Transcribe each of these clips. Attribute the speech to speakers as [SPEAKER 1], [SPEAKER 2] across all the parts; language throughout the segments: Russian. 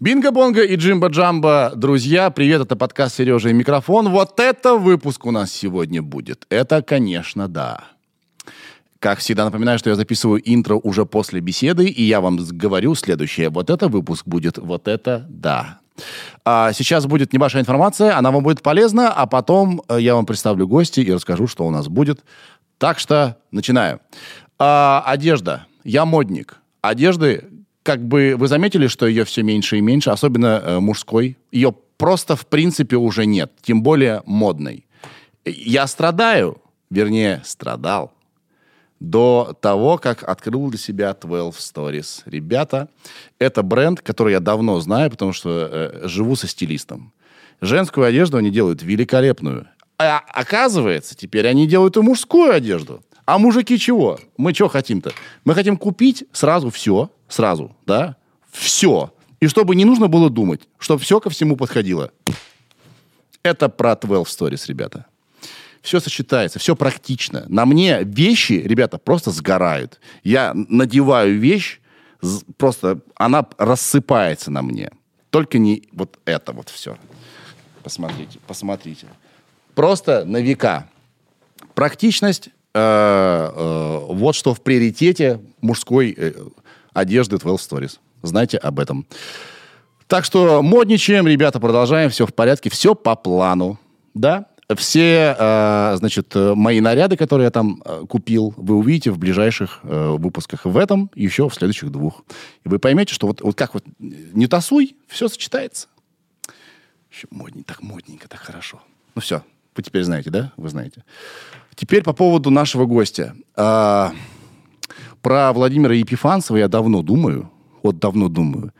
[SPEAKER 1] Бинго-бонго и джимба-джамба. Друзья, привет, это подкаст «Сережа и микрофон». Вот это выпуск у нас сегодня будет. Это, конечно, да. Как всегда, напоминаю, что я записываю интро уже после беседы, и я вам говорю следующее. Вот это выпуск будет, вот это да. А сейчас будет небольшая информация, она вам будет полезна, а потом э, я вам представлю гости и расскажу, что у нас будет. Так что начинаю. А, одежда. Я модник. Одежды как бы вы заметили, что ее все меньше и меньше, особенно э, мужской. Ее просто в принципе уже нет, тем более модной. Я страдаю, вернее, страдал до того, как открыл для себя 12 Stories. Ребята, это бренд, который я давно знаю, потому что э, живу со стилистом. Женскую одежду они делают великолепную. А оказывается, теперь они делают и мужскую одежду. А мужики чего? Мы что хотим-то? Мы хотим купить сразу все, сразу, да? Все. И чтобы не нужно было думать, чтобы все ко всему подходило. Это про 12 Stories, ребята. Все сочетается, все практично. На мне вещи, ребята, просто сгорают. Я надеваю вещь, просто она рассыпается на мне. Только не вот это вот все. Посмотрите, посмотрите. Просто на века. Практичность, вот что в приоритете мужской э, одежды 12 Stories. Знайте об этом. Так что модничаем, ребята, продолжаем, все в порядке, все по плану. Да, все, э, значит, мои наряды, которые я там э, купил, вы увидите в ближайших э, выпусках. В этом еще в следующих двух. И вы поймете, что вот, вот как вот не тасуй, все сочетается. Еще модненько, так модненько, так хорошо. Ну все, вы теперь знаете, да? Вы знаете. Теперь по поводу нашего гостя. А, про Владимира Епифанцева я давно думаю, вот давно думаю.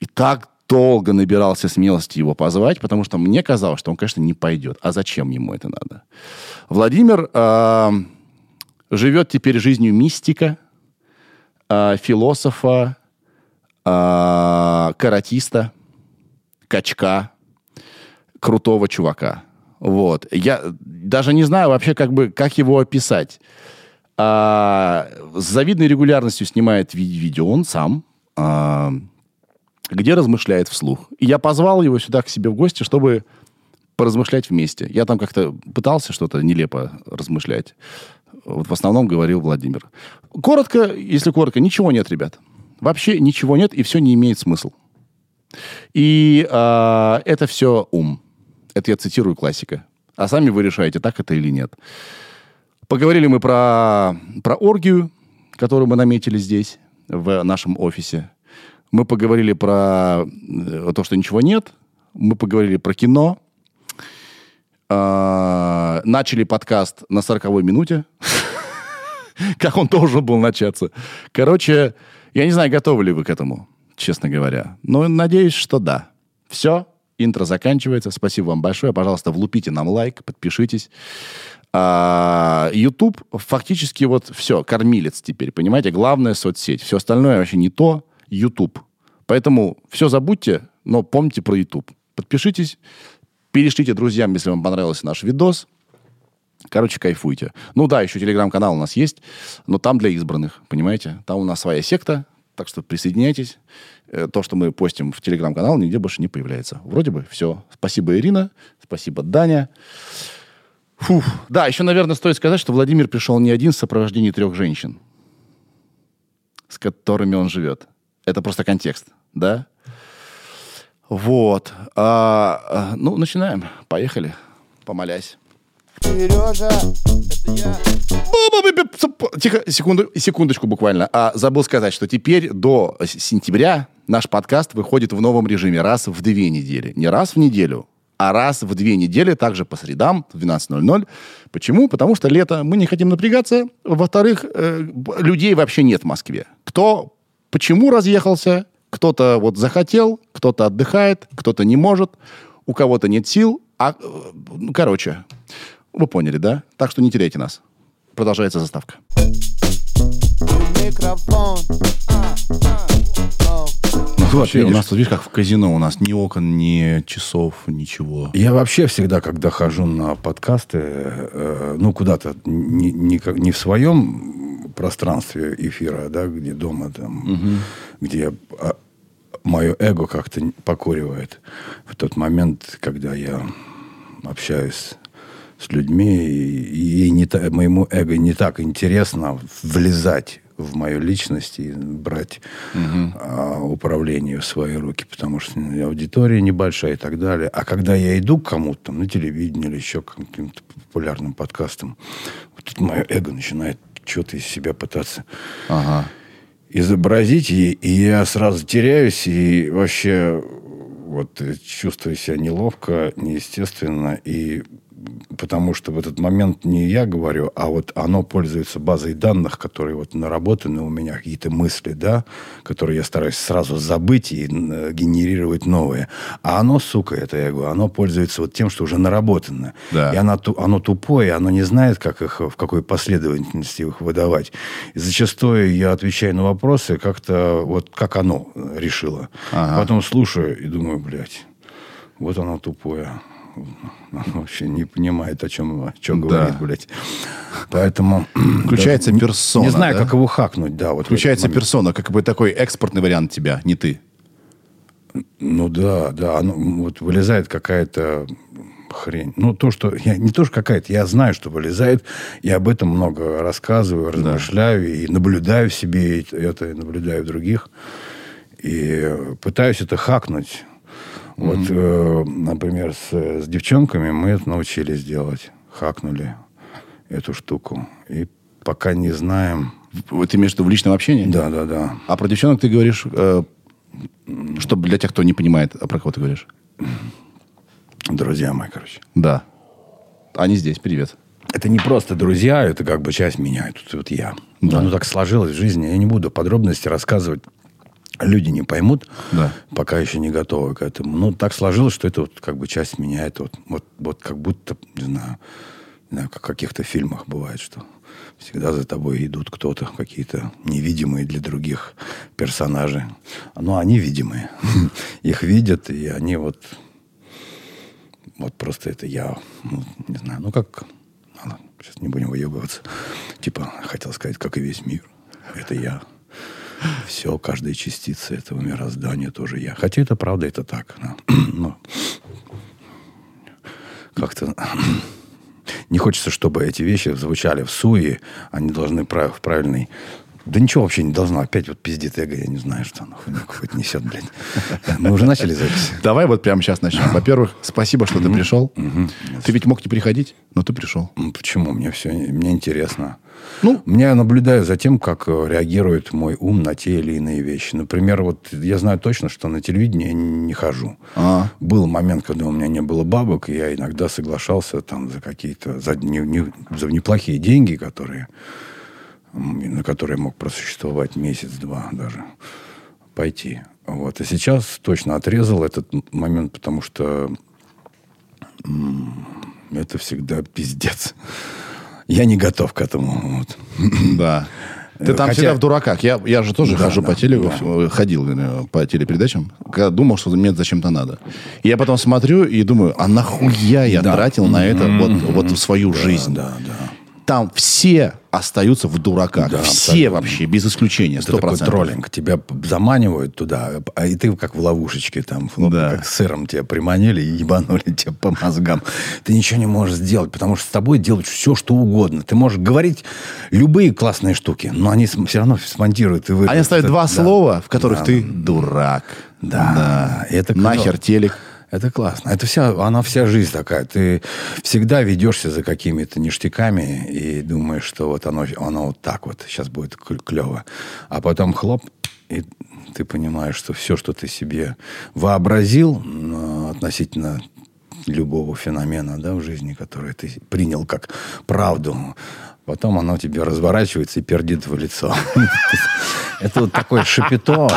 [SPEAKER 1] И так долго набирался смелости его позвать, потому что мне казалось, что он, конечно, не пойдет. А зачем ему это надо? Владимир э, живет теперь жизнью мистика, э, философа, э, каратиста, качка, крутого чувака. Вот. Я даже не знаю вообще, как, бы, как его описать. А, с завидной регулярностью снимает ви- видео он сам, а, где размышляет вслух. И я позвал его сюда к себе в гости, чтобы поразмышлять вместе. Я там как-то пытался что-то нелепо размышлять. Вот в основном говорил Владимир. Коротко, если коротко, ничего нет, ребят. Вообще ничего нет, и все не имеет смысла. И а, это все ум. Это я цитирую классика. А сами вы решаете, так это или нет. Поговорили мы про, про оргию, которую мы наметили здесь, в нашем офисе. Мы поговорили про э, то, что ничего нет. Мы поговорили про кино. А, начали подкаст на 40-й минуте. Как он должен был начаться. Короче, я не знаю, готовы ли вы к этому, честно говоря. Но надеюсь, что да. Все, интро заканчивается. Спасибо вам большое. Пожалуйста, влупите нам лайк, подпишитесь. А, фактически вот все, кормилец теперь, понимаете? Главная соцсеть. Все остальное вообще не то. YouTube. Поэтому все забудьте, но помните про YouTube. Подпишитесь, перешлите друзьям, если вам понравился наш видос. Короче, кайфуйте. Ну да, еще телеграм-канал у нас есть, но там для избранных, понимаете? Там у нас своя секта, так что присоединяйтесь. Э, то, что мы постим в телеграм-канал, нигде больше не появляется. Вроде бы все. Спасибо, Ирина. Спасибо, Даня. Фух. Да, еще, наверное, стоит сказать, что Владимир пришел не один в сопровождении трех женщин, с которыми он живет. Это просто контекст, да? Вот. А, а, ну, начинаем. Поехали. Помолясь. Сережа, это я. Тихо, секунду, секундочку буквально. А, забыл сказать, что теперь до сентября наш подкаст выходит в новом режиме раз в две недели. Не раз в неделю, а раз в две недели, также по средам в 12.00. Почему? Потому что лето, мы не хотим напрягаться. Во-вторых, э, людей вообще нет в Москве. Кто, почему разъехался, кто-то вот захотел, кто-то отдыхает, кто-то не может, у кого-то нет сил. А, ну, короче, вы поняли, да? Так что не теряйте нас. Продолжается заставка. Микрофон. Ну, вообще, у нас тут, видишь, как в казино, у нас ни окон, ни часов, ничего.
[SPEAKER 2] Я вообще всегда, когда хожу на подкасты, э, ну, куда-то, не, не, не в своем пространстве эфира, да, где дома, там, угу. где я мое эго как-то покуривает в тот момент, когда я общаюсь с людьми, и, и не та, моему эго не так интересно влезать в мою личность и брать угу. а, управление в свои руки, потому что аудитория небольшая и так далее. А когда я иду к кому-то, на телевидении или еще к каким-то популярным подкастам, вот тут мое эго начинает что-то из себя пытаться ага. изобразить, и, и я сразу теряюсь, и вообще вот чувствую себя неловко, неестественно, и потому что в этот момент не я говорю, а вот оно пользуется базой данных, которые вот наработаны у меня, какие-то мысли, да, которые я стараюсь сразу забыть и э, генерировать новые. А оно, сука, это я говорю, оно пользуется вот тем, что уже наработано. Да. И оно, оно тупое, оно не знает, как их, в какой последовательности их выдавать. И зачастую я отвечаю на вопросы как-то вот как оно решило. Ага. Потом слушаю и думаю, блядь, вот оно тупое вообще не понимает, о чем, о чем да. говорит, блядь. Поэтому...
[SPEAKER 1] Включается да, персона,
[SPEAKER 2] Не знаю,
[SPEAKER 1] да?
[SPEAKER 2] как его хакнуть, да. Вот
[SPEAKER 1] Включается персона, как бы такой экспортный вариант тебя, не ты.
[SPEAKER 2] Ну да, да. Оно, вот вылезает какая-то хрень. Ну, то, что... Я, не то, что какая-то. Я знаю, что вылезает. Я об этом много рассказываю, размышляю да. и наблюдаю в себе это, и наблюдаю в других. И пытаюсь это хакнуть. Вот, э, например, с, с девчонками мы это научились делать. Хакнули эту штуку. И пока не знаем...
[SPEAKER 1] Ты имеешь в виду в личном общении?
[SPEAKER 2] Да, да, да.
[SPEAKER 1] А про девчонок ты говоришь, э, чтобы для тех, кто не понимает, а про кого ты говоришь?
[SPEAKER 2] Друзья мои, короче.
[SPEAKER 1] Да. Они здесь, привет.
[SPEAKER 2] Это не просто друзья, это как бы часть меня. Это вот я. Да. Оно так сложилось в жизни. Я не буду подробности рассказывать люди не поймут, да. пока еще не готовы к этому. Ну, так сложилось, что это вот как бы часть меня, это вот, вот, вот как будто, не знаю, не знаю, как в каких-то фильмах бывает, что всегда за тобой идут кто-то, какие-то невидимые для других персонажи. Но они видимые. Их видят, и они вот... Вот просто это я, ну, не знаю, ну как... Ладно, сейчас не будем выебываться. Типа, хотел сказать, как и весь мир. Это я. Все, каждая частица этого мироздания тоже я. Хотя это правда, это так. Но как-то не хочется, чтобы эти вещи звучали в суе. Они должны в правильной да ничего вообще не должно. Опять вот пиздит эго, я не знаю, что оно какой-то несет, блядь. Мы уже начали запись.
[SPEAKER 1] Давай вот прямо сейчас начнем. Во-первых, спасибо, что ты пришел. Ты ведь мог не приходить, но ты пришел.
[SPEAKER 2] Почему? Мне все, мне интересно. Ну, я наблюдаю за тем, как э, реагирует мой ум на те или иные вещи. Например, вот я знаю точно, что на телевидении я не хожу. А. Был момент, когда у меня не было бабок, и я иногда соглашался там за какие-то, за, не, не, за неплохие деньги, которые на который мог просуществовать месяц-два даже, пойти. Вот. И сейчас точно отрезал этот момент, потому что это всегда пиздец. Я не готов к этому. Вот.
[SPEAKER 1] Да. Ты там Хотя... всегда в дураках. Я, я же тоже да, хожу да, по телеку, да. ходил э, по телепередачам, когда думал, что мне зачем-то надо. И я потом смотрю и думаю, а нахуя я да. тратил на это mm-hmm. вот, вот свою да, жизнь? Да, да там все остаются в дураках. Да, все абсолютно. вообще, без исключения. 100%. Это
[SPEAKER 2] такой троллинг. Тебя заманивают туда, а и ты как в ловушечке там, ну, да. как сыром тебя приманили и ебанули тебя по мозгам. Ты ничего не можешь сделать, потому что с тобой делают все, что угодно. Ты можешь говорить любые классные штуки, но они все равно смонтируют и
[SPEAKER 1] вырежут. Они ставят два да. слова, в которых да. ты дурак.
[SPEAKER 2] Да. да.
[SPEAKER 1] Это Нахер телек.
[SPEAKER 2] Это классно. Это вся, она вся жизнь такая. Ты всегда ведешься за какими-то ништяками и думаешь, что вот оно, оно вот так вот сейчас будет клево. А потом хлоп, и ты понимаешь, что все, что ты себе вообразил относительно любого феномена да, в жизни, который ты принял как правду, потом оно тебе разворачивается и пердит в лицо. Это вот такое шипито.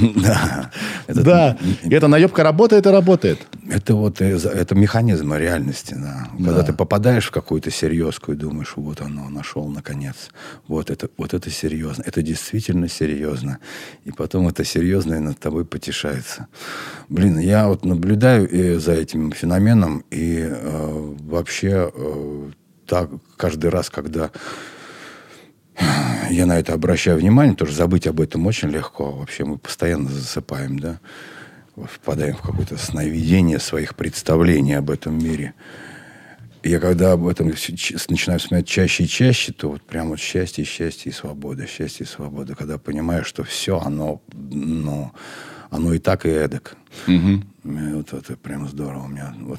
[SPEAKER 1] Да. Да. Это наебка работает и работает.
[SPEAKER 2] Это вот э, это механизм реальности, да. Когда ты попадаешь в какую-то серьезку и думаешь, вот оно, нашел наконец. Вот это, вот это серьезно. Это действительно серьезно. И потом это серьезно и над тобой потешается. Блин, я вот наблюдаю э, за этим феноменом и э, вообще так каждый раз, когда я на это обращаю внимание, что забыть об этом очень легко. Вообще мы постоянно засыпаем, да, впадаем в какое-то сновидение своих представлений об этом мире. Я когда об этом начинаю вспоминать чаще и чаще, то вот прям вот счастье, счастье и свобода, счастье и свобода. Когда понимаешь, что все, оно, ну, оно и так, и эдак. Угу. вот это прям здорово. У меня вот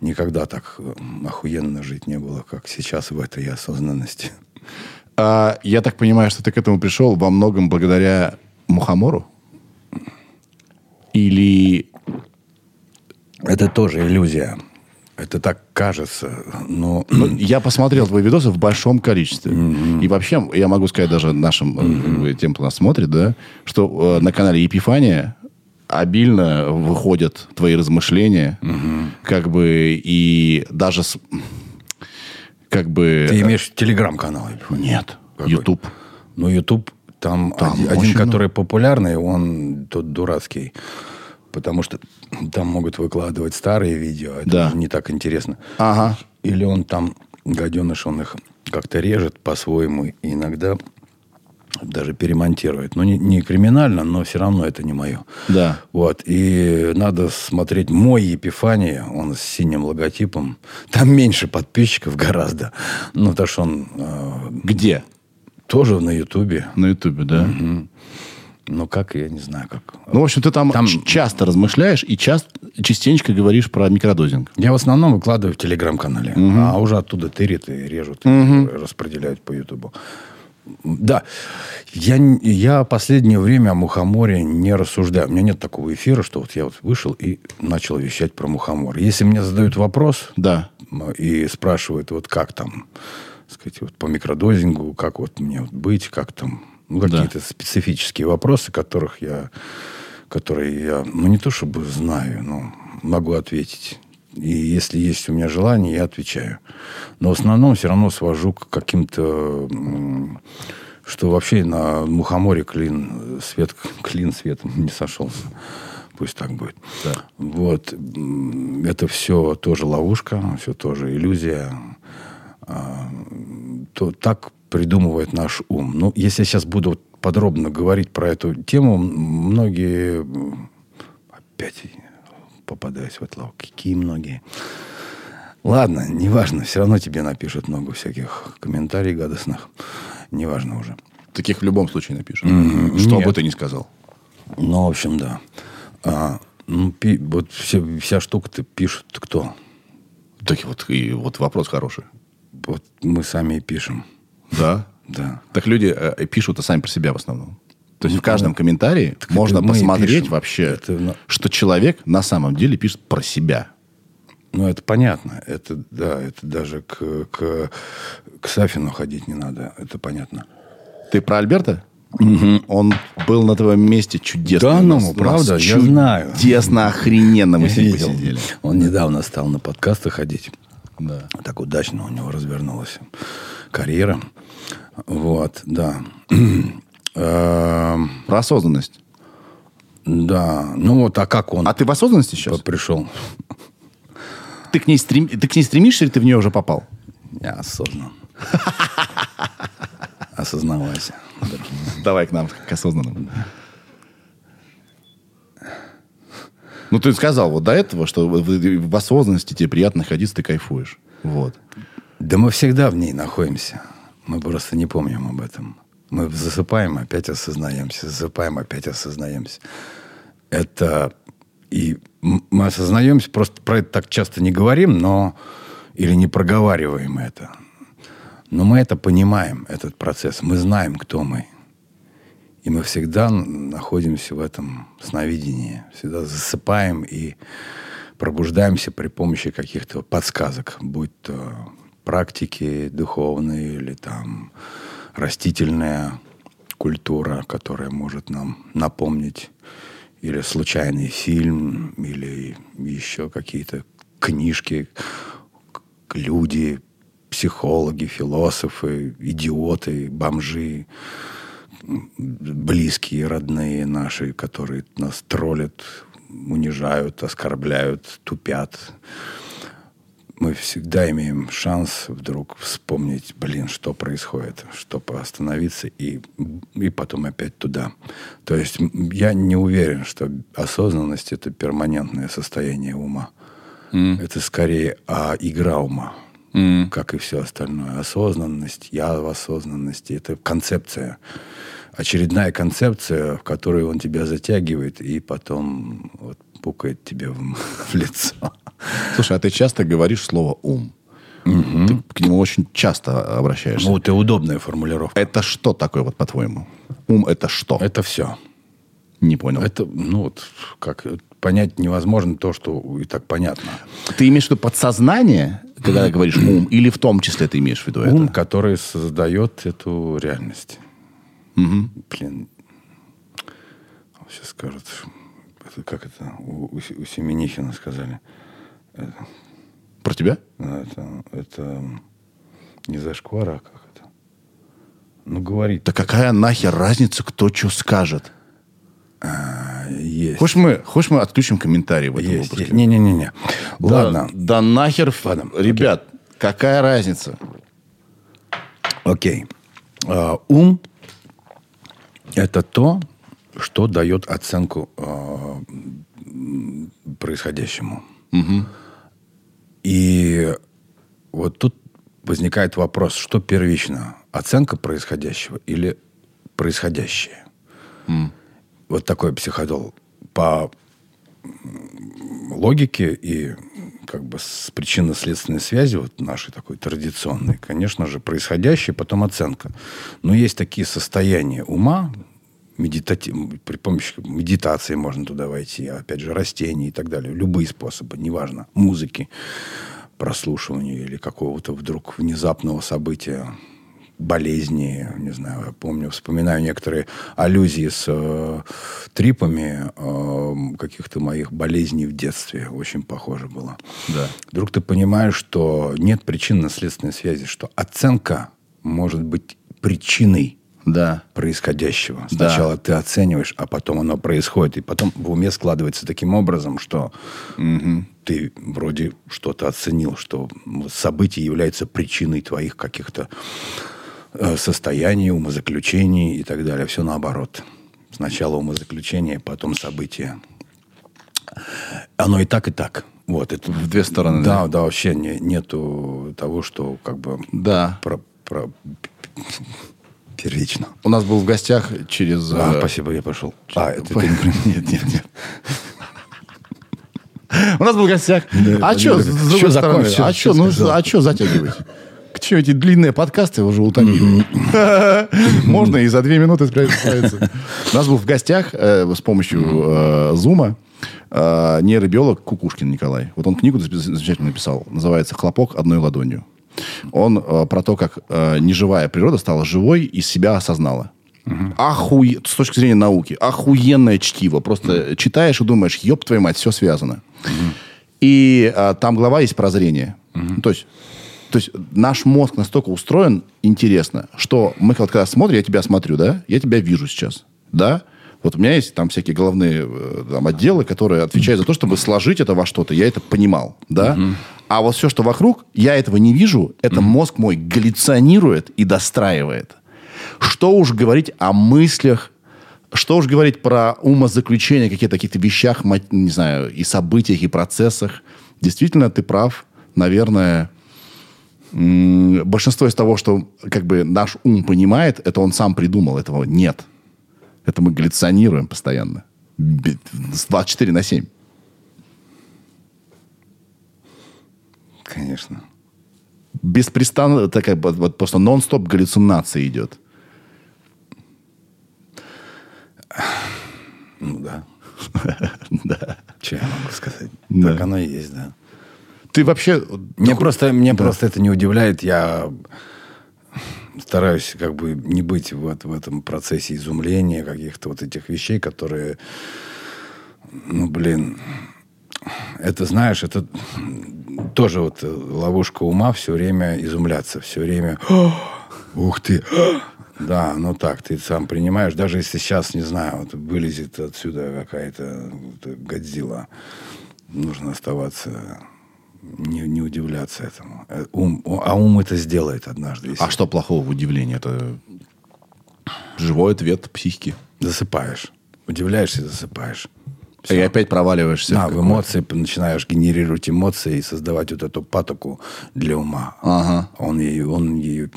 [SPEAKER 2] никогда так охуенно жить не было, как сейчас в этой осознанности.
[SPEAKER 1] А, я так понимаю, что ты к этому пришел во многом благодаря Мухомору? Или...
[SPEAKER 2] Это тоже иллюзия. Это так кажется, но...
[SPEAKER 1] Ну, я посмотрел твои видосы в большом количестве. Mm-hmm. И вообще, я могу сказать даже нашим, mm-hmm. тем, кто нас смотрит, да, что э, на канале Епифания обильно выходят твои размышления, mm-hmm. как бы, и даже... С, как бы...
[SPEAKER 2] Ты имеешь телеграм-канал?
[SPEAKER 1] Нет, YouTube.
[SPEAKER 2] Ну, YouTube, там, там один, один который популярный, он тот дурацкий потому что там могут выкладывать старые видео, это да. не так интересно.
[SPEAKER 1] Ага.
[SPEAKER 2] Или он там, гаденыш, он их как-то режет по-своему, и иногда даже перемонтирует. Ну, не, не криминально, но все равно это не мое.
[SPEAKER 1] Да.
[SPEAKER 2] Вот. И надо смотреть мой Епифания, он с синим логотипом. Там меньше подписчиков гораздо. Ну, потому что он...
[SPEAKER 1] Э, Где?
[SPEAKER 2] Тоже на Ютубе.
[SPEAKER 1] На Ютубе, да.
[SPEAKER 2] Угу. Ну, как, я не знаю, как.
[SPEAKER 1] Ну, в общем, ты там, там... часто размышляешь и часто, частенько говоришь про микродозинг.
[SPEAKER 2] Я в основном выкладываю в Телеграм-канале. Угу. А уже оттуда тырят и режут, угу. и распределяют по Ютубу. Да, я, я последнее время о мухоморе не рассуждаю. У меня нет такого эфира, что вот я вот вышел и начал вещать про мухомор. Если мне задают вопрос
[SPEAKER 1] да.
[SPEAKER 2] и спрашивают, вот как там, сказать, вот по микродозингу, как вот мне вот быть, как там ну, какие-то да. специфические вопросы, которых я, которые я, ну, не то чтобы знаю, но могу ответить. И если есть у меня желание, я отвечаю. Но в основном все равно свожу к каким-то... Что вообще на мухоморе клин, свет, клин светом не сошелся. Пусть так будет.
[SPEAKER 1] Да.
[SPEAKER 2] Вот. Это все тоже ловушка, все тоже иллюзия. А, то так придумывает наш ум. Ну, если я сейчас буду подробно говорить про эту тему, многие опять попадаюсь в ловко. Какие многие. Ладно, неважно, все равно тебе напишут много всяких комментариев гадостных. Неважно уже.
[SPEAKER 1] Таких в любом случае напишут. Mm-hmm. Что Нет. бы ты ни сказал.
[SPEAKER 2] Ну, в общем, да. А, ну, пи, вот все, вся штука-то пишут кто?
[SPEAKER 1] Так вот, и вот вопрос хороший.
[SPEAKER 2] Вот мы сами и пишем.
[SPEAKER 1] Да?
[SPEAKER 2] Да.
[SPEAKER 1] Так люди э, пишут сами про себя в основном. То есть в каждом комментарии так можно посмотреть пишем. вообще, это... что человек на самом деле пишет про себя.
[SPEAKER 2] Ну, это понятно. Это, да, это даже к, к, к Сафину ходить не надо. Это понятно.
[SPEAKER 1] Ты про Альберта? Угу. Он был на твоем месте чудесно.
[SPEAKER 2] Да, ну, правда, я знаю.
[SPEAKER 1] Чудесно, охрененно мы с ним посидели.
[SPEAKER 2] Он недавно стал на подкасты ходить.
[SPEAKER 1] Да.
[SPEAKER 2] Так удачно у него развернулась карьера. Вот, да.
[SPEAKER 1] Эм, Про осознанность.
[SPEAKER 2] Да. Ну вот, а как он?
[SPEAKER 1] А ты в осознанности сейчас?
[SPEAKER 2] Пришел.
[SPEAKER 1] Ты к ней, стрем... ты к ней стремишься или ты в нее уже попал?
[SPEAKER 2] Я осознан. Осознавайся.
[SPEAKER 1] Давай к нам, к осознанным. Ну, ты сказал вот до этого, что в осознанности тебе приятно находиться, ты кайфуешь. Вот.
[SPEAKER 2] Да мы всегда в ней находимся. Мы просто не помним об этом. Мы засыпаем, опять осознаемся, засыпаем, опять осознаемся. Это и мы осознаемся, просто про это так часто не говорим, но или не проговариваем это. Но мы это понимаем, этот процесс. Мы знаем, кто мы. И мы всегда находимся в этом сновидении. Всегда засыпаем и пробуждаемся при помощи каких-то подсказок, будь то практики духовные или там растительная культура, которая может нам напомнить или случайный фильм, или еще какие-то книжки, люди, психологи, философы, идиоты, бомжи, близкие, родные наши, которые нас троллят, унижают, оскорбляют, тупят. Мы всегда имеем шанс вдруг вспомнить, блин, что происходит, чтобы остановиться и, и потом опять туда. То есть я не уверен, что осознанность это перманентное состояние ума. Mm. Это скорее а, игра ума, mm. как и все остальное. Осознанность, я в осознанности, это концепция очередная концепция, в которую он тебя затягивает и потом вот, пукает тебе в, в лицо.
[SPEAKER 1] Слушай, а ты часто говоришь слово «ум»? Угу. Ты к нему очень часто обращаешься.
[SPEAKER 2] Ну, это удобная формулировка.
[SPEAKER 1] Это что такое, вот по-твоему? Ум – это что?
[SPEAKER 2] Это все.
[SPEAKER 1] Не понял.
[SPEAKER 2] Это, ну, вот, как понять невозможно то, что и так понятно.
[SPEAKER 1] Ты имеешь в виду подсознание, когда говоришь ум, или в том числе ты имеешь в виду ум, это?
[SPEAKER 2] Ум, который создает эту реальность. Угу. Блин, сейчас скажут, это, как это, у, у Семенихина сказали.
[SPEAKER 1] Это, Про тебя?
[SPEAKER 2] Это, это не зашквар, а как это? Ну, говорит.
[SPEAKER 1] Да какая нахер разница, кто что скажет?
[SPEAKER 2] А, есть.
[SPEAKER 1] Хочешь мы, хочешь мы отключим комментарии в этом есть, выпуске?
[SPEAKER 2] Не-не-не.
[SPEAKER 1] Ладно. Да нахер. Ладно. Ребят, окей. какая разница?
[SPEAKER 2] Окей. Uh, ум – это то, что дает оценку uh, происходящему. Угу. И вот тут возникает вопрос, что первично, оценка происходящего или происходящее? Mm. Вот такой психодол по логике и как бы с причинно-следственной связи, вот нашей такой традиционной, конечно же, происходящее, потом оценка. Но есть такие состояния ума, медитатив... при помощи медитации можно туда войти, опять же, растений и так далее. Любые способы, неважно, музыки, прослушивания или какого-то вдруг внезапного события, болезни, не знаю, я помню, вспоминаю некоторые аллюзии с э, трипами э, каких-то моих болезней в детстве. Очень похоже было.
[SPEAKER 1] Да.
[SPEAKER 2] Вдруг ты понимаешь, что нет причинно-следственной связи, что оценка может быть причиной
[SPEAKER 1] да.
[SPEAKER 2] происходящего. Сначала да. ты оцениваешь, а потом оно происходит. И потом в уме складывается таким образом, что угу. ты вроде что-то оценил, что событие является причиной твоих каких-то э, состояний, умозаключений и так далее. Все наоборот. Сначала умозаключение, потом событие. Оно и так, и так. Вот, это
[SPEAKER 1] в две стороны.
[SPEAKER 2] Да, да, да вообще не, нету того, что как бы
[SPEAKER 1] да.
[SPEAKER 2] про, про первично.
[SPEAKER 1] У нас был в гостях через...
[SPEAKER 2] А, э... спасибо, я пошел.
[SPEAKER 1] А, это ты... Нет, нет, нет. У нас был в гостях. А что, с другой стороны? А что, ну, а что затягивать? К чему эти длинные подкасты уже утомили? Можно и за две минуты справиться. У нас был в гостях э, с помощью э, Зума э, нейробиолог Кукушкин Николай. Вот он книгу замечательно написал. Называется «Хлопок одной ладонью». Он э, про то, как э, неживая природа стала живой и себя осознала. Угу. Охуе... С точки зрения науки. Охуенное чтиво. Просто угу. читаешь и думаешь, ёб твою мать, все связано. Угу. И а, там глава есть прозрение. Угу. То есть то есть наш мозг настолько устроен интересно, что мы когда смотрим, я тебя смотрю, да, я тебя вижу сейчас, да, вот у меня есть там всякие головные э, там, отделы, которые отвечают за то, чтобы сложить это во что-то. Я это понимал, да. Угу. А вот все, что вокруг, я этого не вижу, это угу. мозг мой галлюционирует и достраивает. Что уж говорить о мыслях, что уж говорить про умозаключения, какие-то каких-то вещах, не знаю, и событиях, и процессах. Действительно, ты прав. Наверное, большинство из того, что как бы наш ум понимает, это он сам придумал, этого нет. Это мы галлюционируем постоянно. 24 на 7.
[SPEAKER 2] Конечно.
[SPEAKER 1] Беспрестанно, такая вот просто нон-стоп галлюцинация идет.
[SPEAKER 2] Ну да.
[SPEAKER 1] да.
[SPEAKER 2] Что я могу сказать? Так оно и есть, да.
[SPEAKER 1] Ты вообще...
[SPEAKER 2] Мне просто, мне да. просто это не удивляет. Я стараюсь как бы не быть вот в этом процессе изумления каких-то вот этих вещей, которые, ну, блин, это, знаешь, это тоже вот ловушка ума все время изумляться, все время, ух ты, да, ну так, ты сам принимаешь, даже если сейчас, не знаю, вот вылезет отсюда какая-то Годзилла, нужно оставаться не, не удивляться этому. Э, Ум, а ум это сделает однажды. если
[SPEAKER 1] А что плохого в удивлении? Это живой ответ психики.
[SPEAKER 2] Засыпаешь. Удивляешься и засыпаешь.
[SPEAKER 1] И опять проваливаешься.
[SPEAKER 2] Да,
[SPEAKER 1] в
[SPEAKER 2] эмоции начинаешь генерировать эмоции и создавать вот эту патоку для ума.
[SPEAKER 1] Ага.
[SPEAKER 2] Он ее, он ее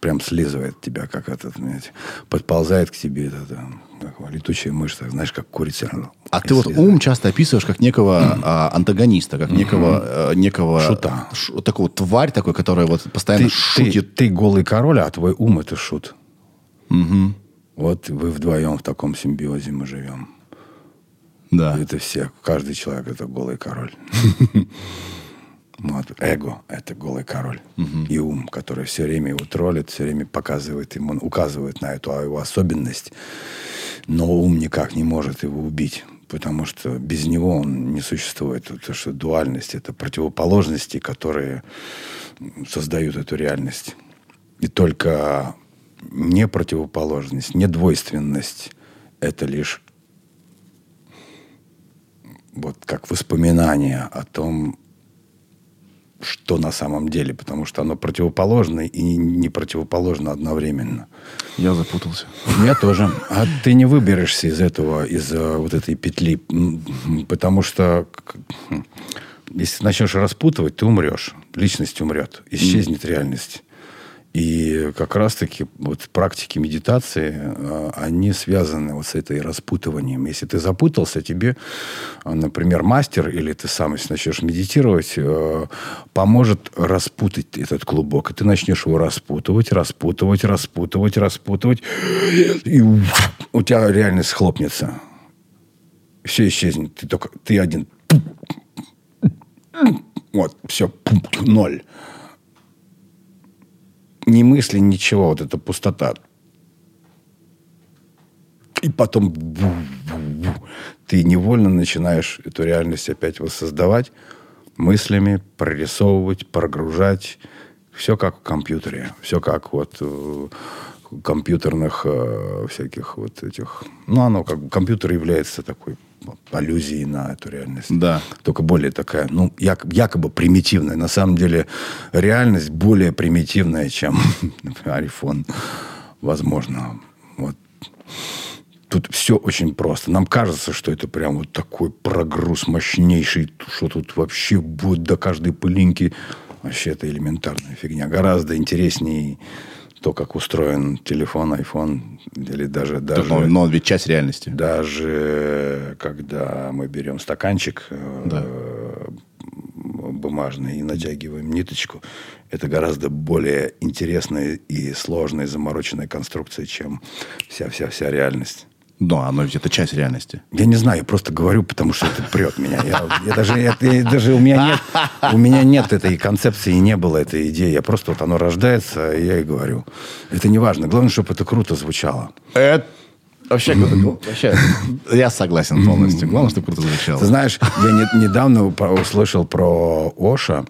[SPEAKER 2] прям слизывает тебя, как этот, знаете, подползает к тебе, это, это, его, летучая мышь, так, знаешь, как курица.
[SPEAKER 1] А ты вот ум часто описываешь как некого а, антагониста, как некого, э, некого
[SPEAKER 2] Шута.
[SPEAKER 1] ш- такого тварь такой, которая вот постоянно
[SPEAKER 2] ты,
[SPEAKER 1] шутит.
[SPEAKER 2] Ты, ты голый король, а твой ум это шут. Вот вы вдвоем в таком симбиозе мы живем.
[SPEAKER 1] Да.
[SPEAKER 2] Это все, каждый человек это голый король. Вот, эго – это голый король. И ум, который все время его троллит, все время показывает ему, указывает на эту его особенность. Но ум никак не может его убить, потому что без него он не существует. Потому что дуальность – это противоположности, которые создают эту реальность. И только не противоположность, не двойственность – это лишь вот как воспоминание о том, что на самом деле, потому что оно противоположно и не противоположно одновременно.
[SPEAKER 1] Я запутался.
[SPEAKER 2] Я тоже. А ты не выберешься из этого, из э, вот этой петли, потому что если начнешь распутывать, ты умрешь. Личность умрет, исчезнет реальность. И как раз-таки вот практики медитации, э, они связаны вот с этой распутыванием. Если ты запутался, тебе, э, например, мастер или ты сам, если начнешь медитировать, э, поможет распутать этот клубок. И ты начнешь его распутывать, распутывать, распутывать, распутывать. И у тебя реальность схлопнется. Все исчезнет. Ты только ты один. Вот, все, ноль ни мысли, ничего, вот эта пустота. И потом бу-бу-бу. ты невольно начинаешь эту реальность опять воссоздавать мыслями, прорисовывать, прогружать. Все как в компьютере. Все как вот э, компьютерных э, всяких вот этих... Ну, оно как бы... Компьютер является такой аллюзией на эту реальность.
[SPEAKER 1] Да.
[SPEAKER 2] Только более такая, ну, як- якобы примитивная. На самом деле реальность более примитивная, чем, например, iPhone. Возможно. Вот. Тут все очень просто. Нам кажется, что это прям вот такой прогруз мощнейший, что тут вообще будет до каждой пылинки. Вообще это элементарная фигня. Гораздо интереснее то, как устроен телефон, iPhone, или даже... даже
[SPEAKER 1] Но, но он ведь часть реальности.
[SPEAKER 2] даже когда мы берем стаканчик э, бумажный и натягиваем ниточку, это гораздо более интересная и сложная, замороченная конструкция, чем вся-вся-вся реальность.
[SPEAKER 1] Но оно ведь это часть реальности.
[SPEAKER 2] Я не знаю, я просто говорю, потому что это прет меня. Я, я даже, это- я даже у меня нет, у меня нет этой концепции, не было этой идеи. Я просто вот оно рождается, и я и говорю. Это не важно. Главное, чтобы это круто звучало.
[SPEAKER 1] Это вообще, вообще я согласен полностью. Главное, чтобы круто звучало.
[SPEAKER 2] Ты знаешь, я не- недавно услышал про Оша.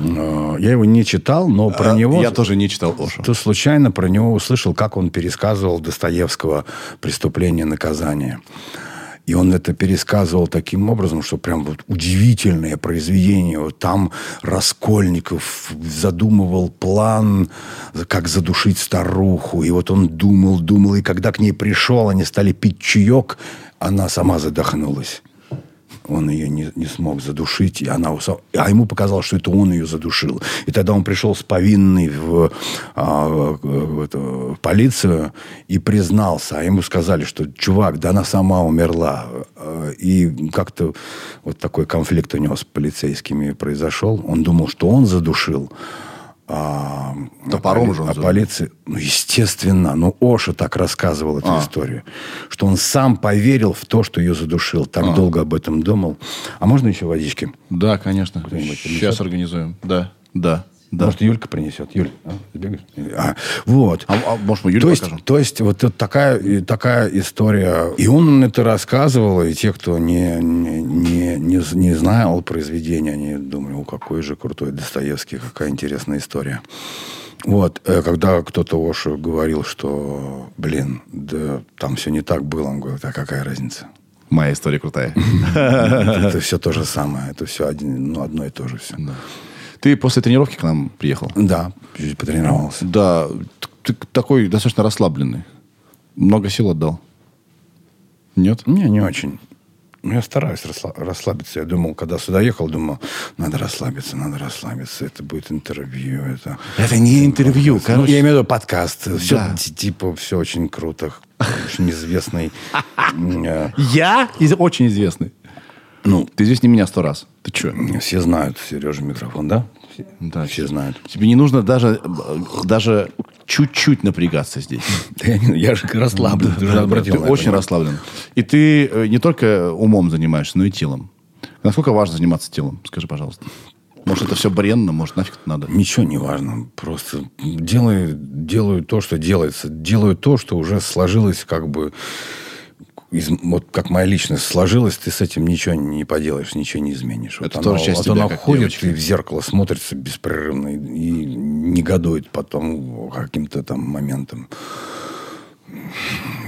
[SPEAKER 2] Э, Я его не читал, но про
[SPEAKER 1] А,
[SPEAKER 2] него...
[SPEAKER 1] Я тоже не читал Ошу.
[SPEAKER 2] То случайно про него услышал, как он пересказывал Достоевского «Преступление и наказание». И он это пересказывал таким образом, что прям вот удивительное произведение. Вот там Раскольников задумывал план, как задушить старуху. И вот он думал, думал. И когда к ней пришел, они стали пить чаек, она сама задохнулась. Он ее не, не смог задушить, и она уса- а ему показалось, что это он ее задушил. И тогда он пришел с повинной в, а, в эту, в полицию и признался. А ему сказали, что чувак, да она сама умерла. А, И как-то вот такой конфликт у него с полицейскими произошел. Он думал, что он задушил. А,
[SPEAKER 1] Топором
[SPEAKER 2] а,
[SPEAKER 1] же он
[SPEAKER 2] а полиция, ну, естественно, ну, Оша так рассказывал эту
[SPEAKER 1] А.
[SPEAKER 2] историю, что он сам поверил в то, что ее задушил, так
[SPEAKER 1] А.
[SPEAKER 2] долго об этом думал. А можно еще водички?
[SPEAKER 1] Да, конечно. Сейчас организуем. Да, да, да.
[SPEAKER 2] Может, Юлька принесет? Юль, а, сбегаешь? А, вот.
[SPEAKER 1] А, а может, мы Юле
[SPEAKER 2] то, есть, то есть, вот это такая, такая история. И он это рассказывал, и те, кто не, не, не, не, знал произведения, они думали, о, какой же крутой Достоевский, какая интересная история. Вот, э, когда кто-то Оша говорил, что, блин, да там все не так было, он говорит, а какая разница?
[SPEAKER 1] Моя история крутая.
[SPEAKER 2] Это все то же самое. Это все ну, одно и то же все.
[SPEAKER 1] Ты после тренировки к нам приехал?
[SPEAKER 2] Да, чуть потренировался.
[SPEAKER 1] Да. Ты такой достаточно расслабленный. Много сил отдал. Нет?
[SPEAKER 2] Не, не очень. Ну, я стараюсь расслаб- расслабиться. Я думал, когда сюда ехал, думал, надо расслабиться, надо расслабиться. Это будет интервью. Это,
[SPEAKER 1] Это не интервью,
[SPEAKER 2] Ну,
[SPEAKER 1] короче.
[SPEAKER 2] я имею в виду подкаст. Все,
[SPEAKER 1] Да.
[SPEAKER 2] типа, все очень круто. Очень известный. Э,
[SPEAKER 1] Я очень известный.
[SPEAKER 2] Ну,
[SPEAKER 1] Ты известнее меня сто раз. Ты что?
[SPEAKER 2] все знают Сережа микрофон, да? Все,
[SPEAKER 1] Да.
[SPEAKER 2] все знают.
[SPEAKER 1] Тебе не нужно даже, даже чуть-чуть напрягаться здесь.
[SPEAKER 2] Да Я, не- я же расслаблен. Ты
[SPEAKER 1] очень расслаблен. И ты э, не только умом занимаешься, но и телом. Насколько важно заниматься телом? Скажи, пожалуйста. Может, это все бренно, может, нафиг это надо.
[SPEAKER 2] Ничего не важно. Просто делаю, делаю то, что делается. Делаю то, что уже сложилось как бы... из- вот как моя личность сложилась, ты с этим ничего не поделаешь, ничего не изменишь.
[SPEAKER 1] Это
[SPEAKER 2] вот
[SPEAKER 1] тоже
[SPEAKER 2] оно,
[SPEAKER 1] часть
[SPEAKER 2] вот
[SPEAKER 1] тебя,
[SPEAKER 2] оно
[SPEAKER 1] как
[SPEAKER 2] ходит
[SPEAKER 1] девочки.
[SPEAKER 2] и в зеркало смотрится беспрерывно и, и негодует потом каким-то там моментом.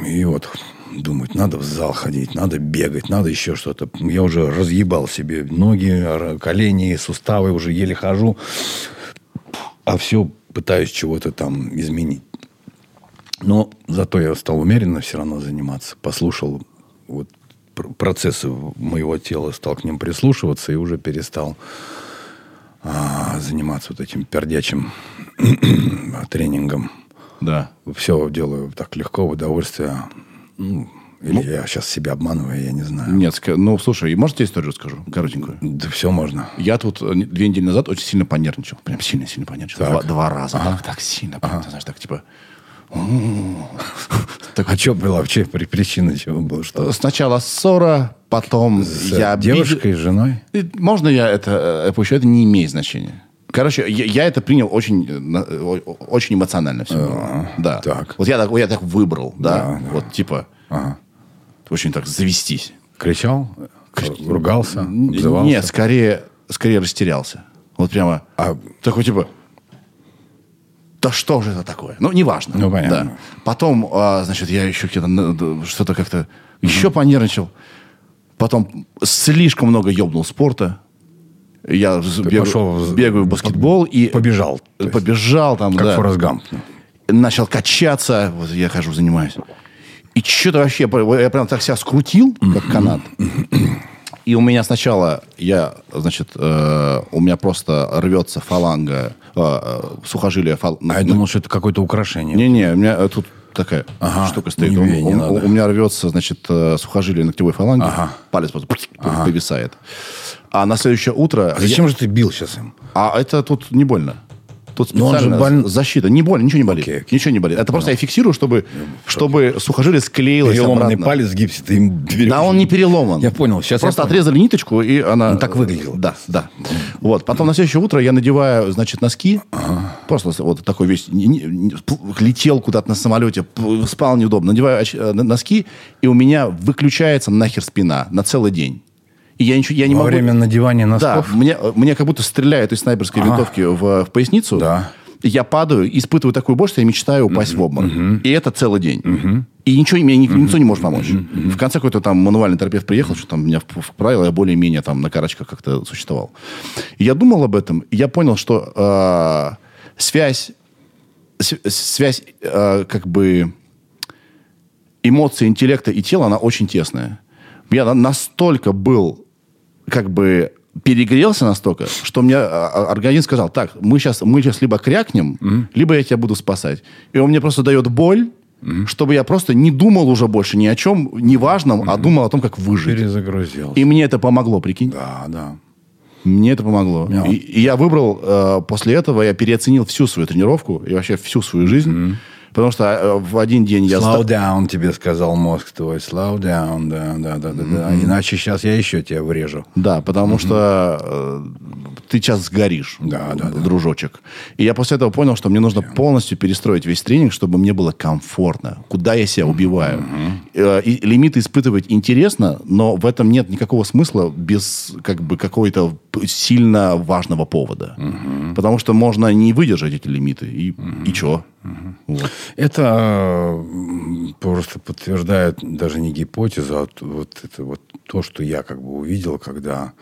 [SPEAKER 2] И вот думать, надо в зал ходить, надо бегать, надо еще что-то. Я уже разъебал себе ноги, колени, суставы, уже еле хожу. А все пытаюсь чего-то там изменить. Но зато я стал умеренно все равно заниматься. Послушал вот пр- процессы моего тела, стал к ним прислушиваться и уже перестал а, заниматься вот этим пердячим тренингом.
[SPEAKER 1] Да.
[SPEAKER 2] Все делаю так легко, в удовольствие. Ну, или я сейчас себя обманываю, я не знаю.
[SPEAKER 1] Нет, ну, слушай, может, тебе историю расскажу? Коротенькую.
[SPEAKER 2] Да все можно.
[SPEAKER 1] Я тут э, две недели назад очень сильно понервничал. Прям сильно-сильно понервничал.
[SPEAKER 2] Так.
[SPEAKER 1] Два, два раза. Так, так сильно. прям, ты знаешь, так типа... Так
[SPEAKER 2] А что было вообще? При- Причина чего была? Что?
[SPEAKER 1] Сначала ссора, потом
[SPEAKER 2] С
[SPEAKER 1] я...
[SPEAKER 2] девушкой, с женой?
[SPEAKER 1] Можно я это э, опущу? Это не имеет значения. Короче, я, я это принял очень, э, э, очень эмоционально все. да.
[SPEAKER 2] так.
[SPEAKER 1] Вот я так, я так выбрал, да.
[SPEAKER 2] Да, да.
[SPEAKER 1] Вот типа
[SPEAKER 2] Ага.
[SPEAKER 1] очень так завестись.
[SPEAKER 2] Кричал? Ругался? обзывался?
[SPEAKER 1] Нет, скорее, скорее растерялся. Вот прямо
[SPEAKER 2] А
[SPEAKER 1] такой типа, да что же это такое? Ну, неважно.
[SPEAKER 2] Ну, понятно.
[SPEAKER 1] Да. Потом, а, значит, я еще где-то что-то как-то еще понервничал. Потом слишком много ебнул спорта. Я з- бегаю,
[SPEAKER 2] пошел в-
[SPEAKER 1] бегаю в баскетбол и
[SPEAKER 2] побежал.
[SPEAKER 1] побежал там,
[SPEAKER 2] Как
[SPEAKER 1] да.
[SPEAKER 2] Форест Гамп.
[SPEAKER 1] начал качаться. Вот я хожу, занимаюсь. И что-то вообще, я прям так себя скрутил, как канат. И у меня сначала, я, значит, э, у меня просто рвется фаланга, э, э, сухожилие. фал-
[SPEAKER 2] А я думал, что это какое-то украшение.
[SPEAKER 1] Не-не, у меня э, тут такая
[SPEAKER 2] Ага,
[SPEAKER 1] штука стоит. У- у,
[SPEAKER 2] надо.
[SPEAKER 1] у меня рвется, значит, э, сухожилие ногтевой фаланги.
[SPEAKER 2] Ага.
[SPEAKER 1] Палец просто повисает. А на следующее утро...
[SPEAKER 2] А зачем же ты бил сейчас им?
[SPEAKER 1] А это тут не больно. Тут
[SPEAKER 2] Но он же
[SPEAKER 1] специально
[SPEAKER 2] боль-
[SPEAKER 1] защита. Не больно, ничего не болит.
[SPEAKER 2] Окей, окей.
[SPEAKER 1] Ничего не болит. Это просто я фиксирую, чтобы, чтобы сухожилие склеилось
[SPEAKER 2] Переломанный
[SPEAKER 1] обратно.
[SPEAKER 2] палец в гипсе, ты им.
[SPEAKER 1] Да, он не переломан.
[SPEAKER 2] Я понял, сейчас
[SPEAKER 1] Просто отрезали ниточку, и она...
[SPEAKER 2] Он так выглядел.
[SPEAKER 1] Да, да. Вот. Потом на следующее утро я надеваю, значит, носки. Просто вот такой весь... Летел куда-то на самолете, спал неудобно. Надеваю э, носки, и у меня выключается нахер спина на целый день. И я ничего... Я не
[SPEAKER 2] Во
[SPEAKER 1] могу...
[SPEAKER 2] время надевания
[SPEAKER 1] Да,
[SPEAKER 2] носков?
[SPEAKER 1] мне, мне как будто стреляют из снайперской винтовки в, в поясницу.
[SPEAKER 2] Да.
[SPEAKER 1] Я падаю, испытываю такую боль, что я мечтаю упасть в обморок. И это целый день. И ничего, мне никто не может помочь. В конце какой-то там мануальный терапевт приехал, что там меня вп- вправил, я более-менее там на карачках как-то существовал. И я думал об этом, и я понял, что э, связь, связь э, как бы эмоции, интеллекта и тела, она очень тесная. Я на- настолько был, как бы, перегрелся настолько, что мне а, а, организм сказал, так, мы сейчас, мы сейчас либо крякнем, либо я тебя буду спасать. И он мне просто дает боль, чтобы я просто не думал уже больше ни о чем неважном, а думал о том, как выжить.
[SPEAKER 2] Перезагрузил.
[SPEAKER 1] И мне это помогло, прикинь.
[SPEAKER 2] Да, да.
[SPEAKER 1] Мне это помогло.
[SPEAKER 2] Да.
[SPEAKER 1] И, и я выбрал, э, после этого я переоценил всю свою тренировку и вообще всю свою жизнь. Потому что э, в один день я...
[SPEAKER 2] Slow down, тебе сказал мозг твой. Slow down, да, да, да, да, да. Иначе сейчас я еще тебя врежу.
[SPEAKER 1] Да, потому что э, ты сейчас сгоришь,
[SPEAKER 2] Да, да,
[SPEAKER 1] дружочек. И я после этого понял, что мне нужно полностью перестроить весь тренинг, чтобы мне было комфортно. Куда я себя убиваю. Э, И лимиты испытывать интересно, но в этом нет никакого смысла без как бы какого-то сильно важного повода. Потому что можно не выдержать эти лимиты. И, и чё? Вот.
[SPEAKER 2] Это просто подтверждает даже не гипотезу, а вот это вот то, что я как бы увидел, когда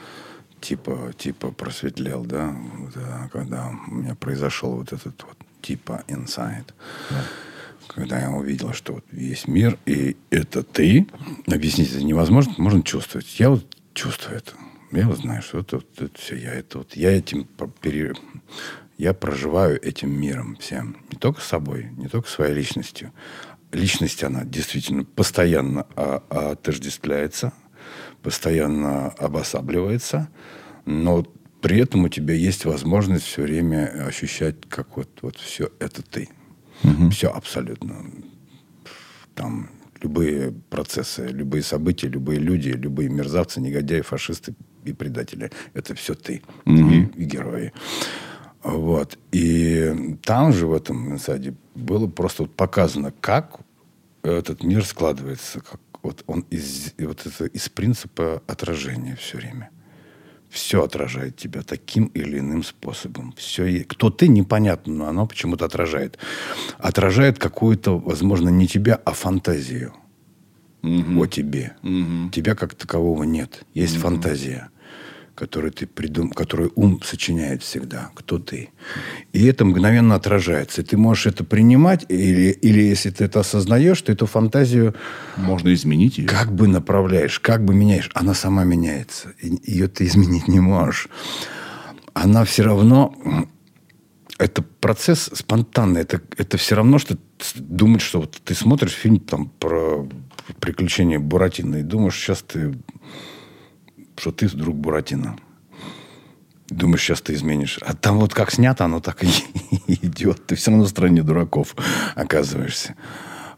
[SPEAKER 2] типа, типа просветлел, да, Вот, а, когда у меня произошел вот этот вот типа инсайт. Когда я увидел, что вот весь мир, и это ты, объяснить это невозможно, можно чувствовать. Я вот чувствую это. Я вот знаю, что это, вот это все, я это вот, я этим пере- я проживаю этим миром всем. Не только собой, не только своей личностью. Личность, она действительно постоянно а- отождествляется, постоянно обосабливается, но при этом у тебя есть возможность все время ощущать, как вот, вот все это ты. Все абсолютно. Там любые процессы, любые события, любые люди, любые мерзавцы, негодяи, фашисты и предатели. Это все ты и, и герои. Вот. И там же, в этом инсайде, было просто вот показано, как этот мир складывается. Как вот он из, вот это из принципа отражения все время. Все отражает тебя таким или иным способом. Все, кто ты, непонятно, но оно почему-то отражает. Отражает какую-то, возможно, не тебя, а фантазию о тебе. Тебя как такового нет. Есть фантазия, которую ты придум... которую ум сочиняет всегда. Кто ты? И это мгновенно отражается. И ты можешь это принимать, или, или если ты это осознаешь, ты эту фантазию
[SPEAKER 1] Можно изменить ее.
[SPEAKER 2] как бы направляешь, как бы меняешь, она сама меняется. И Ее ты изменить не можешь. Она все равно... Это процесс спонтанный. Это, это все равно, что думать, что вот ты смотришь фильм там, про приключения Буратино и думаешь, сейчас ты... Что ты вдруг Буратино. Думаешь, сейчас ты изменишь. А там вот как снято, оно так и идет. Ты все равно на стороне дураков оказываешься.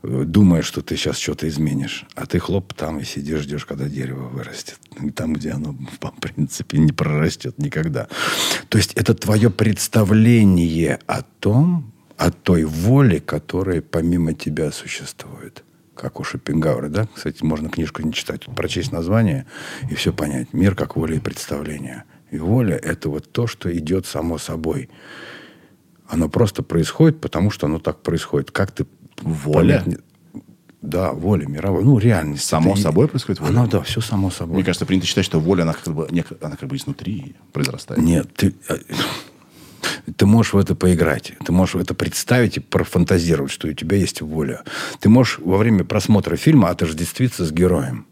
[SPEAKER 2] Думаешь, что ты сейчас что-то изменишь. А ты хлоп там и сидишь, ждешь, когда дерево вырастет. И там, где оно, в принципе, не прорастет никогда. То есть это твое представление о том, о той воле, которая помимо тебя существует. Как у Шопенгауэра, да? Кстати, можно книжку не читать, прочесть название и все понять. Мир как воля и представление. И воля – это вот то, что идет само собой. Оно просто происходит, потому что оно так происходит. Как ты...
[SPEAKER 1] Воля?
[SPEAKER 2] понять Да, воля мировая. Ну, реальность.
[SPEAKER 1] Само
[SPEAKER 2] Это и-
[SPEAKER 1] собой происходит воля?
[SPEAKER 2] Оно, да, все само собой.
[SPEAKER 1] Мне кажется, принято считать, что воля, она как бы, она как бы изнутри произрастает.
[SPEAKER 2] Нет, ты, э, ты можешь в это поиграть. Ты можешь это представить и профантазировать, что у тебя есть воля. Ты можешь во время просмотра фильма отождествиться с героем.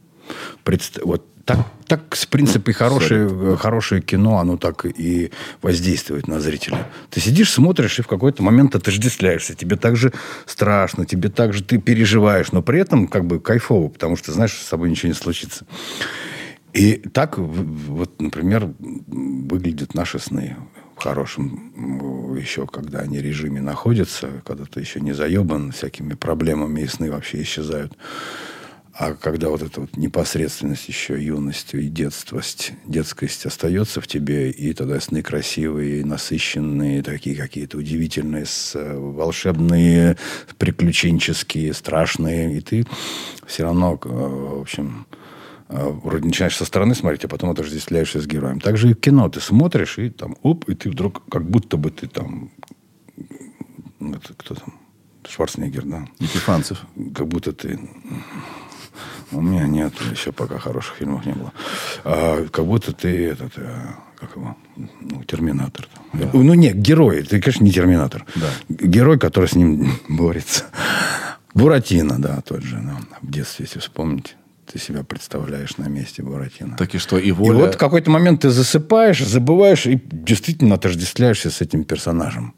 [SPEAKER 2] Предста- Вот так, так в принципе, хорошее, хорошее кино, оно так и воздействует на зрителя. Ты сидишь, смотришь, и в какой-то момент отождествляешься. Тебе так же страшно, тебе так же ты переживаешь, но при этом как бы кайфово, потому что знаешь, с собой ничего не случится. И так, в- вот, например, выглядят наши сны в хорошем еще, когда они в режиме находятся, когда ты еще не заебан всякими проблемами, и сны вообще исчезают. А когда вот эта вот непосредственность еще юностью и детствость, детскость остается в тебе, и тогда сны красивые, насыщенные, такие какие-то удивительные, э, волшебные, приключенческие, страшные, и ты все равно, э, в общем, вроде начинаешь со стороны смотреть, а потом отождествляешься с героем. Так же и в кино. Ты смотришь, и там, оп, и ты вдруг, как будто бы ты там, это кто там, Шварценеггер, да?
[SPEAKER 1] Епифанцев.
[SPEAKER 2] как будто ты... У меня нет, еще пока хороших фильмов не было. А, как будто ты этот, э, как его, ну, терминатор. там. Ну, нет, герой. Ты, конечно, не терминатор.
[SPEAKER 1] Да.
[SPEAKER 2] Герой, который с ним борется. Буратино, да, тот же. да. В детстве, если вспомнить, ты себя представляешь на месте Буратино.
[SPEAKER 1] Так и что, и
[SPEAKER 2] И
[SPEAKER 1] воля...
[SPEAKER 2] вот в какой-то момент ты засыпаешь, забываешь и действительно отождествляешься с этим персонажем.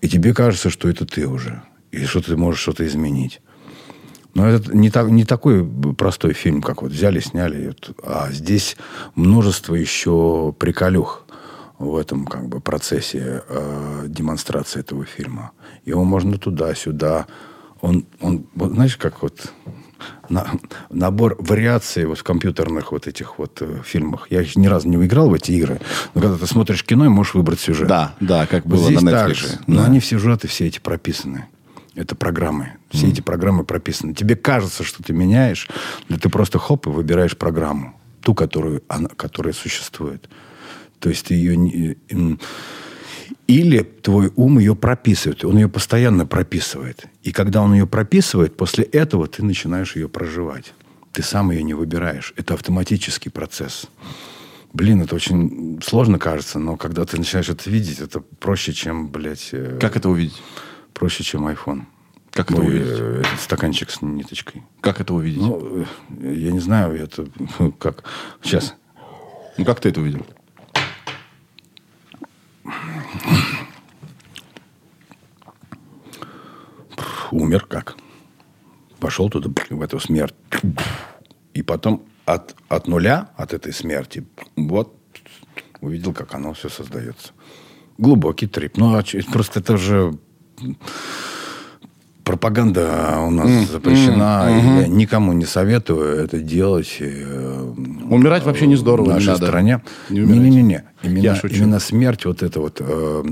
[SPEAKER 2] И тебе кажется, что это ты уже. И что ты можешь что-то изменить. Но это не, так, не такой простой фильм, как вот взяли, сняли. и А здесь множество еще приколюх в этом как бы процессе э, демонстрации этого фильма. Его можно туда-сюда. Он, он, вот знаешь, как вот на, набор вариаций вот в компьютерных вот этих вот э, фильмах. Я еще ни разу не играл в эти игры, но когда ты смотришь кино, и можешь выбрать сюжет.
[SPEAKER 1] Да, да, как было
[SPEAKER 2] здесь
[SPEAKER 1] на
[SPEAKER 2] так
[SPEAKER 1] Netflix.
[SPEAKER 2] же.
[SPEAKER 1] Да.
[SPEAKER 2] Но они все сюжеты, все эти прописаны. Это программы. Все эти программы прописаны. Тебе кажется, что ты меняешь, но ты просто хоп и выбираешь программу. Ту, которую, она, которая существует. То есть ты ее... не- м, Или твой ум ее прописывает. Он ее постоянно прописывает. И когда он ее прописывает, после этого ты начинаешь ее проживать. Ты сам ее не выбираешь. Это автоматический процесс. Блин, это очень сложно кажется, но когда ты начинаешь это видеть, это проще, чем, блядь, э,
[SPEAKER 1] Как это увидеть?
[SPEAKER 2] проще, чем iPhone.
[SPEAKER 1] Как это
[SPEAKER 2] Ой,
[SPEAKER 1] увидеть?
[SPEAKER 2] э, стаканчик с ниточкой.
[SPEAKER 1] Как это увидеть? Ну,
[SPEAKER 2] Ну, э, я не знаю, это как. Сейчас.
[SPEAKER 1] Ну, как ты это увидел?
[SPEAKER 2] Умер как? Пошел туда, в эту смерть. И потом от, от нуля, от этой смерти, вот увидел, как оно все создается. Глубокий трип. Ну, а просто это же пропаганда у нас запрещена. и Я никому не советую это делать. э,
[SPEAKER 1] Умирать вообще не здорово,
[SPEAKER 2] В
[SPEAKER 1] не
[SPEAKER 2] нашей
[SPEAKER 1] надо.
[SPEAKER 2] стране.
[SPEAKER 1] Не
[SPEAKER 2] Не-не-не.
[SPEAKER 1] Я
[SPEAKER 2] Именно,
[SPEAKER 1] шучу.
[SPEAKER 2] именно смерть вот это вот э,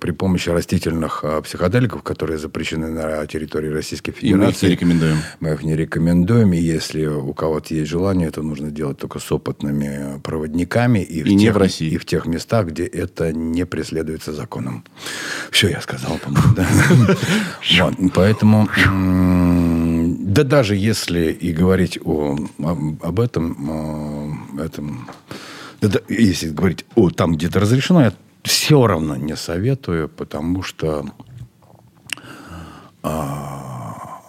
[SPEAKER 2] при помощи растительных э, психоделиков, которые запрещены на территории Российской
[SPEAKER 1] И мы их
[SPEAKER 2] Федерации.
[SPEAKER 1] не рекомендуем.
[SPEAKER 2] Мы их не рекомендуем. И если у кого-то есть желание, это нужно делать только с опытными проводниками. И,
[SPEAKER 1] И не
[SPEAKER 2] тех,
[SPEAKER 1] в России.
[SPEAKER 2] И в тех местах, где это не преследуется законом. Все я сказал, по-моему. Поэтому, да даже если и говорить о- об этом, этом да, если говорить о там где-то разрешено, я все равно не советую, потому что а,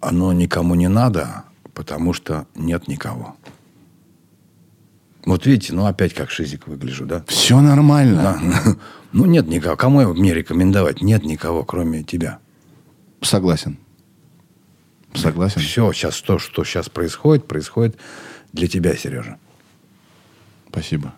[SPEAKER 2] оно никому не надо, потому что нет никого. Вот видите, ну опять как шизик выгляжу, да?
[SPEAKER 1] Все нормально.
[SPEAKER 2] Да. Ну нет никого. Кому мне рекомендовать? Нет никого, кроме тебя.
[SPEAKER 1] Согласен. Согласен.
[SPEAKER 2] Все, сейчас то, что сейчас происходит, происходит для тебя, Сережа.
[SPEAKER 1] Спасибо.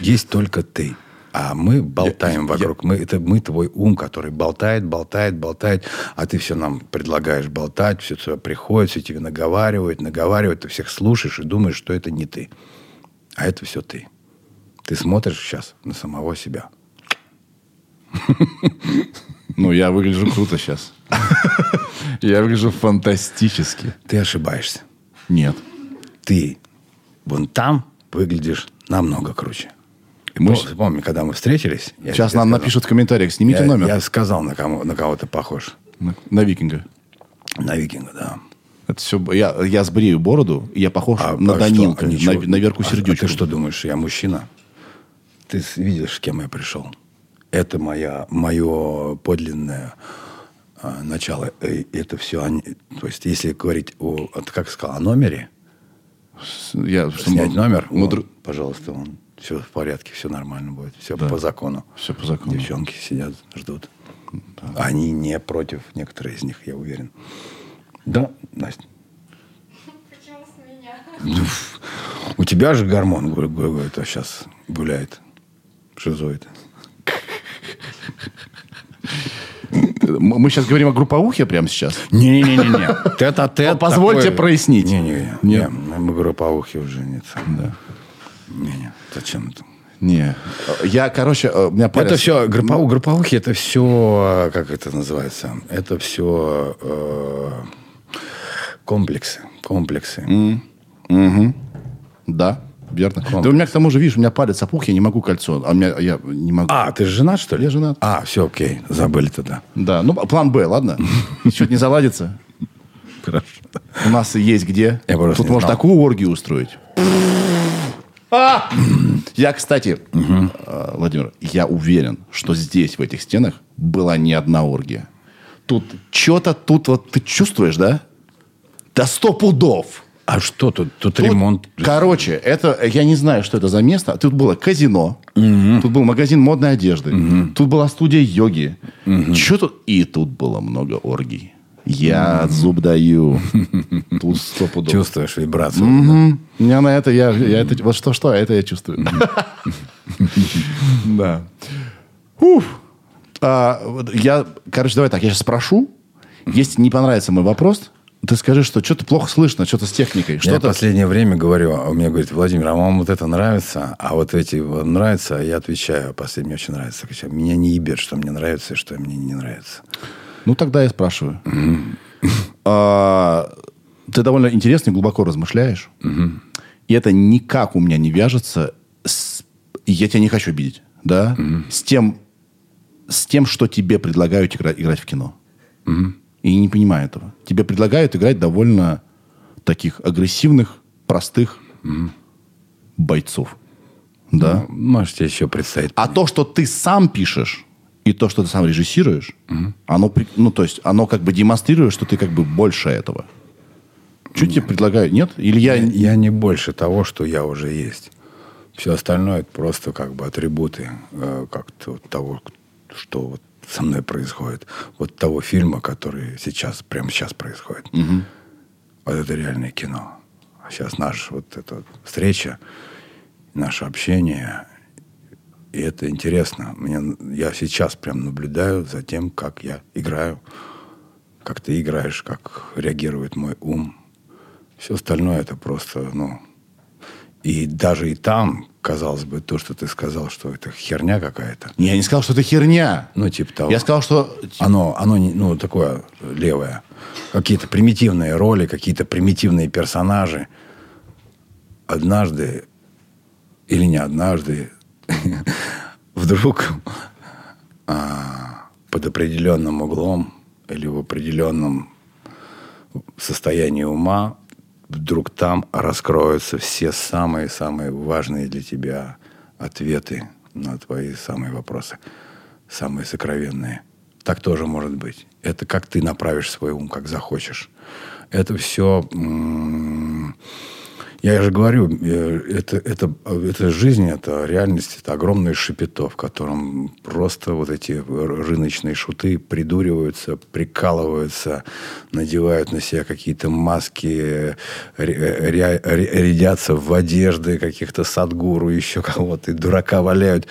[SPEAKER 2] Есть только ты. А мы болтаем
[SPEAKER 1] Я-
[SPEAKER 2] вокруг. Мы, это мы твой ум, который болтает, болтает, болтает. А ты все нам предлагаешь болтать, все сюда приходит, все тебе наговаривают, наговаривают. Ты всех слушаешь и думаешь, что это не ты. А это все ты. Ты смотришь сейчас на самого себя.
[SPEAKER 1] Ну, я выгляжу круто сейчас. Я выгляжу фантастически.
[SPEAKER 2] Ты ошибаешься.
[SPEAKER 1] Нет.
[SPEAKER 2] Ты вон там выглядишь намного круче. И
[SPEAKER 1] Мы
[SPEAKER 2] пом-
[SPEAKER 1] щ-
[SPEAKER 2] помню, когда мы встретились... я
[SPEAKER 1] Сейчас нам
[SPEAKER 2] сказал-
[SPEAKER 1] напишут в комментариях, снимите
[SPEAKER 2] я,
[SPEAKER 1] номер.
[SPEAKER 2] Я сказал, на, кого, на кого ты похож.
[SPEAKER 1] На, на викинга.
[SPEAKER 2] На викинга, да.
[SPEAKER 1] Это все, я, я сбрею бороду, и я похож
[SPEAKER 2] А-
[SPEAKER 1] на
[SPEAKER 2] а
[SPEAKER 1] Данилка?
[SPEAKER 2] А
[SPEAKER 1] на, на Верку
[SPEAKER 2] А-
[SPEAKER 1] Сердючку.
[SPEAKER 2] А, ты что думаешь, я мужчина? Ты видишь, с кем я пришел? Это моя, мое подлинное а, начало. Это все они... То есть, если говорить о, как сказал, о номере,
[SPEAKER 1] Я,
[SPEAKER 2] снять номер, вот,
[SPEAKER 1] дру-
[SPEAKER 2] пожалуйста, он, все в порядке, все нормально будет. Все
[SPEAKER 1] Да.
[SPEAKER 2] по закону.
[SPEAKER 1] Всё по закону.
[SPEAKER 2] Девчонки сидят, ждут. Они не против, некоторые из них, я уверен. Да, Настя?
[SPEAKER 3] Почему с меня?
[SPEAKER 2] Ну, У тебя же гормон это сейчас гуляет. Шизоид.
[SPEAKER 1] Мы сейчас говорим о групповухе прямо сейчас.
[SPEAKER 2] Не-не-не-не. Тет а тет.
[SPEAKER 1] Позвольте прояснить.
[SPEAKER 2] Не-не.
[SPEAKER 1] Нет.
[SPEAKER 2] Не, мы групповухи уже нет. Да. Не-не. Зачем это?
[SPEAKER 1] Не. Я, короче, э, у меня.
[SPEAKER 2] Это все, группа, групповухи, это все, как это называется, это все комплексы. Комплексы.
[SPEAKER 1] Да, верно. Да у меня к тому же, видишь, у меня палец опух, я не могу кольцо. А у меня, я не могу.
[SPEAKER 2] А, ты же женат, что ли?
[SPEAKER 1] Я женат.
[SPEAKER 2] А, все, окей, забыли тогда.
[SPEAKER 1] Да, ну, план Б, ладно? Что-то не заладится.
[SPEAKER 2] Хорошо.
[SPEAKER 1] У нас есть где.
[SPEAKER 2] Я
[SPEAKER 1] Тут можно такую оргию устроить. А! Я, кстати, э, Владимир, я уверен, что здесь, в этих стенах, была не одна оргия. Тут что-то тут вот ты чувствуешь, да? Да сто пудов.
[SPEAKER 2] А что тут? Тут,
[SPEAKER 1] Тут,
[SPEAKER 2] ремонт.
[SPEAKER 1] Короче, это я не знаю, что это за место. Тут было казино, тут был магазин модной одежды, тут была студия йоги. Что тут? И тут было много оргий. Я зуб даю. Тут сто пудов.
[SPEAKER 2] Чувствуешь вибрацию.
[SPEAKER 1] Мгм. Я на это, я, я это, вот что, что, а это я чувствую. Да. Уф. А, Я, короче, давай так, я сейчас спрошу, Если не понравится мой вопрос, ты скажи, что что-то плохо слышно, что-то с техникой.
[SPEAKER 2] Я в последнее время говорю, а мне говорит, Владимир, а вам вот это нравится, а вот эти нравятся, а я отвечаю, последнее мне очень нравится. Хотя Меня не ебет, что мне нравится и что мне не нравится.
[SPEAKER 1] Ну, тогда я спрашиваю. А, Ты довольно интересно и глубоко размышляешь. И это никак у меня не вяжется с... Я тебя не хочу обидеть, да? С тем, с тем, что тебе предлагают игра- играть в кино. И не понимаю этого. Тебе предлагают играть довольно таких агрессивных, простых бойцов. Да?
[SPEAKER 2] Ну, Можете еще представить.
[SPEAKER 1] А то, что ты сам пишешь, и то, что ты сам режиссируешь, оно, при- ну, то есть, оно как бы демонстрирует, что ты как бы больше этого. Что тебе предлагают? Нет? Или я...
[SPEAKER 2] Я, я не больше того, что я уже есть. Все остальное это просто как бы атрибуты э, как-то вот того, что вот со мной происходит. Вот того фильма, который сейчас, прямо сейчас происходит. Вот это реальное кино. А сейчас наша вот эта встреча, наше общение, и это интересно. Мне, я сейчас прям наблюдаю за тем, как я играю, как ты играешь, как реагирует мой ум. Все остальное это просто, ну... И даже и там, казалось бы, то, что ты сказал, что это херня какая-то.
[SPEAKER 1] Я не сказал, что это херня.
[SPEAKER 2] Ну, типа того.
[SPEAKER 1] Я сказал, что...
[SPEAKER 2] Оно, оно ну, такое левое. Какие-то примитивные роли, какие-то примитивные персонажи. Однажды, или не однажды, вдруг а, под определенным углом или в определенном состоянии ума вдруг там раскроются все самые-самые важные для тебя ответы на твои самые вопросы, самые сокровенные. Так тоже может быть. Это как ты направишь свой ум, как захочешь. Это все... Я же говорю, э, это, это, это жизнь, это реальность, это огромное шипито, в котором просто вот эти рыночные шуты придуриваются, прикалываются, надевают на себя какие-то маски, ря- ря- ря- рядятся в одежды каких-то садгуру, еще кого-то, и дурака валяют.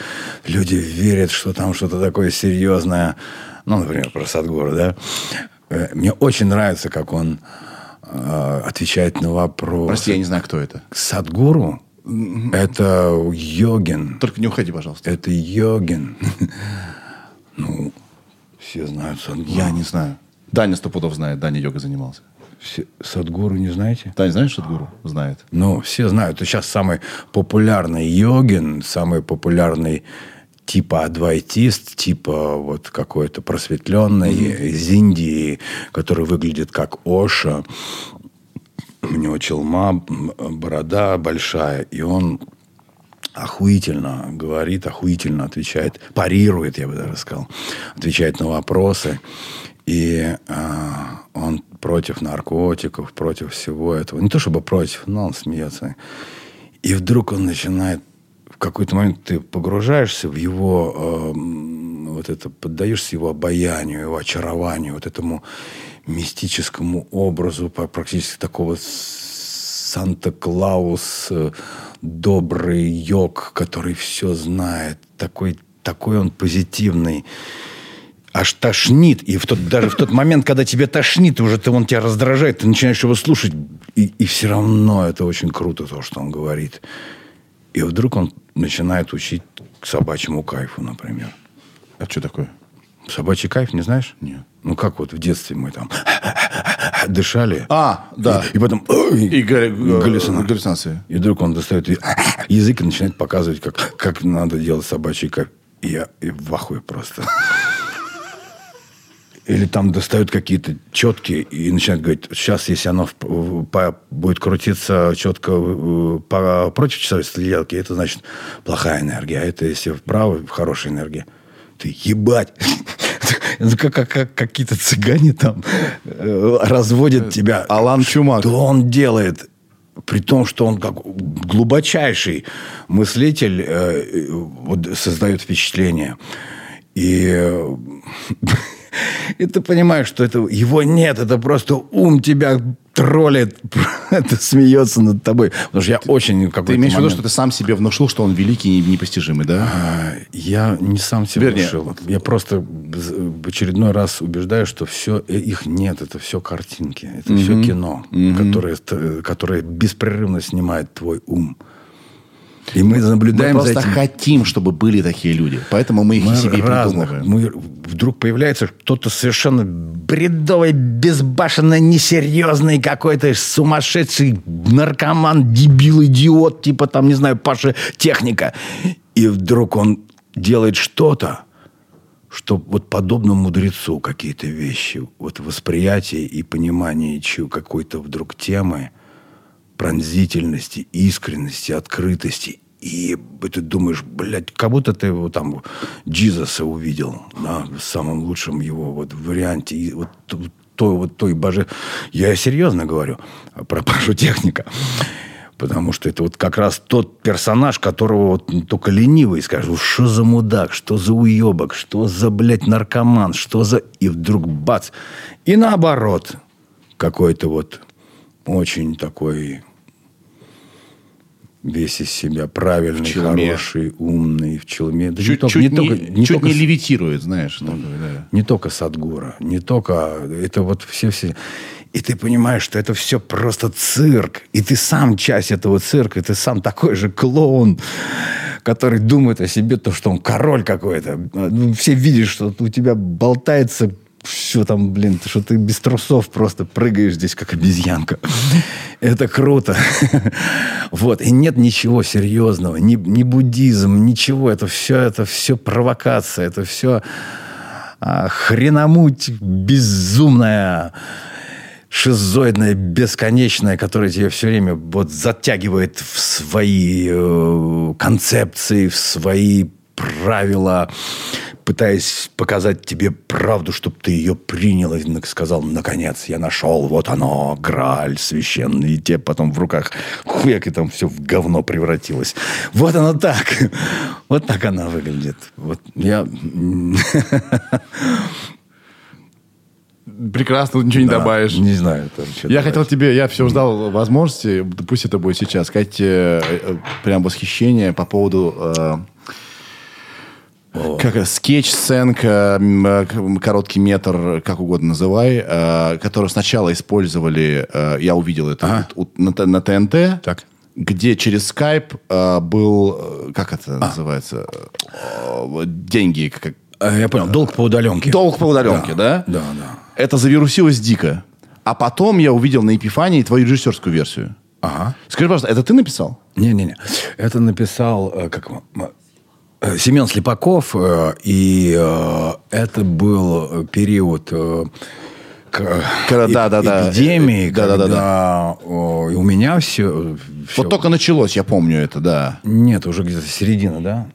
[SPEAKER 2] Люди верят, что там что-то такое серьезное. Ну, например, про садгуру, да? Э, Мне очень нравится, как он э, отвечает на вопрос.
[SPEAKER 1] Прости, я не знаю, кто это.
[SPEAKER 2] Садгуру – это йогин.
[SPEAKER 1] Только не уходи, пожалуйста.
[SPEAKER 2] Это йогин. Ну, все знают Садгуру.
[SPEAKER 1] Я не знаю. Даня Стопудов знает. Даня йогой занимался.
[SPEAKER 2] Все- Садгуру не знаете?
[SPEAKER 1] Даня, знаешь Садгуру? Знает.
[SPEAKER 2] Ну, все знают. Это сейчас самый популярный йогин, самый популярный типа адвайтист, типа вот какой-то просветленный из Индии, который выглядит как Оша. У него челма, борода большая, и он охуительно говорит, охуительно отвечает, парирует, я бы даже сказал, отвечает на вопросы. И а, он против наркотиков, против всего этого. Не то чтобы против, но он смеется. И вдруг он начинает какой-то момент ты погружаешься в его эм, вот это поддаешься его обаянию, его очарованию, вот этому мистическому образу практически такого Санта-Клаус, э, добрый йог, который все знает, такой, такой он позитивный аж тошнит. И в тот, даже в тот момент, когда тебе тошнит, уже ты, он тебя раздражает, ты начинаешь его слушать, и, и все равно это очень круто, то, что он говорит. И вдруг он начинает учить к собачьему кайфу, например.
[SPEAKER 1] А что такое?
[SPEAKER 2] Собачий кайф, не знаешь?
[SPEAKER 1] Нет.
[SPEAKER 2] Ну, как вот в детстве мы там дышали.
[SPEAKER 1] А, да.
[SPEAKER 2] И, и потом... ой,
[SPEAKER 1] И
[SPEAKER 2] галлюцина-
[SPEAKER 1] галлюцинации.
[SPEAKER 2] И вдруг он достает и- язык и начинает показывать, как, как надо делать собачий кайф. И я и в ахуе просто. Или там достают какие-то четки и начинают говорить, сейчас, если оно в- по- будет крутиться четко э, по, против часовой стрелки, это значит плохая энергия. А это если вправо, хорошая энергия. Ты ебать! Это как, как- как какие-то цыгане там э, разводят тебя.
[SPEAKER 1] Алан Чумак.
[SPEAKER 2] Что он делает? При том, что он как глубочайший мыслитель э, вот, создает впечатление. И, э, и ты понимаешь, что это его нет, это просто ум тебя троллит, это смеется над тобой. Потому что я очень... в
[SPEAKER 1] Ты
[SPEAKER 2] какой-то
[SPEAKER 1] имеешь в виду, что ты сам себе внушил, что он великий и непостижимый, да?
[SPEAKER 2] А, Я не сам себе
[SPEAKER 1] Вернее,
[SPEAKER 2] внушил. Я просто в очередной раз убеждаю, что все их нет, это все картинки, это все кино, которое, т- которое беспрерывно снимает твой ум. И мы
[SPEAKER 1] Мы
[SPEAKER 2] наблюдаем за
[SPEAKER 1] просто
[SPEAKER 2] этим.
[SPEAKER 1] хотим, чтобы были такие люди. Поэтому мы их
[SPEAKER 2] Мы
[SPEAKER 1] и себе
[SPEAKER 2] разных.
[SPEAKER 1] придумываем.
[SPEAKER 2] Мы, вдруг появляется кто-то совершенно бредовый, безбашенно несерьезный какой-то сумасшедший наркоман, дебил, идиот, типа там, не знаю, Паша Техника. И вдруг он делает что-то, что вот подобно мудрецу какие-то вещи, вот восприятие и понимание чего- какой-то вдруг темы, пронзительности, искренности, открытости. И ты думаешь, блядь, как будто ты его там Джизуса увидел, да, в самом лучшем его вот варианте. И вот т- то, вот той боже... Я серьезно говорю про Пашу Техника. Потому что это вот как раз тот персонаж, которого вот только ленивый скажет, что за мудак, что за уебок, что за, блядь, наркоман, что за... И вдруг бац. И наоборот, какой-то вот очень такой весь из себя правильный, хороший, умный, в челме. Да не
[SPEAKER 1] Чуть,
[SPEAKER 2] только-
[SPEAKER 1] чуть
[SPEAKER 2] не
[SPEAKER 1] не,
[SPEAKER 2] только- не
[SPEAKER 1] чуть
[SPEAKER 2] только
[SPEAKER 1] не левитирует, знаешь. такой, да.
[SPEAKER 2] не только Садгура, не только... Это вот все-все... И ты понимаешь, что это все просто цирк. И ты сам часть этого цирка. И ты сам такой же клоун, который думает о себе то, что он король какой-то. Ну, все видят, что у тебя болтается все там, блин, что ты без трусов просто прыгаешь здесь, как обезьянка. Это круто. Вот. И нет ничего серьезного. Ни, ни буддизм, ничего. Это все, это все провокация. Это все а, хреномуть безумная, шизоидная, бесконечная, которая тебя все время вот затягивает в свои э, концепции, в свои правила, пытаясь показать тебе правду, чтобы ты ее принял и сказал, наконец, я нашел, вот оно, Грааль священный, и тебе потом в руках хуяк, и там все в говно превратилось. Вот оно так. Вот так она выглядит. Вот я...
[SPEAKER 1] Прекрасно, ничего не
[SPEAKER 2] Да,
[SPEAKER 1] добавишь.
[SPEAKER 2] Не знаю. там
[SPEAKER 1] Я
[SPEAKER 2] добавить.
[SPEAKER 1] хотел тебе, я все ждал возможности, пусть это будет сейчас, сказать э, э, прям восхищение по поводу э, как это, скетч, сценка, э, короткий метр, как угодно называй, э, который сначала использовали, э, я увидел это
[SPEAKER 2] Ага.
[SPEAKER 1] у- на, на ТНТ,
[SPEAKER 2] Так.
[SPEAKER 1] где через скайп э, был, э, как это называется, э, деньги, как,
[SPEAKER 2] А, Я понял. Долг по удаленке.
[SPEAKER 1] долг по удаленке, да?
[SPEAKER 2] Да, да.
[SPEAKER 1] Это завирусилось дико. А потом я увидел на Эпифании твою режиссерскую версию.
[SPEAKER 2] Ага.
[SPEAKER 1] Скажи, пожалуйста, это ты написал?
[SPEAKER 2] Не-не-не. Это написал э, как, э, Семен Слепаков. э, И э, это был период э,
[SPEAKER 1] Когда- да, да, да.
[SPEAKER 2] эпидемии,
[SPEAKER 1] да, да, да,
[SPEAKER 2] когда о, и у меня все,
[SPEAKER 1] Вот только началось, я помню это, да.
[SPEAKER 2] Нет, уже где-то середина, да?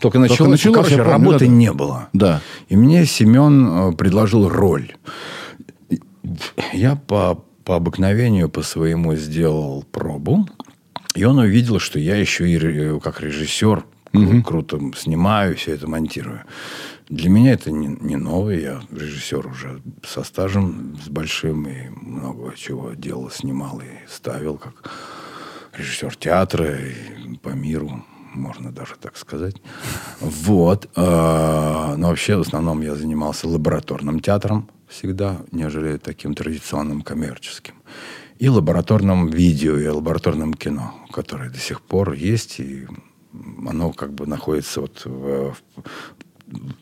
[SPEAKER 2] Только началось.
[SPEAKER 1] началось,
[SPEAKER 2] Короче,
[SPEAKER 1] я помню,
[SPEAKER 2] работы
[SPEAKER 1] да, да.
[SPEAKER 2] не было.
[SPEAKER 1] Да.
[SPEAKER 2] И мне Семен предложил роль. Я по, по обыкновению, по своему сделал пробу. И он увидел, что я еще и как режиссер кру- круто снимаю, все это монтирую. Для меня это не, не новое. Я режиссер уже со стажем, с большим. И много чего делал, снимал и ставил как режиссер театра и по миру, можно даже так сказать. Вот. А, Но вообще в основном я занимался лабораторным театром всегда, нежели таким традиционным коммерческим. И лабораторным видео, и лабораторным кино, которое до сих пор есть, и оно как бы находится вот в,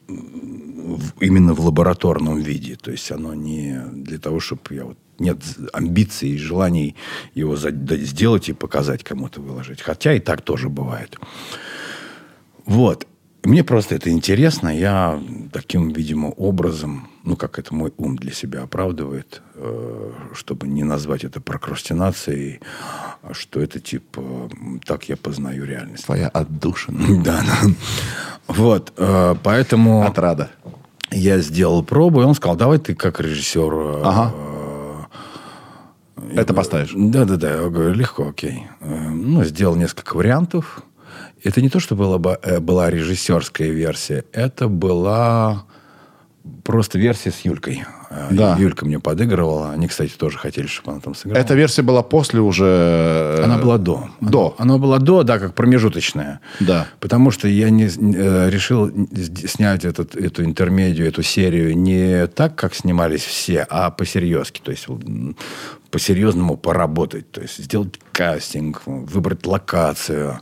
[SPEAKER 2] в- именно в лабораторном виде. То есть оно не для того, чтобы я вот нет амбиций и желаний его за- да- сделать и показать кому-то выложить. Хотя и так тоже бывает. Вот. Мне просто это интересно. Я таким, видимо, образом, ну, как это мой ум для себя оправдывает, э, чтобы не назвать это прокрастинацией, что это типа так я познаю реальность.
[SPEAKER 1] Твоя отдушина.
[SPEAKER 2] Да, да. Вот. э, Поэтому
[SPEAKER 1] Отрада.
[SPEAKER 2] я сделал пробу, и он сказал, давай ты как режиссер...
[SPEAKER 1] Ага.
[SPEAKER 2] Я
[SPEAKER 1] Это
[SPEAKER 2] говорю,
[SPEAKER 1] поставишь.
[SPEAKER 2] Да-да-да. Я говорю, легко, окей. Ну, сделал несколько вариантов. Это не то, что была, бы- э, была режиссерская версия. Это была просто версия с Юлькой. А,
[SPEAKER 1] Да.
[SPEAKER 2] Юлька мне подыгрывала. Они, кстати, тоже хотели, чтобы она там сыграла.
[SPEAKER 1] Эта версия была после уже... э,
[SPEAKER 2] Она была до.
[SPEAKER 1] До.
[SPEAKER 2] Она, она была до, да, как промежуточная.
[SPEAKER 1] Да.
[SPEAKER 2] Потому что я не, э, решил снять этот, эту интермедию, эту серию не так, как снимались все, а по-серьезки. То есть по-серьезному поработать. То есть сделать кастинг, выбрать локацию.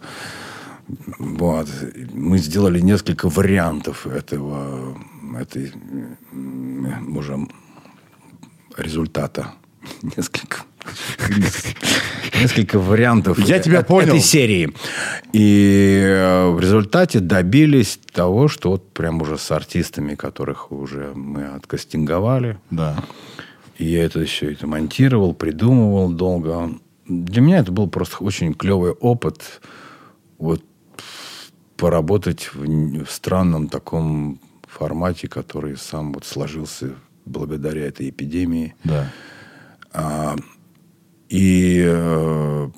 [SPEAKER 2] Вот. Мы сделали несколько вариантов этого, этой м, уже результата. Несколько. Несколько вариантов
[SPEAKER 1] Я тебя
[SPEAKER 2] эт-
[SPEAKER 1] понял.
[SPEAKER 2] этой серии. И э, в результате добились того, что вот прям уже с артистами, которых уже мы откастинговали,
[SPEAKER 1] Да.
[SPEAKER 2] и я это еще это монтировал, придумывал долго. Для меня это был просто очень клевый опыт. Вот поработать в, в странном таком формате, который сам вот сложился благодаря этой эпидемии.
[SPEAKER 1] Да.
[SPEAKER 2] А, и э,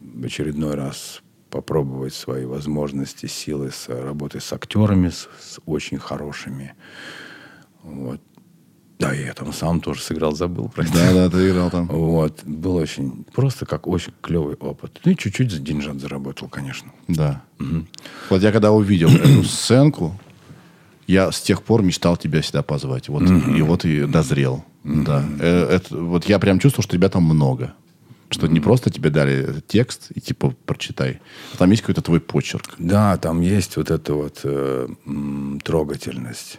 [SPEAKER 2] в очередной раз попробовать свои возможности, силы с работой с актерами, с, с очень хорошими. Вот. Да, я там сам тоже сыграл, забыл про это.
[SPEAKER 1] Да, да, ты играл там.
[SPEAKER 2] Вот. Был очень, просто как очень клевый опыт. Ну и чуть-чуть за деньжат заработал, конечно.
[SPEAKER 1] Да. Вот я когда увидел эту сценку, я с тех пор мечтал тебя сюда позвать. Вот, И вот и дозрел. Да. Э, это, вот я прям чувствовал, что тебя там много. Что не просто тебе дали текст и типа прочитай. Там есть какой-то твой почерк.
[SPEAKER 2] Да, там есть вот эта вот э, трогательность.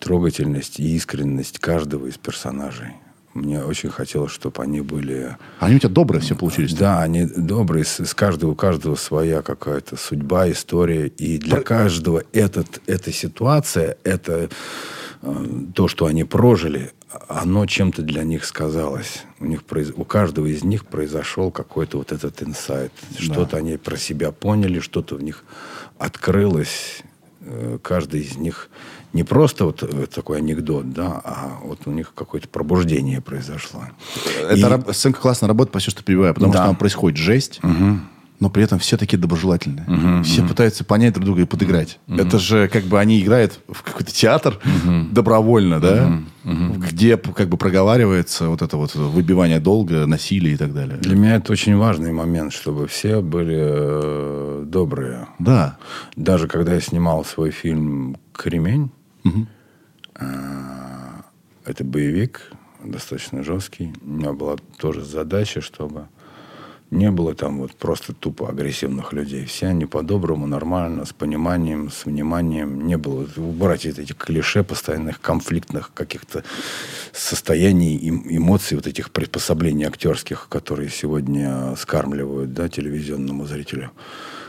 [SPEAKER 2] Трогательность и искренность каждого из персонажей. Мне очень хотелось, чтобы они были...
[SPEAKER 1] Они у тебя добрые все получились.
[SPEAKER 2] Да, они добрые. С, с каждого, у каждого своя какая-то судьба, история. И для каждого этот, эта ситуация, это э, то, что они прожили, оно чем-то для них сказалось. У, них произ- у каждого из них произошел какой-то вот этот инсайт. Что-то они про себя поняли, что-то в них открылось. Э, Каждый из них не просто вот э, такой анекдот, да, а вот у них какое-то пробуждение произошло.
[SPEAKER 1] Это
[SPEAKER 2] И-
[SPEAKER 1] раб- сценка классно работает, почти что перебиваю, потому
[SPEAKER 2] Да.
[SPEAKER 1] что там происходит жесть, но при этом все такие доброжелательные. все пытаются понять друг друга и подыграть. Это же как бы они играют в какой-то театр добровольно, да, где п- как бы проговаривается вот это вот выбивание долга, насилие и так далее.
[SPEAKER 2] Для меня это очень важный момент, чтобы все были э, добрые.
[SPEAKER 1] Да.
[SPEAKER 2] Даже когда я снимал свой фильм «Кремень», э, это боевик, достаточно жесткий. У меня была тоже задача, чтобы не было там вот просто тупо агрессивных людей. Все они по-доброму, нормально, с пониманием, с вниманием. Не было убрать эти клише постоянных конфликтных каких-то состояний, эм- эмоций, вот этих приспособлений актерских, которые сегодня скармливают да, телевизионному зрителю.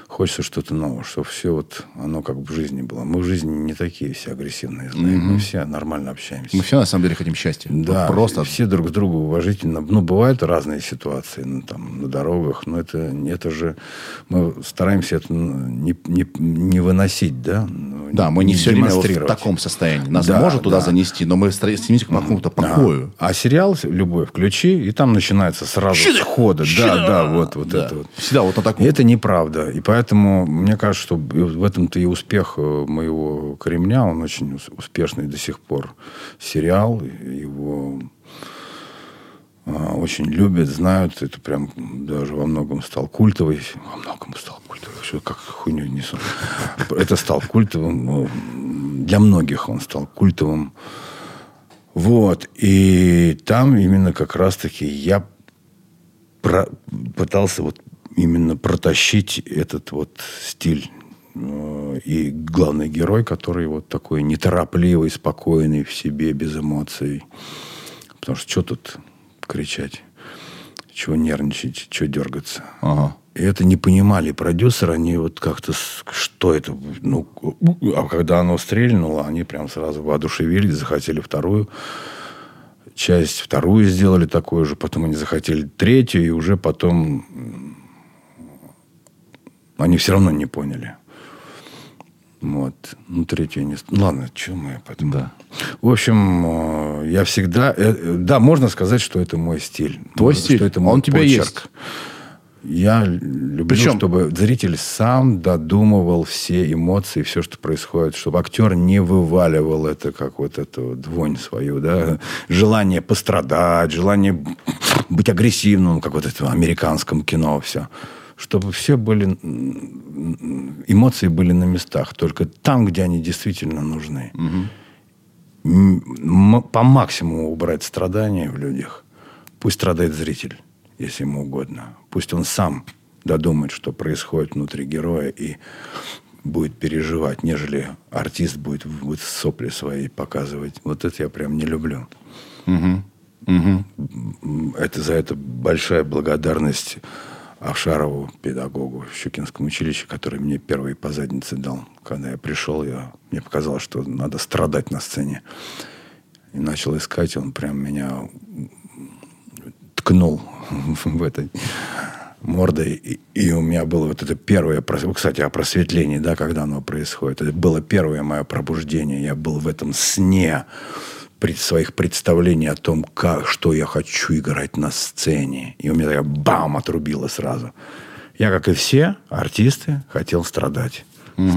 [SPEAKER 2] Хочется что-то нового, чтобы все вот оно как в жизни было. Мы в жизни не такие все агрессивные, знаем. Мы все нормально общаемся.
[SPEAKER 1] Мы все на самом деле хотим счастья.
[SPEAKER 2] Да,
[SPEAKER 1] просто.
[SPEAKER 2] все друг с другу уважительно. Ну, бывают разные ситуации ну, там, на дорогах, но это, это же... Мы стараемся это ну, не, не, не выносить, да? Ну,
[SPEAKER 1] Да, мы не, все время вот в таком состоянии. Нас
[SPEAKER 2] Да,
[SPEAKER 1] может туда
[SPEAKER 2] да.
[SPEAKER 1] занести, но мы стремимся к какому-то
[SPEAKER 2] Да.
[SPEAKER 1] покою.
[SPEAKER 2] А сериал любой включи, и там начинается сразу схода. Да, да, вот, вот
[SPEAKER 1] Да.
[SPEAKER 2] это вот.
[SPEAKER 1] Всегда вот на
[SPEAKER 2] И
[SPEAKER 1] таком.
[SPEAKER 2] это неправда. И поэтому, мне кажется, что в этом-то и успех э, моего «Кремня». Он очень ус- успешный до сих пор сериал. Его а, очень любят, знают. Это прям даже во многом стал культовый. Во многом стал культовый. Что как хуйню несу. Это стал культовым. ну, Для многих он стал культовым. Вот. И там именно как раз-таки я про- пытался вот именно протащить этот вот стиль. Э, И главный герой, который вот такой неторопливый, спокойный в себе, без эмоций. Потому что что тут кричать? Чего нервничать? Чего дергаться?
[SPEAKER 1] Ага.
[SPEAKER 2] И это не понимали продюсеры, они вот как-то, что это, ну, а когда оно стрельнуло, они прям сразу воодушевились, захотели вторую часть, вторую сделали такую же, потом они захотели третью, и уже потом они все равно не поняли. Вот. Ну, третью не... Ну, ладно, что мы об этом?
[SPEAKER 1] Да.
[SPEAKER 2] В общем, э, я всегда... э, Да, можно сказать, что это мой стиль.
[SPEAKER 1] Твой
[SPEAKER 2] Что
[SPEAKER 1] стиль.
[SPEAKER 2] это мой
[SPEAKER 1] Он тебя есть.
[SPEAKER 2] Я люблю,
[SPEAKER 1] Причем-
[SPEAKER 2] чтобы зритель сам додумывал все эмоции, все, что происходит, чтобы актер не вываливал это, как вот эту вот вонь свою, да, желание пострадать, желание быть агрессивным, как вот это в американском кино все. Чтобы все были, эмоции были на местах, только там, где они действительно нужны. М- по максимуму убрать страдания в людях. Пусть страдает зритель, если ему угодно. Пусть он сам додумает, что происходит внутри героя и будет переживать, нежели артист будет, будет сопли свои показывать. Вот это я прям не люблю. М, Это за это большая благодарность Авшарову, педагогу в Щукинском училище, который мне первый по заднице дал. Когда я пришел, я, мне показалось, что надо страдать на сцене. И начал искать, он прям меня ткнул в этой мордой. И, и у меня было вот это первое... Кстати, о просветлении, да, когда оно происходит. Это было первое мое пробуждение. Я был в этом сне своих представлений о том, как, что я хочу играть на сцене. И у меня такая бам отрубило сразу. Я, как и все артисты, хотел страдать.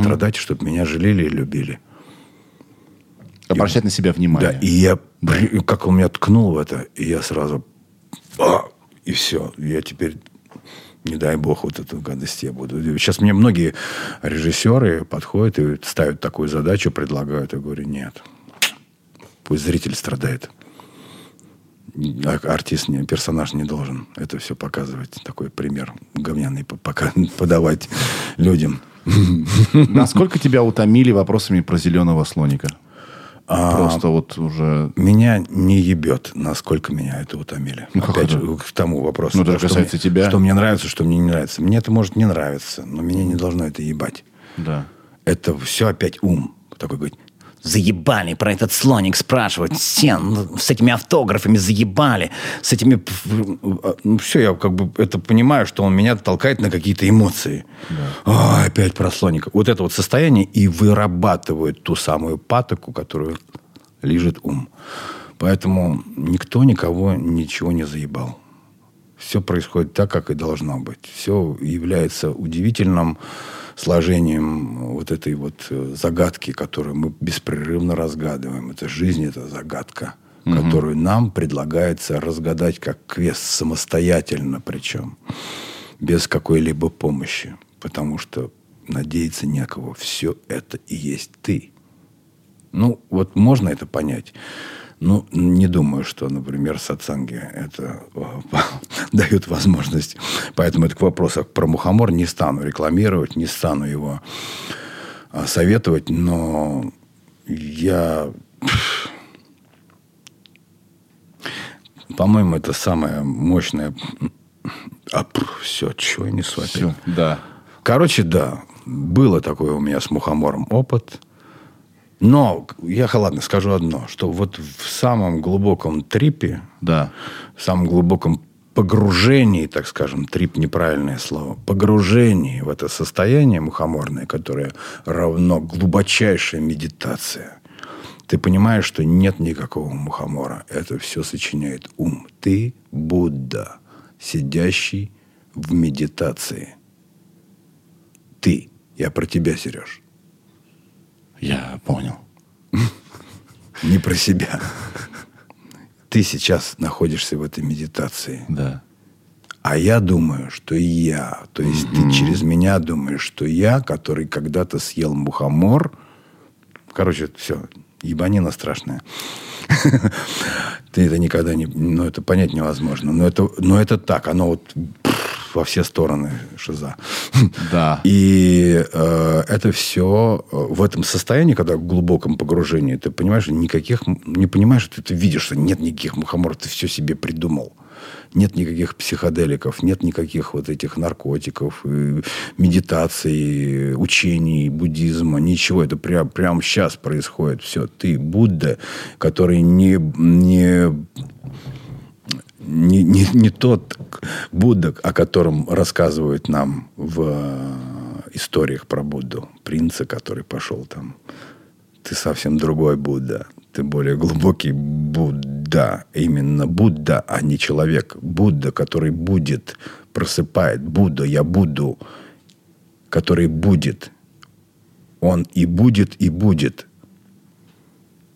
[SPEAKER 2] Страдать, чтобы меня жалели и любили.
[SPEAKER 1] Обращать на себя внимание.
[SPEAKER 2] Да, и я, при- как он меня ткнул в это, и я сразу, а, и все, я теперь, не дай бог, вот эту гадость я буду. Сейчас мне многие режиссеры подходят и ставят такую задачу, предлагают, я говорю, нет, пусть зритель страдает. А Артист, не, персонаж не должен это все показывать, такой пример говняный по- пока подавать людям.
[SPEAKER 1] Насколько тебя утомили вопросами про зеленого слоника?
[SPEAKER 2] А,
[SPEAKER 1] Просто вот уже...
[SPEAKER 2] Меня не ебет, насколько меня это утомили.
[SPEAKER 1] Ну,
[SPEAKER 2] Опять
[SPEAKER 1] это?
[SPEAKER 2] же, к тому вопросу.
[SPEAKER 1] Ну, это
[SPEAKER 2] что
[SPEAKER 1] касается
[SPEAKER 2] мне-
[SPEAKER 1] тебя.
[SPEAKER 2] Что мне нравится, что мне не нравится. Мне это может не нравиться, но меня не должно это ебать.
[SPEAKER 1] Да.
[SPEAKER 2] Это все опять ум. Такой говорит, заебали про этот слоник спрашивать. Все ну, с этими автографами заебали. С этими... Ну, все, я как бы это понимаю, что он меня толкает на какие-то эмоции. «А, опять про слоника. Вот это вот состояние и вырабатывает ту самую патоку, которую лежит ум. Поэтому никто никого ничего не заебал. Все происходит так, как и должно быть. Все является удивительным сложением вот этой вот э, загадки, которую мы беспрерывно разгадываем. Это жизнь, это загадка, которую нам предлагается разгадать как квест самостоятельно причем, без какой-либо помощи. Потому что надеяться некого. Все это и есть ты. Ну, вот можно это понять. Ну, не думаю, что, например, сатсанги это э, дают возможность. Поэтому это к вопросу про мухомор не стану рекламировать, не стану его а, советовать, но я... По-моему, это самое мощное... А, все, чего я несу опять?
[SPEAKER 1] Все, да.
[SPEAKER 2] Короче, да, было такое у меня с мухомором опыт. Но я, ладно, скажу одно, что вот в самом глубоком трипе,
[SPEAKER 1] Да.
[SPEAKER 2] в самом глубоком погружении, так скажем, трип неправильное слово, погружении в это состояние мухоморное, которое равно глубочайшая медитация, ты понимаешь, что нет никакого мухомора. Это все сочиняет ум. Ты Будда, сидящий в медитации. Ты. Я про тебя, Сереж.
[SPEAKER 1] Я понял.
[SPEAKER 2] Не про себя. Ты сейчас находишься в этой медитации.
[SPEAKER 1] Да.
[SPEAKER 2] А я думаю, что и я. То есть ты через меня думаешь, что я, который когда-то съел мухомор. Короче, все, ебанина страшная. Ты это никогда не... Ну, это понять невозможно. Но это, но это так. Оно вот пф, во все стороны шиза.
[SPEAKER 1] Да.
[SPEAKER 2] И э, это все в этом состоянии, когда в глубоком погружении, ты понимаешь, никаких, не понимаешь, ты, ты видишь, что нет никаких мухоморов, ты все себе придумал. Нет никаких психоделиков, нет никаких вот этих наркотиков, э, медитаций, учений, буддизма, ничего. Это прям, прямо сейчас происходит. Все, ты Будда, который не, не не, не, не тот Будда, о котором рассказывают нам в э, историях про Будду. Принца, который пошел там. Ты совсем другой Будда. Ты более глубокий Будда. Именно Будда, а не человек. Будда, который будет просыпает Будда, я буду, который будет. Он и будет, и будет.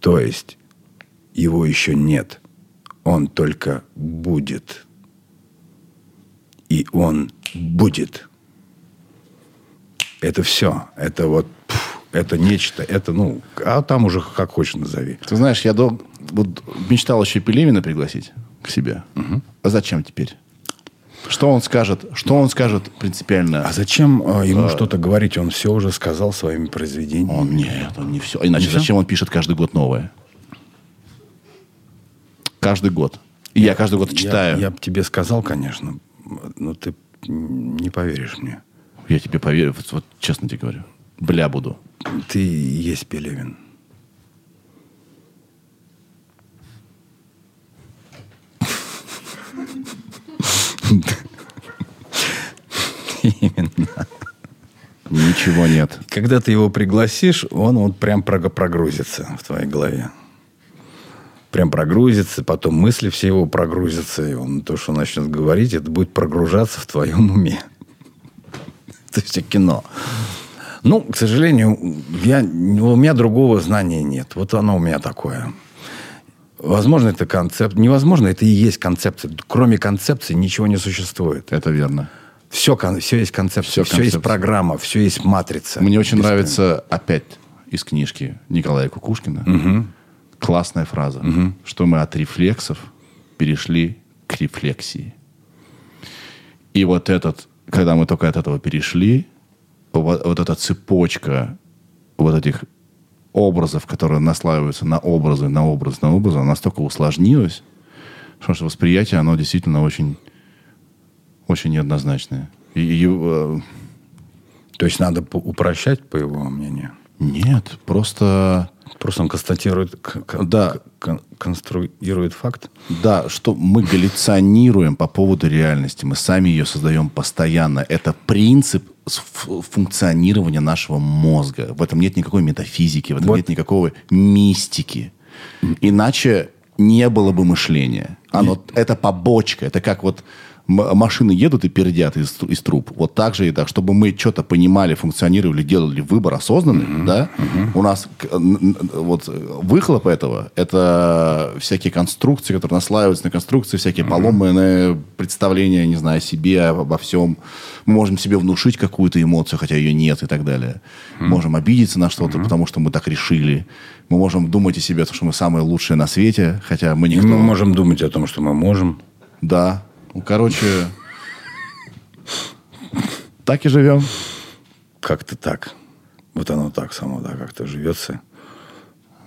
[SPEAKER 2] То есть его еще нет. Он только будет. И он будет. Это все. Это вот, пф, это нечто. Это, ну, а там уже как хочешь назови.
[SPEAKER 1] Ты знаешь, я дол- вот мечтал еще Пелевина пригласить к себе. А зачем теперь? Что он скажет? Что он скажет принципиально?
[SPEAKER 2] А зачем э, ему что-то говорить? Он все уже сказал своими произведениями.
[SPEAKER 1] Он нет, он не все. Иначе
[SPEAKER 2] Не
[SPEAKER 1] зачем он пишет каждый год новое? Каждый год. И я каждый год
[SPEAKER 2] Я-
[SPEAKER 1] читаю.
[SPEAKER 2] Я, бы тебе сказал, конечно, но ты не поверишь мне.
[SPEAKER 1] Я тебе поверю, вот, вот честно тебе говорю. Бля буду.
[SPEAKER 2] Ты и есть Пелевин. Именно.
[SPEAKER 1] Ничего нет.
[SPEAKER 2] Когда ты его пригласишь, он вот прям прог- прогрузится в твоей голове. Прям прогрузится, потом мысли все его прогрузятся, и он то, что начнет говорить, это будет прогружаться в твоем уме. То есть кино. Ну, к сожалению, я, у меня другого знания нет. Вот оно у меня такое. Возможно, это концепт. Невозможно, это и есть концепция. Кроме концепции ничего не существует.
[SPEAKER 1] Это верно.
[SPEAKER 2] Все, все есть концепция, все, есть
[SPEAKER 1] концепция.
[SPEAKER 2] программа, все есть матрица.
[SPEAKER 1] Мне очень
[SPEAKER 2] Бесспорно.
[SPEAKER 1] нравится опять из книжки Николая Кукушкина классная фраза, что мы от рефлексов перешли к рефлексии. И вот этот, когда мы только от этого перешли, вот, вот эта цепочка вот этих образов, которые наслаиваются на образы, на образ, на образы, она настолько усложнилась, что что восприятие, оно действительно очень, очень неоднозначное. И, и, э,
[SPEAKER 2] То есть надо упрощать, по его мнению.
[SPEAKER 1] нет, просто...
[SPEAKER 2] Просто он констатирует, к- к-
[SPEAKER 1] Да.
[SPEAKER 2] кон- конструирует факт.
[SPEAKER 1] Да, что мы галлюционируем по поводу реальности. Мы сами ее создаем постоянно. Это принцип функционирования нашего мозга. В этом нет никакой метафизики, в этом
[SPEAKER 2] Вот.
[SPEAKER 1] нет никакой мистики. Иначе не было бы мышления. Оно, это побочка. Это как вот машины едут и пердят из, из труб. Вот так же и так. Чтобы мы что-то понимали, функционировали, делали выбор осознанный, да, у нас вот э, выхлоп этого, это всякие конструкции, которые наслаиваются на конструкции, всякие поломанные представления, не знаю, о себе, обо всем. Мы можем себе внушить какую-то эмоцию, хотя ее нет и так далее. Можем обидеться на что-то, потому что мы так решили. Мы можем думать о себе, что мы самые лучшие на свете, хотя мы никто.
[SPEAKER 2] мы можем думать о том, что мы можем.
[SPEAKER 1] Да. Ну, короче, так и живем.
[SPEAKER 2] Как-то так. Вот оно так само, да, как-то живется.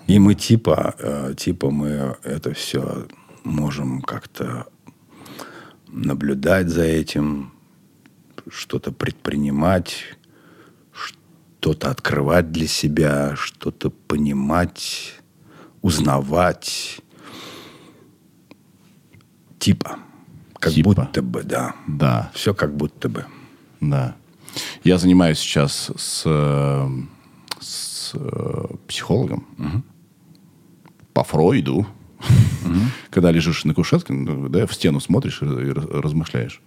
[SPEAKER 2] И мы типа, э, типа мы это все можем как-то наблюдать за этим, что-то предпринимать, что-то открывать для себя, что-то понимать, узнавать. Типа. Как
[SPEAKER 1] Типа.
[SPEAKER 2] будто бы, да.
[SPEAKER 1] Да,
[SPEAKER 2] Все как будто бы.
[SPEAKER 1] да. Я занимаюсь сейчас с, с э, психологом по Фройду. Когда лежишь на кушетке, ну, да, в стену смотришь и раз- размышляешь.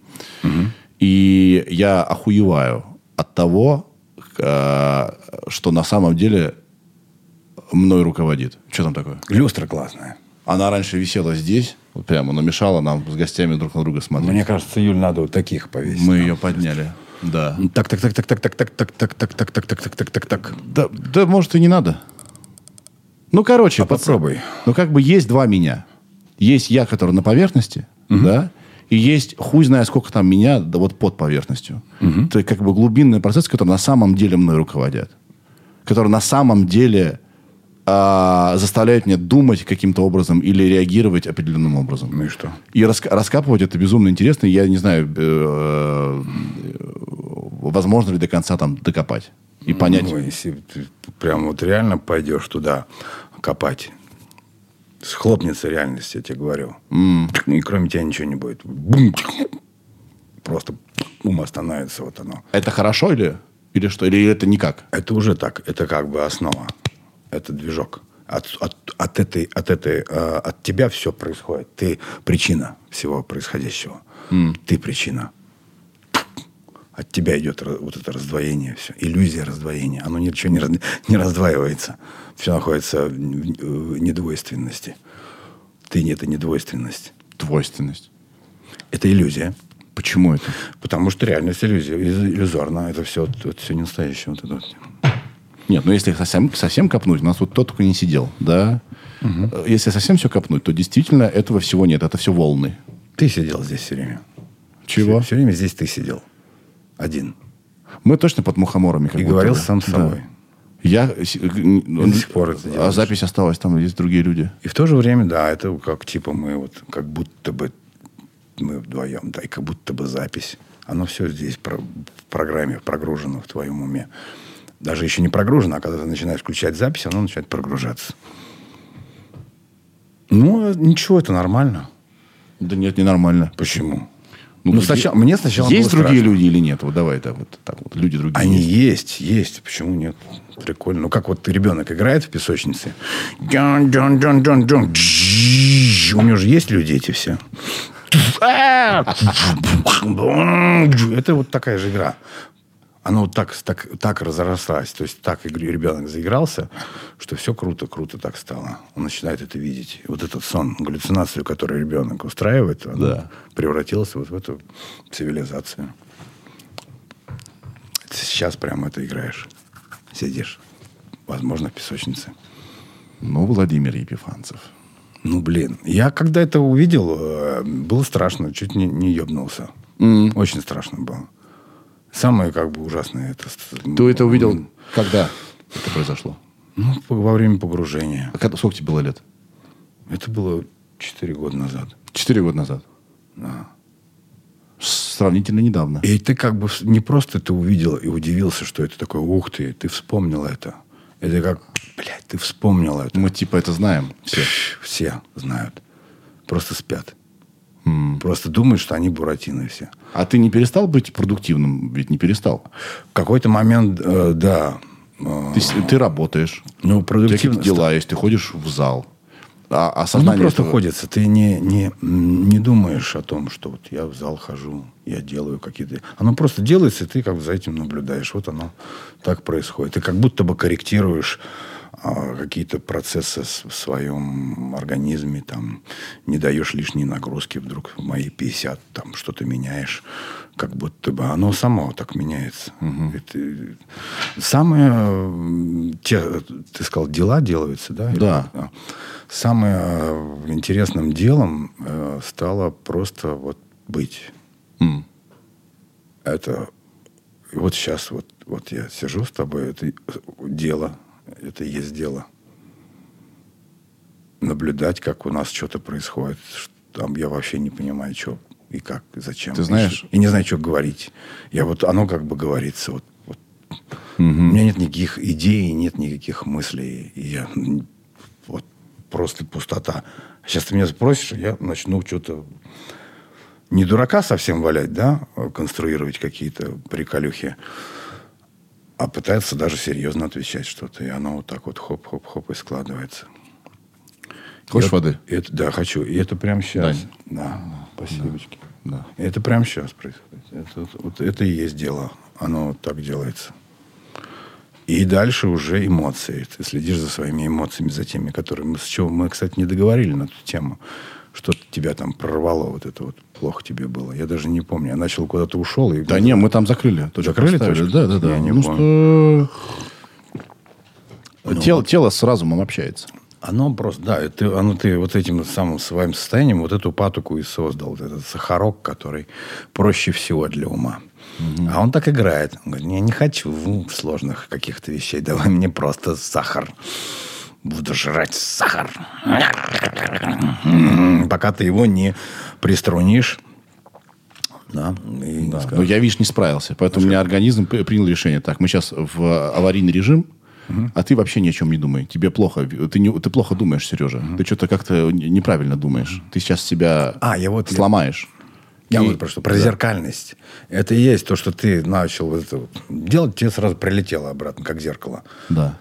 [SPEAKER 1] И я охуеваю от того, э, что на самом деле мной руководит. Что там такое?
[SPEAKER 2] Люстра классная.
[SPEAKER 1] Она раньше висела здесь, вот прямо, но мешала нам с гостями друг на друга смотреть.
[SPEAKER 2] Мне кажется, Юль, надо вот таких повесить.
[SPEAKER 1] Мы ее подняли. Да.
[SPEAKER 2] Так, так, так, так, так, так, так, так, так, так, так, так, так, так, так, так, так.
[SPEAKER 1] Да, да, может, и не надо. Ну, короче,
[SPEAKER 2] А попробуй.
[SPEAKER 1] Ну, как бы есть два меня. Есть я, который на поверхности, да, и есть хуй знает сколько там меня, да вот под поверхностью. То есть, как бы глубинный процесс, который на самом деле мной руководят. Который на самом деле а, заставляет меня думать каким-то образом или реагировать определенным образом.
[SPEAKER 2] Ну и что?
[SPEAKER 1] И раска- раскапывать это безумно интересно. Я не знаю, э, э, возможно ли до конца там докопать и понять.
[SPEAKER 2] Ну, если ты прям вот реально пойдешь туда копать, схлопнется реальность, я тебе говорю. И кроме тебя ничего не будет. Бум! Просто ум остановится, вот оно.
[SPEAKER 1] Это хорошо или, или что? Или это никак?
[SPEAKER 2] Это уже так, это как бы основа. Это движок. От, от, от этой, от этой, э, от тебя все происходит. Ты причина всего происходящего. Ты причина. От тебя идет вот это раздвоение все. Иллюзия раздвоения. Оно ничего не, раз- не раздваивается. Все находится в, в недвойственности. Ты не это недвойственность.
[SPEAKER 1] Двойственность.
[SPEAKER 2] Это иллюзия.
[SPEAKER 1] Почему это?
[SPEAKER 2] Потому что реальность иллюзия, иллю- иллюзорна. Это все, это все не настоящее. Вот это вот.
[SPEAKER 1] Нет, ну если совсем, совсем копнуть, у нас вот тот только не сидел, да? Э, Если совсем все копнуть, то действительно этого всего нет, это все волны.
[SPEAKER 2] Ты сидел здесь все время.
[SPEAKER 1] Чего?
[SPEAKER 2] Все, время здесь ты сидел. Один.
[SPEAKER 1] Мы точно под мухоморами. как
[SPEAKER 2] И
[SPEAKER 1] будто
[SPEAKER 2] говорил
[SPEAKER 1] бы.
[SPEAKER 2] сам с
[SPEAKER 1] Да.
[SPEAKER 2] собой.
[SPEAKER 1] Я... с- н-
[SPEAKER 2] до сих пор это
[SPEAKER 1] А
[SPEAKER 2] делаешь.
[SPEAKER 1] запись осталась, там есть другие люди.
[SPEAKER 2] И в то же время, да, это как типа мы вот, как будто бы мы вдвоем, да, и как будто бы запись. Оно все здесь про- в программе прогружено в твоем уме. Даже еще не прогружено, а когда ты начинаешь включать запись, оно начинает прогружаться. Ну, ничего, это нормально.
[SPEAKER 1] Да нет, ненормально.
[SPEAKER 2] Почему?
[SPEAKER 1] Ну,
[SPEAKER 2] Ну, сначала, мне сначала
[SPEAKER 1] Есть
[SPEAKER 2] было
[SPEAKER 1] другие
[SPEAKER 2] страшно.
[SPEAKER 1] люди или нет? Вот давай так вот, так вот. Люди другие
[SPEAKER 2] Они
[SPEAKER 1] есть.
[SPEAKER 2] есть, есть. Почему нет? Прикольно. Ну, как вот ребенок играет в песочнице. Джон, Джон, Джон, Джон, Джон. У него же есть люди эти все. Это вот такая же игра. Она вот так, так, так разрослась. То есть так ребенок заигрался, что все круто, круто так стало. Он начинает это видеть. И вот этот сон, галлюцинацию, которую ребенок устраивает, она
[SPEAKER 1] Да.
[SPEAKER 2] превратилась вот в эту цивилизацию. Сейчас прямо это играешь. Сидишь. Возможно, в песочнице.
[SPEAKER 1] Ну, Владимир Епифанцев.
[SPEAKER 2] Ну, блин. Я когда это увидел, э, было страшно. Чуть не, не ебнулся. Очень страшно было. Самое как бы ужасное это...
[SPEAKER 1] Ты это увидел, когда это произошло?
[SPEAKER 2] Ну, во время погружения.
[SPEAKER 1] А когда- сколько тебе было лет?
[SPEAKER 2] Это было 4 года назад.
[SPEAKER 1] Четыре года назад.
[SPEAKER 2] Да.
[SPEAKER 1] Сравнительно недавно.
[SPEAKER 2] И ты как бы не просто это увидел и удивился, что это такое, ух ты, ты вспомнил это. Это как, блядь, ты вспомнил это.
[SPEAKER 1] Мы типа это знаем все.
[SPEAKER 2] Все знают. Просто спят. Просто думают, что они буратины все.
[SPEAKER 1] А ты не перестал быть продуктивным? Ведь не перестал.
[SPEAKER 2] В какой-то момент, э, да. э,
[SPEAKER 1] Ты, ты работаешь.
[SPEAKER 2] ну,
[SPEAKER 1] У тебя
[SPEAKER 2] продуктивно.
[SPEAKER 1] дела есть, ты ходишь в зал. А, а
[SPEAKER 2] Ну,
[SPEAKER 1] сознание
[SPEAKER 2] просто
[SPEAKER 1] этого-
[SPEAKER 2] ходится. Ты не, не, не думаешь о том, что вот я в зал хожу, я делаю какие-то... Оно просто делается, и ты как бы за этим наблюдаешь. Вот оно так происходит. Ты как будто бы корректируешь какие-то процессы в своем организме, там, не даешь лишней нагрузки, вдруг в мои 50, там, что-то меняешь, как будто бы оно само так меняется. Это- самое, м, те, ты сказал, дела делаются, да? Или
[SPEAKER 1] Да.
[SPEAKER 2] как? Самым э, интересным делом э, стало просто вот быть.
[SPEAKER 1] М.
[SPEAKER 2] Это вот сейчас вот, вот я сижу с тобой, это дело, это и есть дело. Наблюдать, как у нас что-то происходит. Там я вообще не понимаю, что и как, и зачем.
[SPEAKER 1] Ты знаешь-
[SPEAKER 2] И, не знаю, что говорить. Я вот, оно как бы говорится. Вот, вот. У меня нет никаких идей, нет никаких мыслей. И я вот просто пустота. Сейчас ты меня спросишь, я начну что-то не дурака совсем валять, да, а конструировать какие-то приколюхи, а пытаться даже серьезно отвечать что-то. И оно вот так вот хоп-хоп-хоп и складывается.
[SPEAKER 1] Хочешь
[SPEAKER 2] И
[SPEAKER 1] воды?
[SPEAKER 2] Это, да, хочу. И это прямо сейчас.
[SPEAKER 1] Дань.
[SPEAKER 2] Да, спасибо.
[SPEAKER 1] Да.
[SPEAKER 2] Это прямо сейчас происходит. Это, вот это и есть дело. Оно вот так делается. И дальше уже эмоции. Ты следишь за своими эмоциями, за теми, которые мы... С чего мы, кстати, не договорили на эту тему. Что тебя там прорвало, вот это вот плохо тебе было. Я даже не помню. Я начал куда-то ушел. И
[SPEAKER 1] Да не, мы там закрыли.
[SPEAKER 2] Закрыли точку?
[SPEAKER 1] Да, да, да.
[SPEAKER 2] Я не
[SPEAKER 1] ну,
[SPEAKER 2] помню.
[SPEAKER 1] что... тело, тело с разумом общается.
[SPEAKER 2] Оно просто, да, ты, оно, ты вот этим самым своим состоянием вот эту патоку и создал. Вот этот сахарок, который проще всего для ума. А он так играет. Он говорит, я не хочу сложных каких-то вещей. Давай мне просто сахар. Буду жрать сахар. Пока ты его не приструнишь. Да, и
[SPEAKER 1] Да. Но я, видишь, не справился. Поэтому у меня организм при- принял решение. Так, мы сейчас в аварийный режим, а ты вообще ни о чем не думай. Тебе плохо. Ты, не, ты плохо думаешь, Сережа. Ты что-то как-то не- неправильно думаешь. Ты сейчас себя
[SPEAKER 2] А, я вот-
[SPEAKER 1] сломаешь.
[SPEAKER 2] Я
[SPEAKER 1] И-
[SPEAKER 2] вот про что, про зеркальность. Это и есть то, что ты начал вот это вот делать, тебе сразу прилетело обратно, как зеркало.
[SPEAKER 1] Да.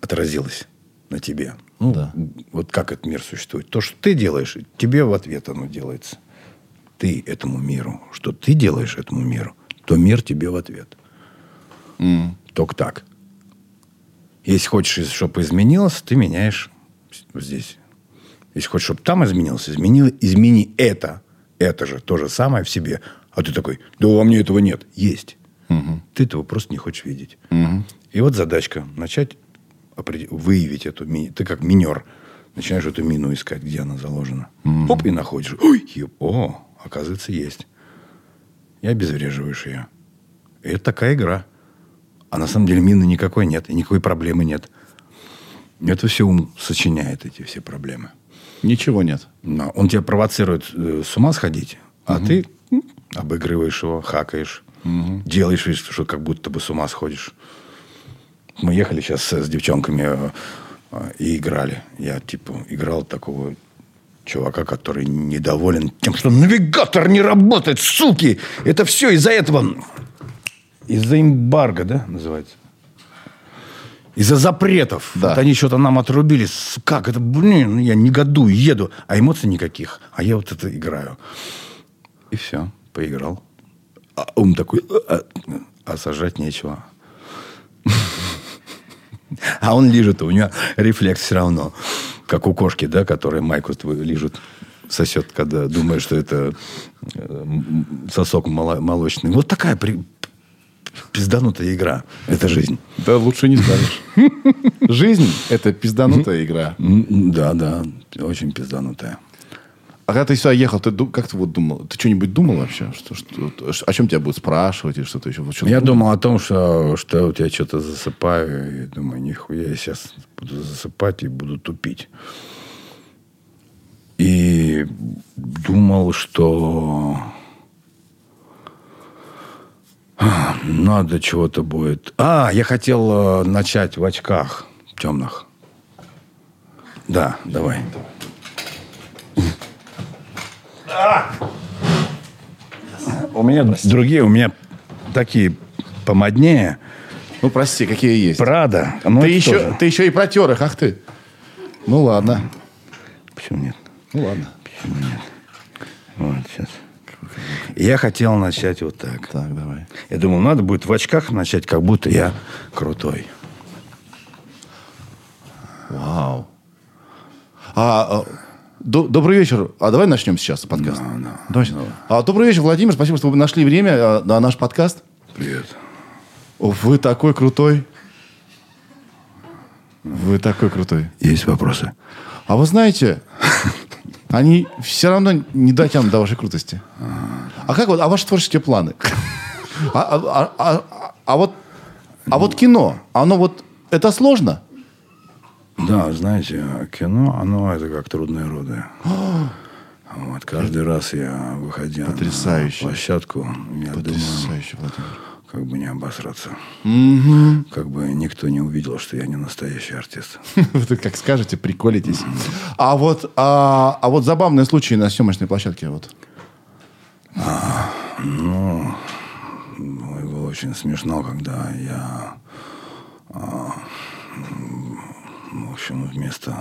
[SPEAKER 2] Отразилось на тебе. Ну,
[SPEAKER 1] Да.
[SPEAKER 2] вот как этот мир существует. То, что ты делаешь, тебе в ответ оно делается. Ты этому миру. Что ты делаешь этому миру, то мир тебе в ответ. Только так. Если хочешь, чтобы изменилось, ты меняешь здесь. Если хочешь, чтобы там изменилось, измени, измени это. Это же то же самое в себе. А ты такой, да во мне этого нет. Есть. Ты этого просто не хочешь видеть. И вот задачка. Начать выявить эту мину. Ты как минер. Начинаешь эту мину искать, где она заложена. Оп, и находишь. Ой, еб- о, оказывается, есть. И обезвреживаешь ее. И это такая игра. А на самом деле мины никакой нет, и никакой проблемы нет. Это все ум сочиняет эти все проблемы.
[SPEAKER 1] Ничего нет.
[SPEAKER 2] Но он тебя провоцирует э, с ума сходить, а ты обыгрываешь его, хакаешь, делаешь вид, что как будто бы с ума сходишь. Мы ехали сейчас с, девчонками э, и играли. Я типа играл такого чувака, который недоволен тем, что навигатор не работает, суки! Это все из-за этого. Из-за эмбарго, да, называется? Из-за запретов.
[SPEAKER 1] Да.
[SPEAKER 2] Вот они что-то нам отрубили. Как это? Блин, я негодую, еду. А эмоций никаких. А я вот это играю. И все, поиграл. А ум такой, а, а сажать нечего. А он лежит, у него рефлекс все равно. Как у кошки, да, которая майку твою лежит, сосет, когда думает, что это э, сосок молочный. Вот такая при- пизданутая игра. Это жизнь.
[SPEAKER 1] Да лучше не скажешь. Жизнь – это пизданутая игра.
[SPEAKER 2] Да, да, очень пизданутая.
[SPEAKER 1] А когда ты сюда ехал, ты как ты вот думал? Ты что-нибудь думал вообще? Что, что, о чем тебя будут спрашивать или что-то еще? Вот что-то
[SPEAKER 2] Я
[SPEAKER 1] думал?
[SPEAKER 2] думал о том, что, что вот я что-то засыпаю, и думаю, нихуя, я сейчас буду засыпать и буду тупить. И думал, что надо чего-то будет. А, я хотел э, начать в очках темных. Да, давай. У меня другие, у меня такие помоднее.
[SPEAKER 1] Ну, прости, какие есть.
[SPEAKER 2] Прада. Ну,
[SPEAKER 1] ты, еще,
[SPEAKER 2] тоже.
[SPEAKER 1] ты еще и протер их, ах ты. Ну, ладно.
[SPEAKER 2] Почему нет?
[SPEAKER 1] Ну, ладно.
[SPEAKER 2] Вот, сейчас. Я хотел начать вот так.
[SPEAKER 1] Так, давай.
[SPEAKER 2] Я думал, надо будет в очках начать, как будто я крутой.
[SPEAKER 1] Вау. А, а, добрый вечер. А давай начнем сейчас подкаст. Давай. А, добрый вечер, Владимир. Спасибо, что вы нашли время а, на наш подкаст.
[SPEAKER 2] Привет.
[SPEAKER 1] Вы такой крутой. Вы такой крутой.
[SPEAKER 2] Есть вопросы?
[SPEAKER 1] А вы знаете, они все равно не дотянут до вашей крутости. А как вот, а ваши творческие планы? А, а- а- а- а вот, а вот кино, оно вот, это сложно?
[SPEAKER 2] Да, знаете, кино, оно это как трудные роды. Вот, каждый раз я, выходя
[SPEAKER 1] Потрясающе.
[SPEAKER 2] на площадку, я думаю,
[SPEAKER 1] Потрясающе, Владимир.
[SPEAKER 2] как бы не обосраться. Как бы никто не увидел, что я не настоящий артист.
[SPEAKER 1] Вы как скажете, приколитесь. А вот, а, а вот забавные случаи на съемочной площадке. Вот.
[SPEAKER 2] Ой, было очень смешно, когда я, а, в общем, вместо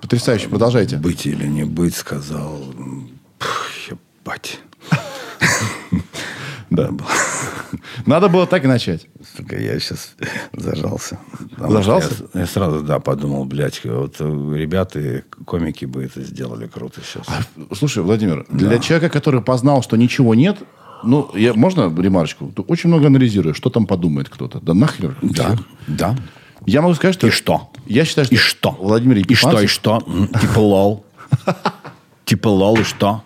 [SPEAKER 1] Потрясающе, продолжайте.
[SPEAKER 2] быть или не быть сказал, м, «Пф, ебать. Да.
[SPEAKER 1] Надо было так и начать.
[SPEAKER 2] Сука, я сейчас зажался. Потому
[SPEAKER 1] Зажался?
[SPEAKER 2] Я, я сразу, да, подумал, блядь, вот ребята, комики бы это сделали круто сейчас.
[SPEAKER 1] Слушай, Владимир, для человека, который познал, что ничего нет, ну, я, можно ремарочку? Ты очень много анализируешь, что там подумает кто-то. Да нахер.
[SPEAKER 2] Да, да.
[SPEAKER 1] Я могу сказать, что...
[SPEAKER 2] И что?
[SPEAKER 1] Я считаю, что...
[SPEAKER 2] И что?
[SPEAKER 1] Владимир
[SPEAKER 2] И что, и
[SPEAKER 1] Епифанцев-
[SPEAKER 2] что? Типа лол. Типа лол, и что?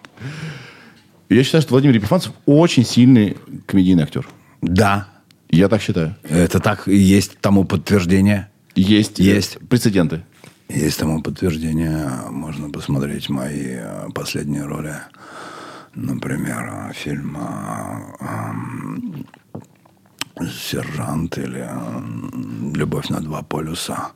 [SPEAKER 1] Я считаю, что Владимир Епифанцев очень сильный комедийный актер.
[SPEAKER 2] Да.
[SPEAKER 1] Я так считаю.
[SPEAKER 2] Это так и есть тому подтверждение.
[SPEAKER 1] Есть.
[SPEAKER 2] Есть.
[SPEAKER 1] Прецеденты.
[SPEAKER 2] Есть тому подтверждение. Можно посмотреть мои э, последние роли. Например, э, фильм э, эм, «Сержант» или «Любовь на два полюса»,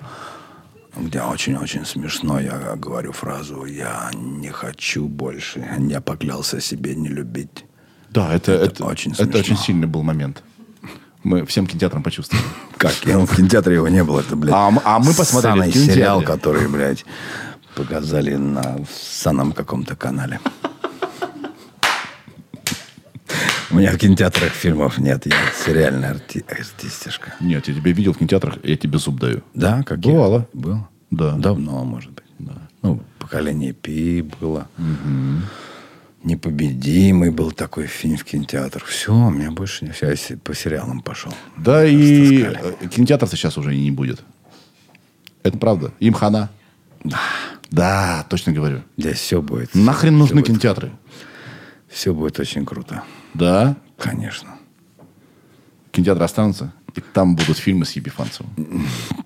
[SPEAKER 2] где очень-очень смешно я говорю фразу «Я не хочу больше, я поклялся себе не любить».
[SPEAKER 1] Да, это,
[SPEAKER 2] Это
[SPEAKER 1] это,
[SPEAKER 2] очень
[SPEAKER 1] это очень сильный был момент. Мы всем кинотеатрам почувствовали.
[SPEAKER 2] Как? Я в кинотеатре его не было. Это, блядь,
[SPEAKER 1] А мы- а мы посмотрели в кинотеатре.
[SPEAKER 2] сериал, который, блядь, показали на санном каком-то канале. У меня в кинотеатрах фильмов нет. Я сериальный арти- артистишка.
[SPEAKER 1] Нет, я тебя видел в кинотеатрах, я тебе зуб даю.
[SPEAKER 2] Да, как
[SPEAKER 1] Бывало.
[SPEAKER 2] Было?
[SPEAKER 1] Да.
[SPEAKER 2] Давно, может быть. Ну, поколение Пи было. Непобедимый был такой фильм в кинотеатрах. Все, у меня больше не все. Я по сериалам пошел.
[SPEAKER 1] Да и э, кинотеатров сейчас уже не будет. Это правда. Им хана. Да. Да, точно говорю.
[SPEAKER 2] Здесь все будет.
[SPEAKER 1] Нахрен нужны
[SPEAKER 2] будет,
[SPEAKER 1] кинотеатры?
[SPEAKER 2] Все будет очень круто.
[SPEAKER 1] Да.
[SPEAKER 2] Конечно.
[SPEAKER 1] Кинотеатры останутся, и там будут фильмы с Епифанцевым.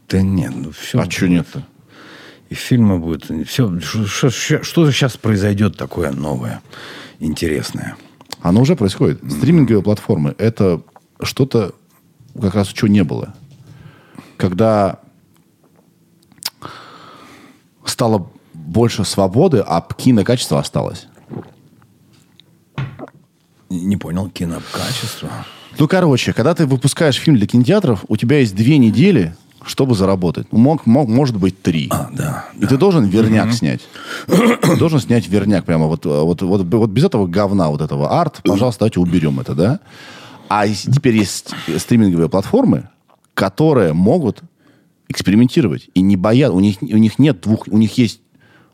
[SPEAKER 2] Да нет, ну все.
[SPEAKER 1] А что нет-то?
[SPEAKER 2] И фильмы будут. Все, что, что, что сейчас произойдет такое новое, интересное?
[SPEAKER 1] Оно уже происходит. Стриминговые платформы – это что-то, как раз чего не было. Когда стало больше свободы, а кинокачество осталось.
[SPEAKER 2] Не понял кинокачество.
[SPEAKER 1] Ну, короче, когда ты выпускаешь фильм для кинотеатров, у тебя есть две недели, чтобы заработать. Ну, Мог, мог, может быть, три.
[SPEAKER 2] А, да.
[SPEAKER 1] И ты должен верняк снять. Ты должен снять верняк прямо вот, вот, вот, вот без этого говна, вот этого арт, пожалуйста, давайте уберем это, да? А теперь есть стриминговые платформы, которые могут экспериментировать и не боятся. У них, у них нет двух... У них есть,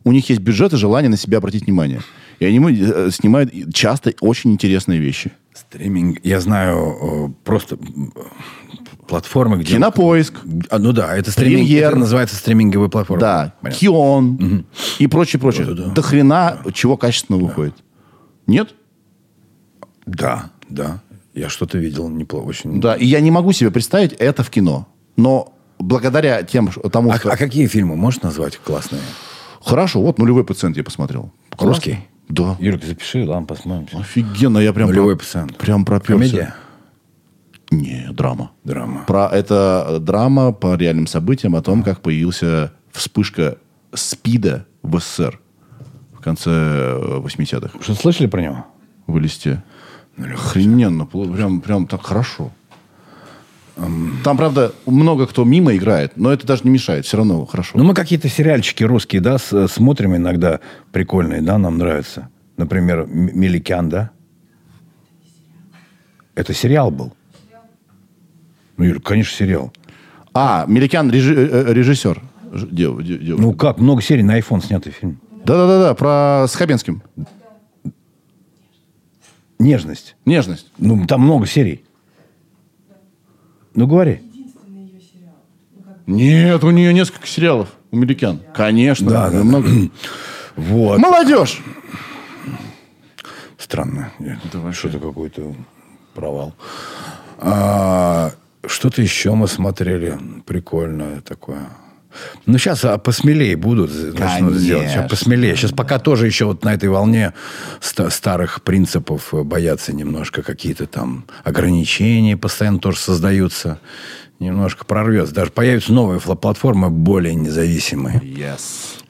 [SPEAKER 1] у них есть бюджет и желание на себя обратить внимание. И они э, снимают часто очень интересные вещи.
[SPEAKER 2] Стриминг. Я знаю э, просто м, платформы, где...
[SPEAKER 1] Кинопоиск.
[SPEAKER 2] А, ну да, это стриминг.
[SPEAKER 1] Премьер.
[SPEAKER 2] Это называется стриминговая платформа.
[SPEAKER 1] Да,
[SPEAKER 2] Понятно.
[SPEAKER 1] Кион и прочее, прочее.
[SPEAKER 2] Да-да-да.
[SPEAKER 1] До хрена чего качественно выходит. Нет?
[SPEAKER 2] Да, да. Я что-то видел неплохо. Очень...
[SPEAKER 1] Да, и я не могу себе представить это в кино. Но благодаря тем, тому,
[SPEAKER 2] А,
[SPEAKER 1] что...
[SPEAKER 2] а какие фильмы можешь назвать классные?
[SPEAKER 1] Хорошо, вот «Нулевой пациент» я посмотрел. Классно.
[SPEAKER 2] Русский?
[SPEAKER 1] Да.
[SPEAKER 2] Юрик, запиши, ладно, посмотрим.
[SPEAKER 1] Офигенно, я прям...
[SPEAKER 2] Нулевой
[SPEAKER 1] про-
[SPEAKER 2] пациент.
[SPEAKER 1] Прям проперся.
[SPEAKER 2] Комедия?
[SPEAKER 1] Не, драма.
[SPEAKER 2] Драма.
[SPEAKER 1] Про, это э, драма по реальным событиям о том, как появился вспышка СПИДа в СССР в конце э, 80-х.
[SPEAKER 2] Что слышали про него?
[SPEAKER 1] в листе. Охрененно. Прям, прям так хорошо. Там, правда, много кто мимо играет, но это даже не мешает. Все равно хорошо.
[SPEAKER 2] Ну, мы какие-то сериальчики русские, да, с- смотрим иногда прикольные, да, нам нравится. Например, Меликян, да? Это сериал был? Ну, Юр, конечно, сериал.
[SPEAKER 1] А, Меликян режи- э, э, режиссер. Дев- де- девушка.
[SPEAKER 2] Ну как, много серий на iPhone снятый фильм.
[SPEAKER 1] Да-да-да, про с Хабенским.
[SPEAKER 2] Нежность.
[SPEAKER 1] Нежность.
[SPEAKER 2] Ну, там много серий. Ну, говори.
[SPEAKER 1] Нет, у нее несколько сериалов. У Меликян. Конечно.
[SPEAKER 2] Да, да,
[SPEAKER 1] много.
[SPEAKER 2] Вот.
[SPEAKER 1] Молодежь.
[SPEAKER 2] Странно. Что-то какой-то провал. А, что-то еще мы смотрели. Прикольное такое. Ну, сейчас а, посмелее будут начнут сделать. Сейчас посмелее. Сейчас пока тоже еще вот на этой волне ста- старых принципов э, боятся немножко какие-то там ограничения постоянно тоже создаются. Немножко прорвется. Даже появятся новые платформы более независимые.
[SPEAKER 1] Yes.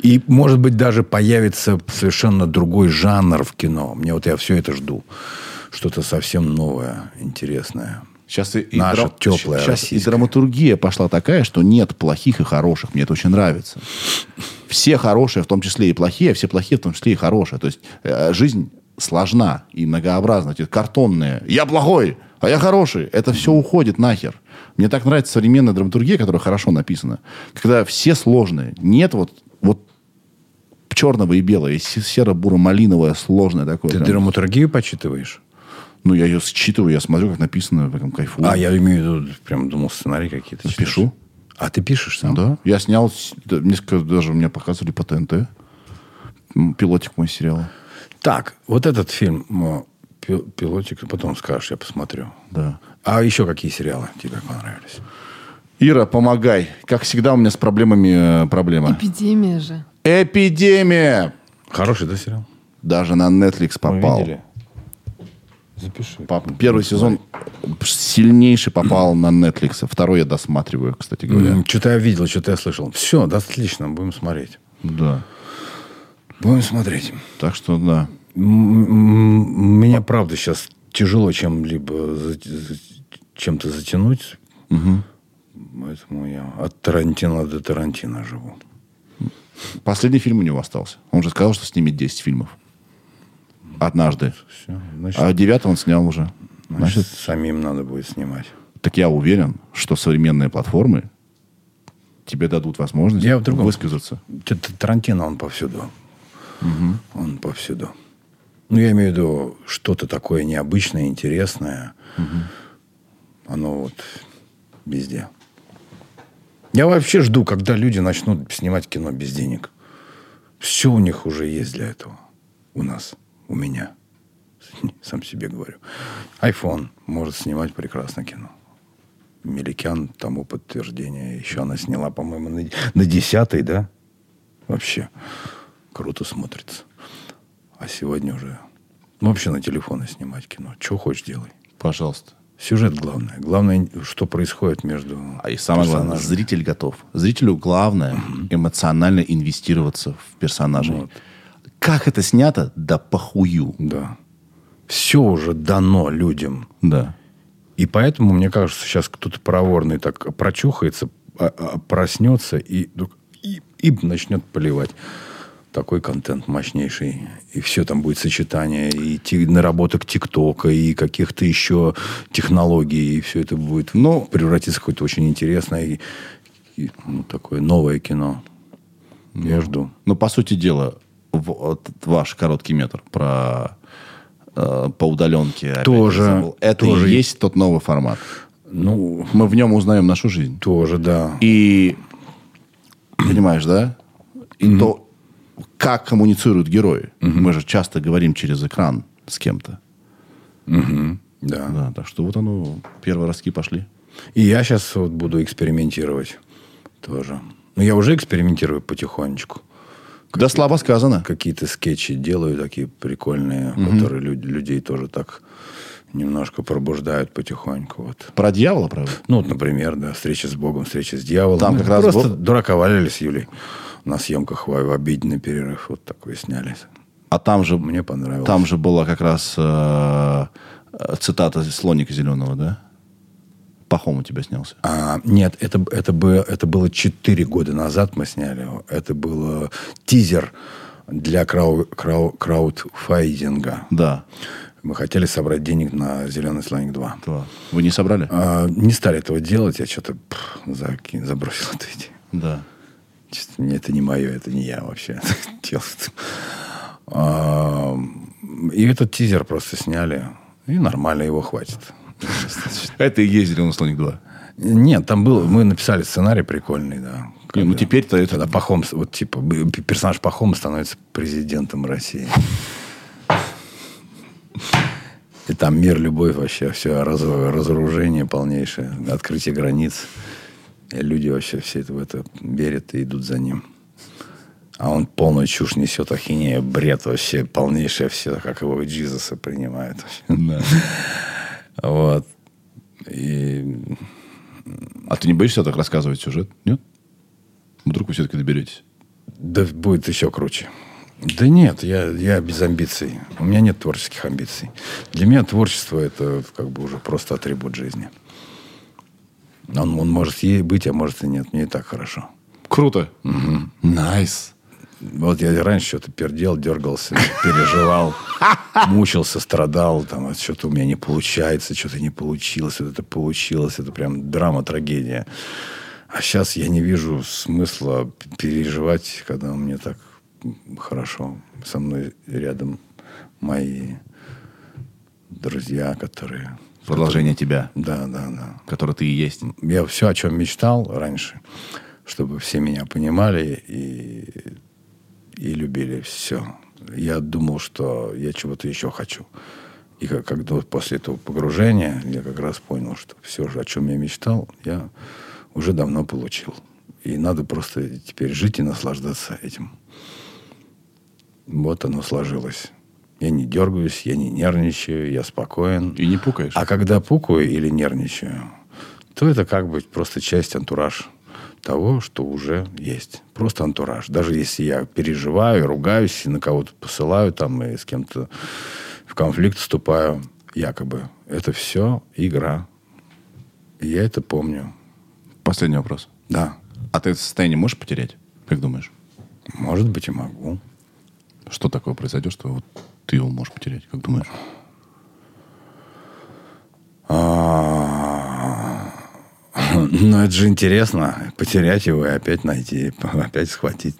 [SPEAKER 2] И, может быть, даже появится совершенно другой жанр в кино. Мне вот я все это жду. Что-то совсем новое, интересное.
[SPEAKER 1] Сейчас и, и
[SPEAKER 2] Наша
[SPEAKER 1] драм-
[SPEAKER 2] теплая
[SPEAKER 1] сейчас и драматургия пошла такая, что нет плохих и хороших. Мне это очень нравится. Все хорошие, в том числе и плохие, а все плохие, в том числе и хорошие. То есть э, жизнь сложна и многообразна. Эти картонные. Я плохой, а я хороший. Это все уходит нахер. Мне так нравится современная драматургия, которая хорошо написана. Когда все сложные. Нет вот, вот черного и белого. Есть серо-буро-малиновое сложное такое.
[SPEAKER 2] Ты
[SPEAKER 1] прям.
[SPEAKER 2] драматургию почитываешь?
[SPEAKER 1] Ну, я ее считываю, я смотрю, как написано, прям кайфую.
[SPEAKER 2] А, я имею в виду, прям думал, сценарий какие-то. читаешь.
[SPEAKER 1] Пишу.
[SPEAKER 2] А ты пишешь сам?
[SPEAKER 1] Да. Я снял с- да, несколько, даже мне показывали по ТНТ. М, Пилотик мой сериала.
[SPEAKER 2] Так, вот этот фильм, м, пи- пилотик, потом скажешь, я посмотрю.
[SPEAKER 1] Да.
[SPEAKER 2] А еще какие сериалы тебе понравились?
[SPEAKER 1] Ира, помогай. Как всегда, у меня с проблемами э, проблема.
[SPEAKER 3] Эпидемия же.
[SPEAKER 1] Эпидемия!
[SPEAKER 2] Хороший, да, сериал?
[SPEAKER 1] Даже на Netflix
[SPEAKER 2] Мы
[SPEAKER 1] попал.
[SPEAKER 2] видели. Запиши.
[SPEAKER 1] Пап- Первый сезон сильнейший попал на Netflix. Второй я досматриваю, кстати говоря.
[SPEAKER 2] Что-то я видел, что-то я слышал. Все, да, отлично, будем смотреть.
[SPEAKER 1] Да.
[SPEAKER 2] Будем смотреть.
[SPEAKER 1] Так что, да.
[SPEAKER 2] Меня, правда, сейчас тяжело чем-либо чем-то затянуть. Поэтому я от Тарантино до Тарантино живу.
[SPEAKER 1] Последний фильм у него остался. Он же сказал, что снимет 10 фильмов. Однажды.
[SPEAKER 2] Все, значит,
[SPEAKER 1] А девятый он снял уже.
[SPEAKER 2] Значит, самим надо будет снимать.
[SPEAKER 1] Так я уверен, что современные платформы тебе дадут возможность
[SPEAKER 2] Я в другом.
[SPEAKER 1] высказаться.
[SPEAKER 2] Тарантино, он повсюду. Он повсюду. Ну, я имею в виду что-то такое необычное, интересное. Оно вот везде. Я вообще жду, когда люди начнут снимать кино без денег. Все у них уже есть для этого. У нас, у меня. Сам себе говорю. iPhone может снимать прекрасно кино. Меликян тому подтверждение. Еще она сняла, по-моему, на, на десятый, да? Вообще круто смотрится. А сегодня уже... Вообще на телефоны снимать кино. Что хочешь делай.
[SPEAKER 1] Пожалуйста.
[SPEAKER 2] Сюжет главное. Главное, что происходит между
[SPEAKER 1] А и самое главное, зритель готов. Зрителю главное эмоционально инвестироваться в персонажей.
[SPEAKER 2] Вот.
[SPEAKER 1] Как это снято? Да похую.
[SPEAKER 2] Да. Все уже дано людям.
[SPEAKER 1] Да.
[SPEAKER 2] И поэтому, мне кажется, сейчас кто-то проворный так прочухается, а- а- проснется и, и, и начнет поливать. Такой контент мощнейший. И все там будет сочетание и ти- наработок ТикТока, и каких-то еще технологий. И все это будет ну, превратиться в какое-то очень интересное и, и, ну, такое новое кино. Я жду.
[SPEAKER 1] Ну, по сути дела, вот ваш короткий метр про э, по удаленке.
[SPEAKER 2] Тоже-.
[SPEAKER 1] Это
[SPEAKER 2] тоже.
[SPEAKER 1] и есть тот новый формат.
[SPEAKER 2] Ну,
[SPEAKER 1] Мы в нем узнаем нашу жизнь.
[SPEAKER 2] тоже, да.
[SPEAKER 1] И понимаешь, да? И то, как коммуницируют герои. Мы же часто говорим через экран с кем-то.
[SPEAKER 2] Мгм. да.
[SPEAKER 1] Да, так что вот оно, первые ростки пошли.
[SPEAKER 2] И я сейчас вот буду экспериментировать тоже. Ну, я уже экспериментирую потихонечку.
[SPEAKER 1] Да, слабо сказано.
[SPEAKER 2] Какие-то скетчи делаю такие прикольные, которые люд- людей тоже так немножко пробуждают потихоньку. Вот.
[SPEAKER 1] Про дьявола, правда?
[SPEAKER 2] Ну, вот, например, да, встреча с Богом, встреча с дьяволом.
[SPEAKER 1] Там
[SPEAKER 2] Мы
[SPEAKER 1] как раз
[SPEAKER 2] просто
[SPEAKER 1] Бог-
[SPEAKER 2] дурака валяли с Юлей. На съемках в, в обеденный перерыв вот такой сняли.
[SPEAKER 1] А там же,
[SPEAKER 2] Мне понравилось.
[SPEAKER 1] там же была как раз э, цитата слоника зеленого, да? Пахом у тебя снялся.
[SPEAKER 2] А, нет, это, это, бы, это было 4 года назад мы сняли. Это был тизер для крау, крау, краудфайдинга.
[SPEAKER 1] Да.
[SPEAKER 2] Мы хотели собрать денег на «Зеленый слоник 2».
[SPEAKER 1] Да. Вы не собрали?
[SPEAKER 2] А, не стали этого делать, я что-то заки- забросил эту идею.
[SPEAKER 1] Да.
[SPEAKER 2] Чисто мне это не мое, это не я вообще делал. А, И этот тизер просто сняли, и нормально его хватит.
[SPEAKER 1] Это и есть «Зеленый слоник 2».
[SPEAKER 2] Нет, там был, мы написали сценарий прикольный, да.
[SPEAKER 1] Не, ну теперь-то это...
[SPEAKER 2] Когда Пахом, вот типа персонаж Пахома становится президентом России. И там мир, любовь вообще, все разоружение полнейшее, открытие границ. И люди вообще все это в это верят и идут за ним. А он полную чушь несет, ахинея, бред вообще, полнейшее все, как его Джизуса принимают. вообще. Вот. И
[SPEAKER 1] А ты не боишься так рассказывать сюжет? Нет? Вдруг вы все-таки доберетесь?
[SPEAKER 2] Да будет еще круче. Да нет, я, я без амбиций. У меня нет творческих амбиций. Для меня творчество это как бы уже просто атрибут жизни. Он, он может ей быть, а может и нет. Мне и так хорошо.
[SPEAKER 1] Круто. Nice.
[SPEAKER 2] Вот я раньше что-то пердел, дергался, переживал, мучился, страдал, там, а что-то у меня не получается, что-то не получилось, вот это получилось, это прям драма, трагедия. А сейчас я не вижу смысла переживать, когда мне так хорошо. Со мной рядом мои друзья, которые...
[SPEAKER 1] Продолжение тебя,
[SPEAKER 2] Да, да, да.
[SPEAKER 1] который ты и есть.
[SPEAKER 2] Я все, о чем мечтал раньше, чтобы все меня понимали и, и любили. Все. Я думал, что я чего-то еще хочу. И как, когда после этого погружения я как раз понял, что все, о чем я мечтал, я уже давно получил. И надо просто теперь жить и наслаждаться этим. Вот оно сложилось. Я не дергаюсь, я не нервничаю, я спокоен.
[SPEAKER 1] И не пукаешь.
[SPEAKER 2] А когда пукаю или нервничаю, то это как бы просто часть антураж того, что уже есть. Просто антураж. Даже если я переживаю, ругаюсь, и на кого-то посылаю там, и с кем-то в конфликт вступаю, якобы, это все игра. И я это помню.
[SPEAKER 1] Последний вопрос.
[SPEAKER 2] Да,
[SPEAKER 1] А ты это состояние можешь потерять? Как думаешь?
[SPEAKER 2] может быть, и могу.
[SPEAKER 1] Что такое произойдет, что вот ты его можешь потерять? Как думаешь?
[SPEAKER 2] Ну, это же интересно. Потерять его и опять найти, опять схватить.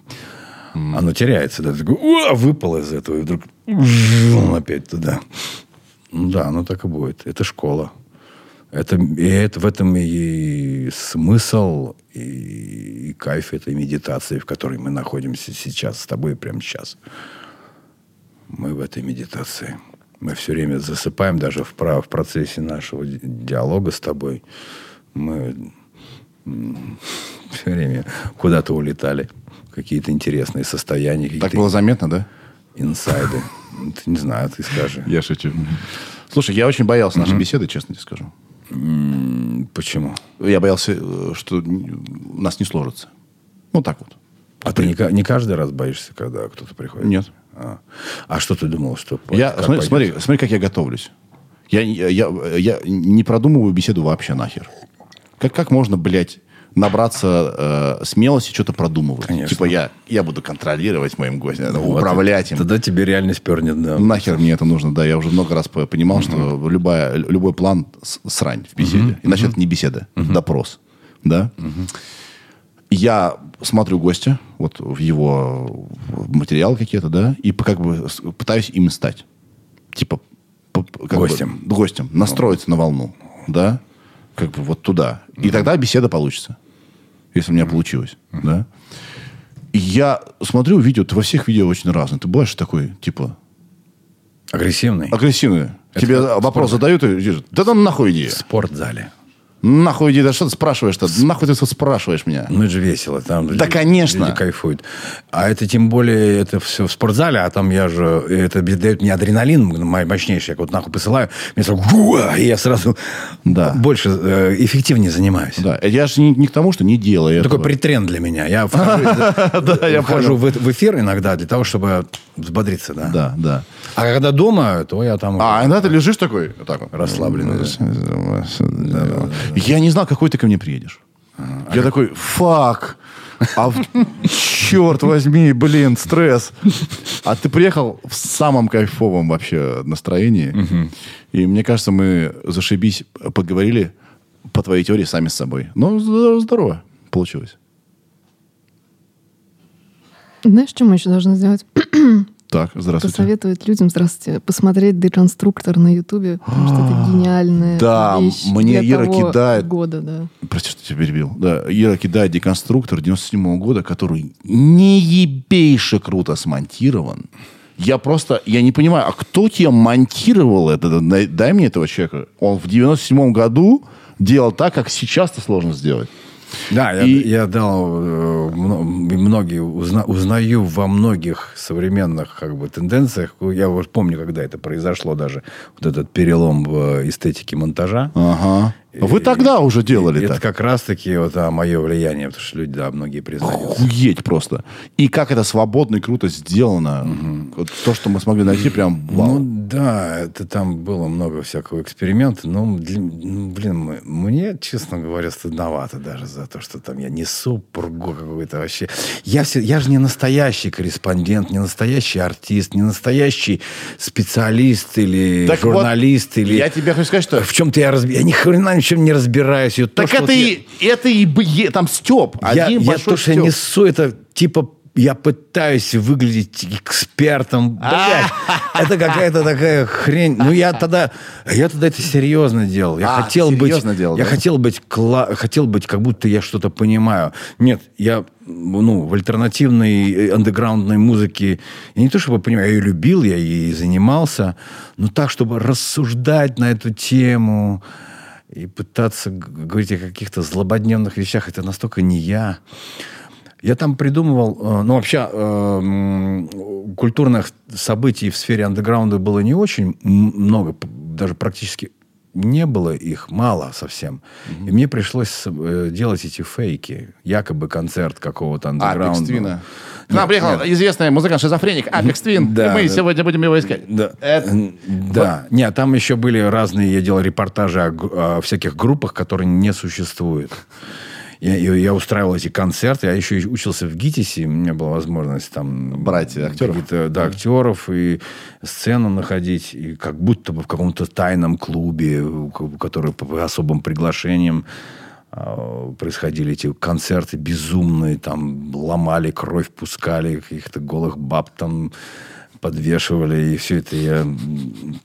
[SPEAKER 2] Оно теряется. Да, «Уа!» выпал из этого, и вдруг он опять туда. Ну да, оно так и будет. Это школа. Это, и это, в этом и смысл, и, и кайф этой медитации, в которой мы находимся сейчас с тобой прямо сейчас. Мы в этой медитации. Мы все время засыпаем, даже в, в процессе нашего диалога с тобой. Мы все время куда-то улетали. Какие-то интересные состояния.
[SPEAKER 1] Так было заметно, да?
[SPEAKER 2] Инсайды. Ты не знаю, ты скажи.
[SPEAKER 1] Я шучу. Слушай, я очень боялся нашей беседы, честно тебе скажу.
[SPEAKER 2] Почему?
[SPEAKER 1] Я боялся, э, что у нас не сложится. Ну, так вот.
[SPEAKER 2] А ты не, не каждый раз боишься, когда кто-то приходит?
[SPEAKER 1] Нет.
[SPEAKER 2] А, а что ты думал, что...
[SPEAKER 1] Я, смотри, смотри, смотри, как я готовлюсь. Я, я, я, я не продумываю беседу вообще нахер. Как, как можно, блядь, набраться э, смелости что-то продумывать?
[SPEAKER 2] Конечно.
[SPEAKER 1] Типа я, я буду контролировать моим гостем,
[SPEAKER 2] Вот
[SPEAKER 1] управлять им.
[SPEAKER 2] Тогда тебе реальность пернет, да.
[SPEAKER 1] Нахер мне это нужно, да. Я уже много раз по- понимал, что любая, любой план срань в беседе. Иначе это не беседа, допрос. Да? Я смотрю гостя, вот в его материалы какие-то, да, и как бы пытаюсь им стать. Типа как бы
[SPEAKER 2] Гостем.
[SPEAKER 1] гостем. Настроиться на волну. Да? Как бы вот туда. И тогда беседа получится. Если у меня получилось. Да? И я смотрю видео, ты во всех видео очень разные. Ты бываешь такой, типа,
[SPEAKER 2] Агрессивный.
[SPEAKER 1] агрессивные. Тебе
[SPEAKER 2] как
[SPEAKER 1] вопрос задают и. Да там нахуй иди.
[SPEAKER 2] В спортзале.
[SPEAKER 1] Нахуй иди. Да что ты спрашиваешь-то? Нахуй ты спрашиваешь меня?
[SPEAKER 2] Ну, это же весело. Там
[SPEAKER 1] Да,
[SPEAKER 2] люди-
[SPEAKER 1] конечно.
[SPEAKER 2] Люди кайфуют. А это тем более, это все в спортзале, а там я же, это дает мне адреналин мо- мощнейший. Я вот нахуй посылаю, мне сразу, «Гуа!» и я сразу
[SPEAKER 1] Да.
[SPEAKER 2] больше, э, эффективнее занимаюсь.
[SPEAKER 1] Да. Я же не, не к тому, что не этого.
[SPEAKER 2] Такой притрен для меня. Я вхожу, вхожу в, эфир иногда для того, чтобы взбодриться, да.
[SPEAKER 1] Да, да.
[SPEAKER 2] А когда дома, то я там
[SPEAKER 1] А, иногда ты лежишь такой, так
[SPEAKER 2] расслабленный.
[SPEAKER 1] Я не знал, какой ты ко мне приедешь. Я такой, фак. А в- черт возьми, блин, стресс. А ты приехал в самом кайфовом вообще настроении. И мне кажется, мы зашибись, поговорили по твоей теории сами с собой. Ну, здорово, здорово получилось.
[SPEAKER 3] Знаешь, что мы еще должны сделать?
[SPEAKER 1] Так, здравствуйте.
[SPEAKER 3] Посоветовать людям, здравствуйте, посмотреть «Деконструктор» на Ютубе, потому что это гениальная
[SPEAKER 1] Да,
[SPEAKER 3] вещь
[SPEAKER 1] мне
[SPEAKER 3] для
[SPEAKER 1] Ира
[SPEAKER 3] того
[SPEAKER 1] кидает.
[SPEAKER 3] года, да.
[SPEAKER 1] Прости, что тебя перебил. Да, Ира кидает деконструктор 97 года, который не ебейше круто смонтирован. Я просто, я не понимаю, а кто тебе монтировал это? Дай дай мне этого человека. Он в 97 году делал так, как сейчас-то сложно сделать.
[SPEAKER 2] Да, я,
[SPEAKER 1] И-
[SPEAKER 2] я дал э, мно- многие узна- узнаю во многих современных как бы тенденциях. Я вот помню, когда это произошло даже вот этот перелом в э, эстетике монтажа.
[SPEAKER 1] Ага. Вы тогда уже делали так.
[SPEAKER 2] Это как раз-таки вот а, мое влияние, потому что люди, да, многие признают.
[SPEAKER 1] Охуеть просто. И как это свободно и круто сделано. Вот то, что мы смогли найти, прям вау.
[SPEAKER 2] Ну да, это там было много всякого эксперимента, но, для- ну, блин, мы- мне, честно говоря, стыдновато даже за то, что там я несу пургу какой-то вообще. Я, все, я же не настоящий корреспондент, не настоящий артист, не настоящий специалист или
[SPEAKER 1] Так вот,
[SPEAKER 2] журналист. или...
[SPEAKER 1] Я тебе хочу сказать, что...
[SPEAKER 2] В чем-то я разбираюсь. Я ни хрена чем не разбираюсь. И то,
[SPEAKER 1] Так
[SPEAKER 2] что
[SPEAKER 1] это
[SPEAKER 2] вот я-
[SPEAKER 1] и, это и е- там Степ.
[SPEAKER 2] я,
[SPEAKER 1] Один
[SPEAKER 2] я
[SPEAKER 1] большой
[SPEAKER 2] то, что я несу, это типа я пытаюсь выглядеть экспертом. Блядь, это какая-то такая хрень. Ну, я тогда, я тогда это серьезно делал. Я
[SPEAKER 1] А,
[SPEAKER 2] хотел быть,
[SPEAKER 1] делал,
[SPEAKER 2] я
[SPEAKER 1] да?
[SPEAKER 2] хотел быть, кла- хотел быть, как будто я что-то понимаю. Нет, я, ну, в альтернативной э, андеграундной музыке, я не то чтобы понимаю, я ее любил, я ей занимался, но так, чтобы рассуждать на эту тему и пытаться говорить о каких-то злободневных вещах, это настолько не я. Я там придумывал, э, ну вообще э, культурных событий в сфере андеграунда было не очень много, даже практически не было их, мало совсем. И мне пришлось э, делать эти фейки, якобы концерт какого-то
[SPEAKER 1] Апекс
[SPEAKER 2] андеграунда.
[SPEAKER 1] Твина. К нам приехал известный музыкант-шизофреник Апекс Твин.
[SPEAKER 2] Да,
[SPEAKER 1] и мы
[SPEAKER 2] да.
[SPEAKER 1] сегодня будем его искать.
[SPEAKER 2] Да.
[SPEAKER 1] Это-
[SPEAKER 2] Да. Нет, там еще были разные, я делал репортажи о, о всяких группах, которые не существуют. Я, я- устраивал эти концерты, я еще учился в ГИТИСе, у меня была возможность там...
[SPEAKER 1] Брать актеров?
[SPEAKER 2] какие-то, Да, актеров, и сцену находить, и как будто бы в каком-то тайном клубе, который по по особым приглашениям а, происходили эти концерты безумные, там ломали, кровь пускали, каких-то голых баб там подвешивали, и все это я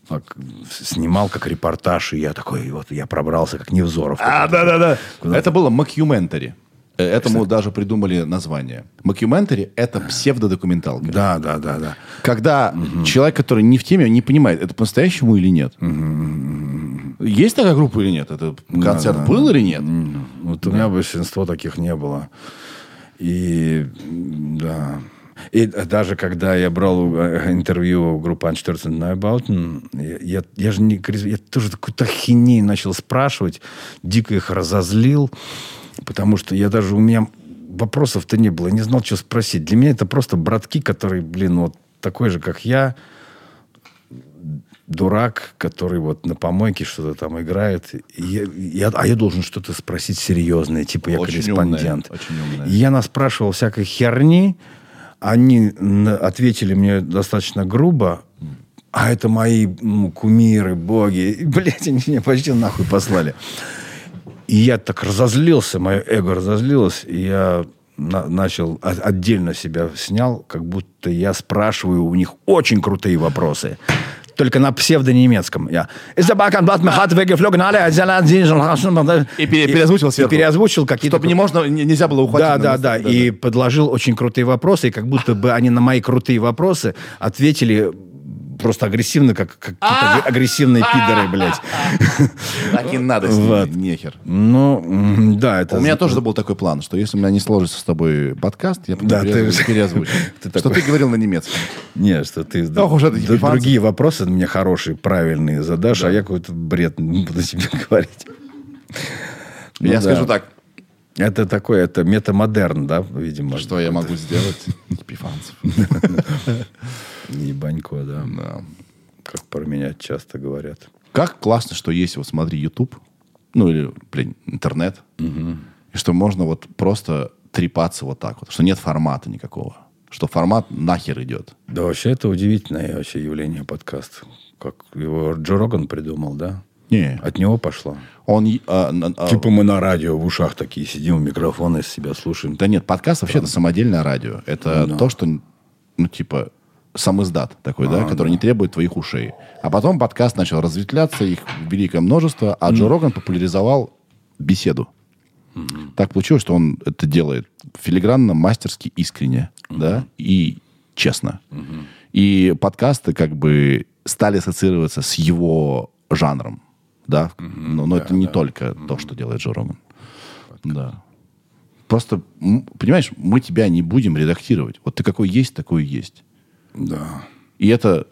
[SPEAKER 2] так снимал как репортаж, и я такой, вот я пробрался как Невзоров.
[SPEAKER 1] А, да-да-да. Это было мокюментари. Э, Этому даже придумали название. Мокюментари — это псевдодокументалка.
[SPEAKER 2] Да, да, да, да.
[SPEAKER 1] Когда человек, который не в теме, не понимает, это по-настоящему или нет. Есть такая группа или нет? Это концерт
[SPEAKER 2] да,
[SPEAKER 1] был или нет?
[SPEAKER 2] Вот у меня большинство таких не было. И да. И даже когда я брал э, интервью у группы Einstürzende Neubauten, я, я, же не... Я тоже какую-то хуйню начал спрашивать, дико их разозлил, потому что я даже... У меня вопросов-то не было, я не знал, что спросить. Для меня это просто братки, которые, блин, вот такой же, как я, дурак, который вот на помойке что-то там играет. И я, я- а я должен что-то спросить серьезное, типа я
[SPEAKER 1] Очень
[SPEAKER 2] корреспондент.
[SPEAKER 1] умное, очень умное.
[SPEAKER 2] И я наспрашивал всякой херни, они ответили мне достаточно грубо, а это мои ну, кумиры, боги. И, блядь, они меня почти нахуй послали. И я так разозлился, мое эго разозлилось, и я на- начал, отдельно себя снял, как будто я спрашиваю у них очень крутые вопросы. Только на псевдонемецком. Я... «Ist der Balkanblatt mit Hart weggeflogen, alle Einzelnen,
[SPEAKER 1] И пере- переозвучил
[SPEAKER 2] И
[SPEAKER 1] сверху.
[SPEAKER 2] переозвучил какие-то...
[SPEAKER 1] Чтобы не можно, не- нельзя было ухватить.
[SPEAKER 2] Да, да,
[SPEAKER 1] мысли.
[SPEAKER 2] да. И подложил очень крутые вопросы, и как будто бы они на мои крутые вопросы ответили просто агрессивно, как, как какие-то аг- агрессивные пидоры, блядь.
[SPEAKER 1] Так и надо с ними, нехер.
[SPEAKER 2] Ну, да, это...
[SPEAKER 1] У меня тоже был такой план, что если у меня не сложится с тобой подкаст, я
[SPEAKER 2] Да, ты-
[SPEAKER 1] переозвучу. Что ты говорил на немецком.
[SPEAKER 2] Не, что ты
[SPEAKER 1] Ох уж это
[SPEAKER 2] д-
[SPEAKER 1] епифанцы.
[SPEAKER 2] другие вопросы мне хорошие, правильные задашь, а я какой-то бред буду тебе говорить. Ну
[SPEAKER 1] Я
[SPEAKER 2] да.
[SPEAKER 1] скажу так,
[SPEAKER 2] Это такой, это метамодерн, да, видимо.
[SPEAKER 1] что я могу сделать? Епифанцев.
[SPEAKER 2] Ебанько, да.
[SPEAKER 1] Да.
[SPEAKER 2] Как про меня часто говорят.
[SPEAKER 1] Как классно, что есть, вот смотри, YouTube, ну или, блин, интернет, и что можно вот просто трепаться вот так вот, что нет формата никакого, что формат нахер идет.
[SPEAKER 2] Да, вообще это удивительное вообще явление подкаст. Как его Джо Роган придумал, да?
[SPEAKER 1] Не,
[SPEAKER 2] От него пошло.
[SPEAKER 1] он... а, на- а,
[SPEAKER 2] Типа мы на радио в ушах такие сидим, микрофоны из себя слушаем.
[SPEAKER 1] Да нет, подкаст вообще это самодельное радио. Это
[SPEAKER 2] Да.
[SPEAKER 1] то, что, ну, типа, сам издат такой, да, который не требует твоих ушей. А потом подкаст начал разветвляться, их великое множество, а Джо Роган популяризовал беседу. Так получилось, что он это делает филигранно, мастерски, искренне, да, и честно. И подкасты как бы стали ассоциироваться с его жанром, да, но, но это не только то, что делает Джо Роган. Да. Просто, понимаешь, мы тебя не будем редактировать. Вот ты какой есть, такой и есть.
[SPEAKER 2] Да.
[SPEAKER 1] И это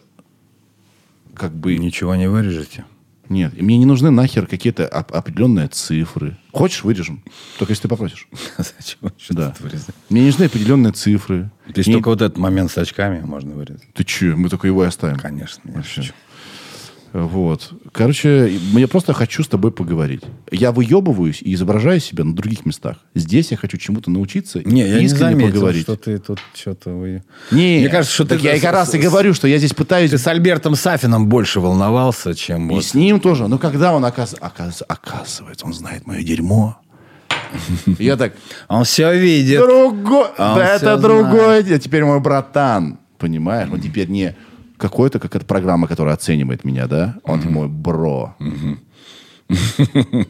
[SPEAKER 1] как бы...
[SPEAKER 2] Ничего не вырежете.
[SPEAKER 1] Нет, и мне не нужны нахер какие-то оп- определенные цифры. Хочешь, вырежем. Только если ты попросишь.
[SPEAKER 2] Зачем что
[SPEAKER 1] Да. Мне не нужны определенные цифры.
[SPEAKER 2] То есть только вот этот момент с очками можно вырезать?
[SPEAKER 1] Ты че, мы только его и оставим.
[SPEAKER 2] Конечно. я
[SPEAKER 1] Вообще. Вот. Короче, мне просто хочу с тобой поговорить. Я выебываюсь и изображаю себя на других местах. Здесь я хочу чему-то научиться
[SPEAKER 2] Не, я
[SPEAKER 1] и
[SPEAKER 2] не
[SPEAKER 1] искренне
[SPEAKER 2] заметил,
[SPEAKER 1] поговорить.
[SPEAKER 2] что ты тут что-то... Вы...
[SPEAKER 1] Не,
[SPEAKER 2] Мне кажется, что
[SPEAKER 1] так
[SPEAKER 2] ты
[SPEAKER 1] я и раз и говорю, что я здесь пытаюсь...
[SPEAKER 2] Ты с Альбертом Сафином больше волновался, чем
[SPEAKER 1] И
[SPEAKER 2] вот...
[SPEAKER 1] с ним тоже. Ну, когда он оказ... оказ- оказывается, он знает мое дерьмо. Я так,
[SPEAKER 2] Он все видит.
[SPEAKER 1] другой,
[SPEAKER 2] он
[SPEAKER 1] да это другой, дел- теперь мой братан, понимаешь? Он теперь не какой-то, как эта программа, которая оценивает меня, да? Он мой бро.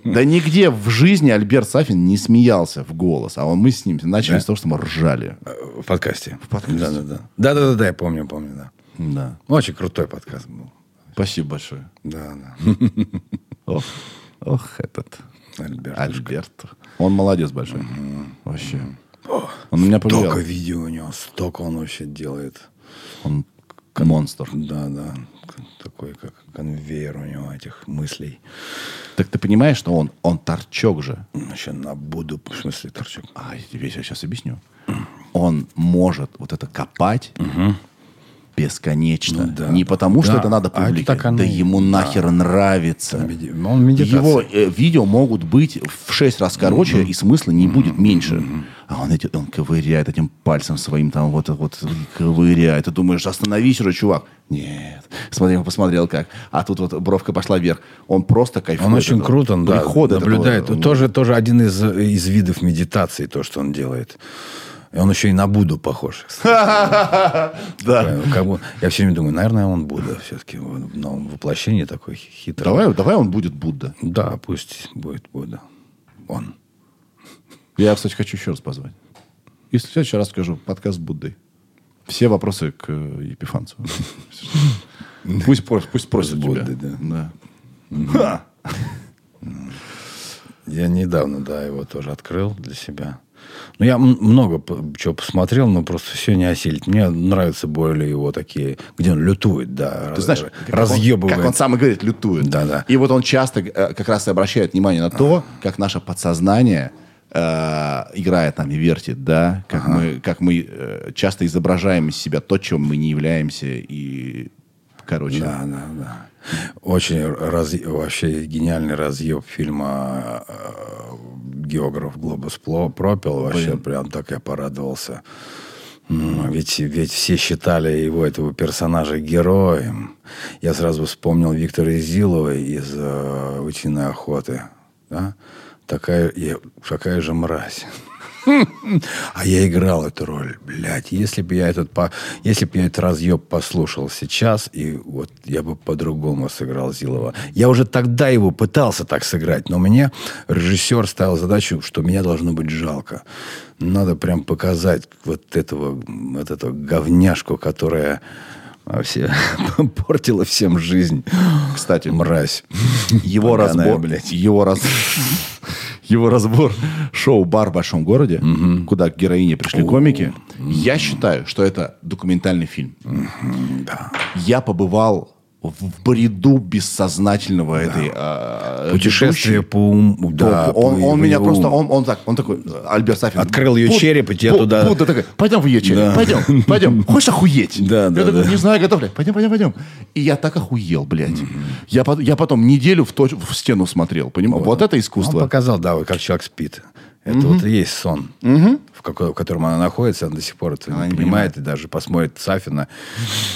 [SPEAKER 1] Да нигде в жизни Альберт Сафин не смеялся в голос, а он, мы с ним начали с того, что мы ржали.
[SPEAKER 2] В подкасте. В
[SPEAKER 1] подкасте.
[SPEAKER 2] Да-да-да. Да-да-да, я помню, помню, да.
[SPEAKER 1] Да.
[SPEAKER 2] Ну, Очень крутой подкаст был.
[SPEAKER 1] Спасибо большое.
[SPEAKER 2] Да, да.
[SPEAKER 1] Ох, ох этот
[SPEAKER 2] Альберт.
[SPEAKER 1] Альберт. Он молодец большой. Вообще. Он на меня повлиял.
[SPEAKER 2] Столько видео у него, столько он вообще делает.
[SPEAKER 1] Он монстр.
[SPEAKER 2] Да, да. Такой, как конвейер у него этих мыслей.
[SPEAKER 1] Так ты понимаешь, что он, он торчок же.
[SPEAKER 2] Еще на буду, в смысле, торчок.
[SPEAKER 1] А, я тебе сейчас объясню. Он может вот это копать бесконечно.
[SPEAKER 2] Ну да.
[SPEAKER 1] Не потому, что
[SPEAKER 2] Да,
[SPEAKER 1] это надо
[SPEAKER 2] а это
[SPEAKER 1] публике.
[SPEAKER 2] оно
[SPEAKER 1] да ему
[SPEAKER 2] да.
[SPEAKER 1] нахер нравится.
[SPEAKER 2] Меди- Он медитация.
[SPEAKER 1] Его э, видео могут быть в шесть раз короче, и смысла не будет меньше. А он, эти, он ковыряет этим пальцем своим, там вот, вот ковыряет. Ты думаешь, остановись уже, чувак. Нет. Смотри, посмотрел как. А тут вот бровка пошла вверх. Он просто кайфует.
[SPEAKER 2] Он очень
[SPEAKER 1] этого
[SPEAKER 2] крут, он да,
[SPEAKER 1] этого,
[SPEAKER 2] наблюдает.
[SPEAKER 1] м,
[SPEAKER 2] Тоже, тоже один из, из видов медитации, то, что он делает. И он еще и на Будду похож.
[SPEAKER 1] Да.
[SPEAKER 2] Как бы, я все время думаю, наверное, он Будда все-таки в новом воплощении такой хитрый.
[SPEAKER 1] Давай, давай он будет Будда.
[SPEAKER 2] Да, пусть будет Будда. Он.
[SPEAKER 1] Я, кстати, хочу еще раз позвать. И в следующий раз скажу, подкаст с Буддой. Все вопросы к э, Епифанцу. Пусть, пусть просит тебя.
[SPEAKER 2] Да.
[SPEAKER 1] Да.
[SPEAKER 2] Я недавно, да, его тоже открыл для себя. Ну, я много чего посмотрел, но просто все не осилить. Мне нравятся более его такие, где он лютует, да.
[SPEAKER 1] Ты знаешь, как он-
[SPEAKER 2] разъебывает.
[SPEAKER 1] Как он сам и говорит, лютует.
[SPEAKER 2] Да-да.
[SPEAKER 1] И вот он часто э, как раз и обращает внимание на то, как наше подсознание э, играет нами, вертит, да, как мы, как мы э, часто изображаем из себя то, чем мы не являемся, и, короче,
[SPEAKER 2] Да, да, да. Очень раз... вообще гениальный разъеб фильма э, «Географ Глобус пропил». Вообще
[SPEAKER 1] Блин.
[SPEAKER 2] прям так я порадовался. Ведь, ведь все считали его, этого персонажа, героем. Я сразу вспомнил Виктора Изилова из э, «Утиной охоты». Да? Такая, я- такая же мразь. А я играл эту роль. Блядь, если бы я этот, по... если бы я этот разъеб послушал сейчас, и вот я бы по-другому сыграл Зилова. Я уже тогда его пытался так сыграть, но мне режиссер ставил задачу, что меня должно быть жалко. Надо прям показать вот этого, вот эту говняшку, которая вообще портила всем жизнь.
[SPEAKER 1] Кстати,
[SPEAKER 2] Мразь.
[SPEAKER 1] его
[SPEAKER 2] Поганая,
[SPEAKER 1] разбор,
[SPEAKER 2] блядь.
[SPEAKER 1] его раз, его разбор шоу «Бар в большом городе», куда к героине пришли комики, я считаю, что это документальный фильм.
[SPEAKER 2] Да.
[SPEAKER 1] Я побывал в бреду бессознательного этой а,
[SPEAKER 2] Путешествие
[SPEAKER 1] ведущей.
[SPEAKER 2] по уму. Да,
[SPEAKER 1] он,
[SPEAKER 2] по-
[SPEAKER 1] он меня
[SPEAKER 2] ум.
[SPEAKER 1] просто, он, он так, он такой, э, Альберт Сафин.
[SPEAKER 2] Открыл ее
[SPEAKER 1] Буд-
[SPEAKER 2] череп, и тебя
[SPEAKER 1] Бу-
[SPEAKER 2] туда-
[SPEAKER 1] Будда такой, пойдем в ее череп,
[SPEAKER 2] Да.
[SPEAKER 1] пойдем, пойдем. Хочешь охуеть?
[SPEAKER 2] Да,
[SPEAKER 1] я
[SPEAKER 2] да,
[SPEAKER 1] такой,
[SPEAKER 2] да.
[SPEAKER 1] не знаю, готов ли? Пойдем, пойдем, пойдем. И я так охуел, блядь. Я, пот- я потом неделю в, точ- в стену смотрел, понимаешь? Вот, это
[SPEAKER 2] Он
[SPEAKER 1] искусство.
[SPEAKER 2] показал, да, вот как человек спит. Это вот и есть сон, в, какой- в котором она находится, она до сих пор это
[SPEAKER 1] Она
[SPEAKER 2] не
[SPEAKER 1] не
[SPEAKER 2] понимает, и даже посмотрит Сафина,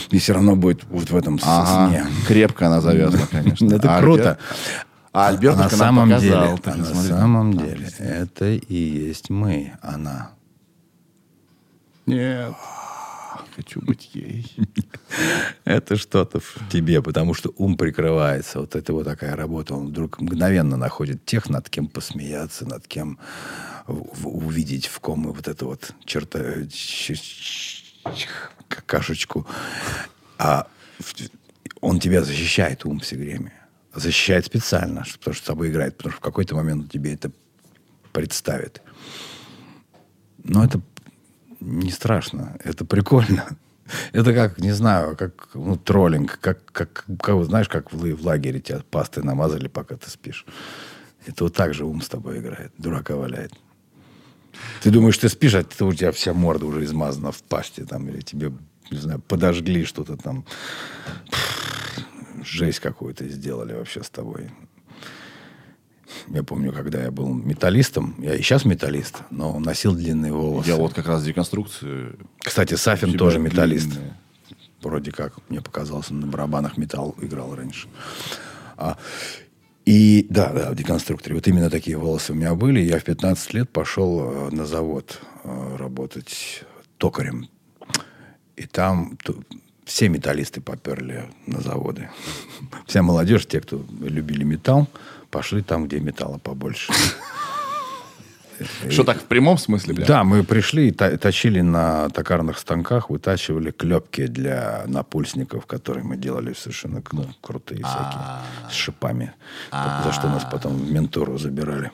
[SPEAKER 2] и все равно будет вот в этом
[SPEAKER 1] Ага,
[SPEAKER 2] сне.
[SPEAKER 1] крепко она завязана, конечно.
[SPEAKER 2] Это
[SPEAKER 1] А
[SPEAKER 2] круто.
[SPEAKER 1] А Альберт
[SPEAKER 2] на самом
[SPEAKER 1] показал,
[SPEAKER 2] деле, на самом деле, это и есть мы, она.
[SPEAKER 1] Нет. Хочу быть ей.
[SPEAKER 2] Это что-то в тебе, потому что ум прикрывается. Вот это вот такая работа. Он вдруг мгновенно находит тех, над кем посмеяться, над кем увидеть в ком вот эту вот черта, какашечку. А он тебя защищает, ум все время. Защищает специально, потому что с тобой играет. Потому что в какой-то момент он тебе это представит. Но это не страшно, это прикольно. Это как, не знаю, как ну, троллинг, как, как, как, знаешь, как в, в лагере тебя пастой намазали, пока ты спишь. Это вот так же ум с тобой играет, дурака валяет. Ты думаешь, ты спишь, а ты, у тебя вся морда уже измазана в пасте, там, или тебе, не знаю, подожгли что-то там. Жесть какую-то сделали вообще с тобой. Я помню, когда я был металлистом, я и сейчас металлист, но носил длинные волосы.
[SPEAKER 1] Я вот как раз деконструкцию.
[SPEAKER 2] Кстати, Сафин тоже металлист.
[SPEAKER 1] длинные.
[SPEAKER 2] Вроде как, мне показалось, он на барабанах металл играл раньше. А, и да, да, в деконструкторе. Вот именно такие волосы у меня были. Я в 15 лет пошел э, на завод э, работать токарем. И там все металлисты поперли на заводы. Вся молодежь, те, кто любили металл, пошли там, где металла побольше.
[SPEAKER 1] Что так в прямом смысле, бля?
[SPEAKER 2] Да, мы пришли и точили на токарных станках, вытачивали клепки для напульсников, которые мы делали совершенно ну, крутые всякие, с шипами, за что нас потом в ментуру забирали.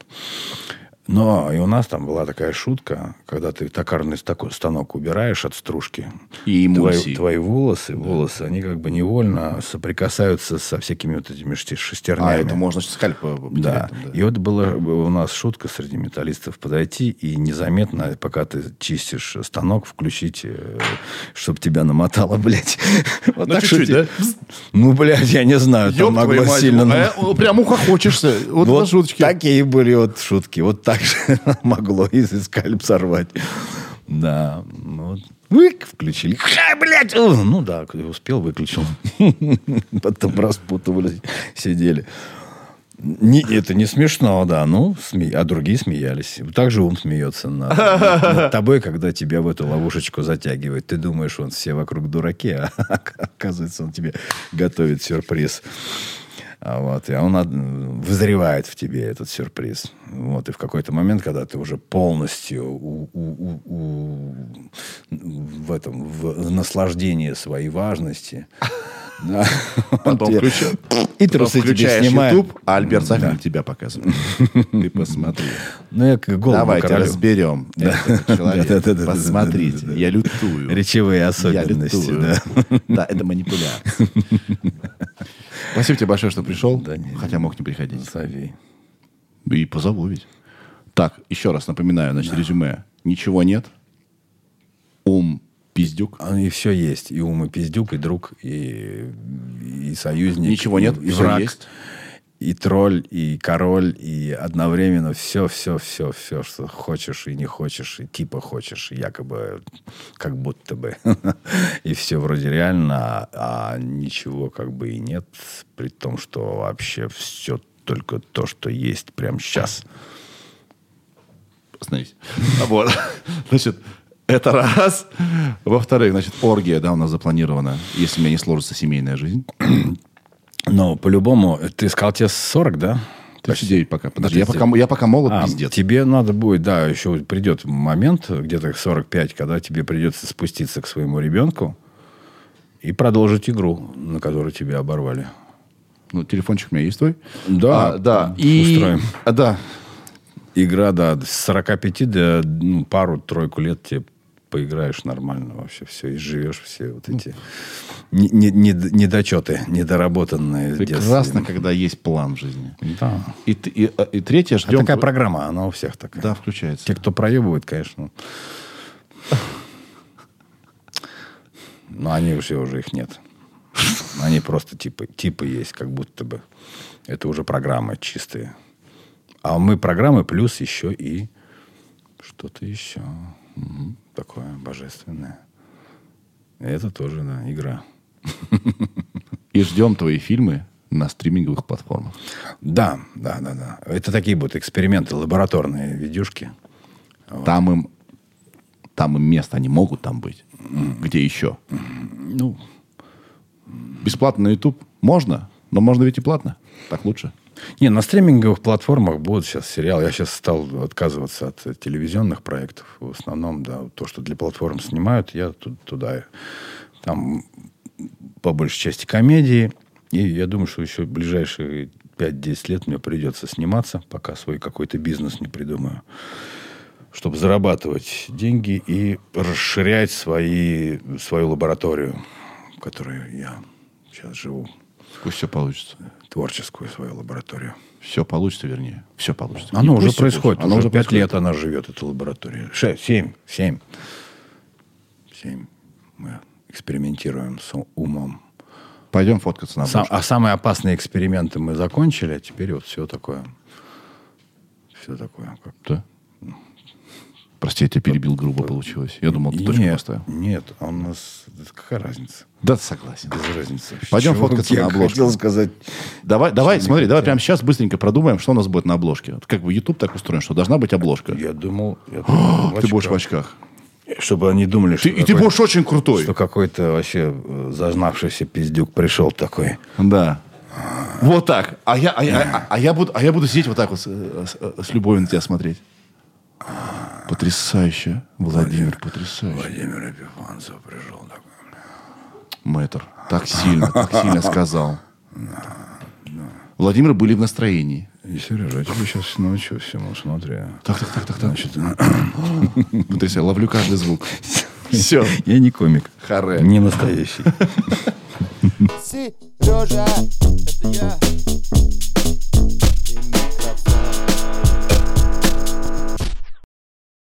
[SPEAKER 2] Но и у нас там была такая шутка, когда ты токарный станок убираешь от стружки,
[SPEAKER 1] И
[SPEAKER 2] твои,
[SPEAKER 1] эмульсии.
[SPEAKER 2] твои волосы, волосы, они как бы невольно соприкасаются со всякими вот этими
[SPEAKER 1] А,
[SPEAKER 2] шестернями.
[SPEAKER 1] это можно скальп э,
[SPEAKER 2] Да.
[SPEAKER 1] там,
[SPEAKER 2] И вот была у нас шутка среди металлистов подойти и незаметно, пока ты чистишь станок, включить, чтобы тебя намотало, блядь. Вот
[SPEAKER 1] Ну,
[SPEAKER 2] так
[SPEAKER 1] чуть-чуть,
[SPEAKER 2] шутить. Ну, блядь, я не знаю, там могло сильно...
[SPEAKER 1] а прям ухохочешься. Вот,
[SPEAKER 2] Вот такие были вот шутки. Вот так же могло и скальп сорвать. Да. ну Вот. Вык, включили. Ха, блядь! Ну да, успел, выключил. Потом распутывались, сидели. Не, это не смешно, да. Ну, сме- а другие смеялись. Также ум смеется над, над тобой, когда тебя в эту ловушечку затягивает. Ты думаешь, он все вокруг дураки, а оказывается, он тебе готовит сюрприз. А Вот, и он вызревает в тебе этот сюрприз. Вот, и в какой-то момент, когда ты уже полностью у- у- у- в этом в наслаждении своей важности, да,
[SPEAKER 1] Потом
[SPEAKER 2] и трусы тебе
[SPEAKER 1] Включаешь
[SPEAKER 2] снимает.
[SPEAKER 1] YouTube, а Альберт Сафин тебя показывает. Ты посмотри.
[SPEAKER 2] Ну, я как голову
[SPEAKER 1] Давайте
[SPEAKER 2] королю.
[SPEAKER 1] разберем человека. Посмотрите, я лютую.
[SPEAKER 2] Речевые особенности. Да,
[SPEAKER 1] это манипуляция. Спасибо тебе большое, что пришел.
[SPEAKER 2] Да не-
[SPEAKER 1] Хотя мог не приходить.
[SPEAKER 2] Зови.
[SPEAKER 1] И позову ведь. Так, еще раз напоминаю, значит, резюме. Ничего нет. Ум пиздюк.
[SPEAKER 2] А, И все есть. И ум, и пиздюк, и друг, и, и союзник.
[SPEAKER 1] Ничего
[SPEAKER 2] и-
[SPEAKER 1] нет,
[SPEAKER 2] и
[SPEAKER 1] всё
[SPEAKER 2] враг.
[SPEAKER 1] есть.
[SPEAKER 2] И тролль, и король, и одновременно все, все, все, все, что хочешь и не хочешь, и типа хочешь, якобы как будто бы. И все вроде реально, а ничего как бы и нет, при том, что вообще все только то, что есть прямо сейчас.
[SPEAKER 1] Остановись. А Вот. Значит, это раз. Во-вторых, значит, оргия, да, у нас запланирована, если у меня не сложится семейная жизнь.
[SPEAKER 2] Но по-любому, ты сказал, тебе 40, да?
[SPEAKER 1] 39 пока. Подожди, я пока, я пока молод,
[SPEAKER 2] А,
[SPEAKER 1] пиздец.
[SPEAKER 2] Тебе надо будет, да, еще придет момент, где-то 45, когда тебе придется спуститься к своему ребенку и продолжить игру, на которую тебя оборвали.
[SPEAKER 1] Ну, телефончик у меня есть твой?
[SPEAKER 2] Да,
[SPEAKER 1] А, да. И...
[SPEAKER 2] устроим.
[SPEAKER 1] А, да.
[SPEAKER 2] Игра, да, с 45 до ну, пару-тройку лет тебе поиграешь нормально вообще, все, и живешь все вот эти не- не- не- недочеты, недоработанные.
[SPEAKER 1] Прекрасно, когда есть план в жизни.
[SPEAKER 2] Да.
[SPEAKER 1] И, и, а, и третье,
[SPEAKER 2] А
[SPEAKER 1] ждем...
[SPEAKER 2] такая программа, она у всех такая.
[SPEAKER 1] Да, включается.
[SPEAKER 2] Те, кто проебывает, конечно. Но они уже, уже их нет. Они просто типа, типа есть, как будто бы. Это уже программы чистые. А мы программы плюс еще и что-то еще. Мгм. Такое божественное. И Это тоже, да, игра.
[SPEAKER 1] И ждем твои фильмы на стриминговых платформах.
[SPEAKER 2] Да, да, да, да. Это такие будут эксперименты, лабораторные видюшки.
[SPEAKER 1] Там им там им место, они могут там быть. Где еще?
[SPEAKER 2] Ну,
[SPEAKER 1] Бесплатно на YouTube можно, но можно ведь и платно. Так лучше.
[SPEAKER 2] Не, на стриминговых платформах будут сейчас сериалы. Я сейчас стал отказываться от телевизионных проектов. В основном, да, то, что для платформ снимают, я ту- туда. Там по большей части комедии. И я думаю, что еще ближайшие 5-10 лет мне придется сниматься, пока свой какой-то бизнес не придумаю. Чтобы зарабатывать деньги и расширять свои, свою лабораторию, в которой я сейчас живу.
[SPEAKER 1] Пусть все получится.
[SPEAKER 2] Творческую свою лабораторию.
[SPEAKER 1] Все получится, вернее. Все получится.
[SPEAKER 2] Оно
[SPEAKER 1] Не
[SPEAKER 2] уже происходит. Оно уже пять лет она живет, эта лаборатория. Шесть, семь, семь. Семь. Мы экспериментируем с умом.
[SPEAKER 1] Пойдем фоткаться на
[SPEAKER 2] Сам- а самые опасные эксперименты мы закончили, а теперь вот все такое. Все такое. Как...
[SPEAKER 1] Да? Прости, я тебя перебил грубо получилось. Я думал, ты точку
[SPEAKER 2] нет,
[SPEAKER 1] поставил.
[SPEAKER 2] нет, а у нас... Какая разница?
[SPEAKER 1] Да, согласен.
[SPEAKER 2] Без разницы.
[SPEAKER 1] Пойдем
[SPEAKER 2] Чего
[SPEAKER 1] фоткаться
[SPEAKER 2] я
[SPEAKER 1] на обложке.
[SPEAKER 2] хотел сказать...
[SPEAKER 1] Давай, давай, смотри, давай прямо сейчас быстренько продумаем, что у нас будет на обложке. Как бы YouTube так устроен, что должна быть обложка.
[SPEAKER 2] Я думал... я думал, в
[SPEAKER 1] Ты будешь в
[SPEAKER 2] очках. Чтобы они думали, что...
[SPEAKER 1] Ты- и ты будешь очень крутой.
[SPEAKER 2] Что какой-то вообще э, зазнавшийся пиздюк пришел такой.
[SPEAKER 1] Да. Вот так. А я, а, я, а- а я буду, а я буду сидеть вот так вот с, с- с любовью на тебя смотреть. Потрясающе, Владимир, потрясающе.
[SPEAKER 2] Владимир Епифанцев пришел такой.
[SPEAKER 1] Мэтр, так сильно, так сильно сказал. Владимир были в настроении.
[SPEAKER 2] И, Сережа, я тебе сейчас научу всему, смотри.
[SPEAKER 1] Так, так, так, так, так.
[SPEAKER 2] Значит,
[SPEAKER 1] Потрясающе, ловлю каждый звук. Все,
[SPEAKER 2] я не комик.
[SPEAKER 1] харе.
[SPEAKER 2] Не настоящий.
[SPEAKER 4] Сережа, это я.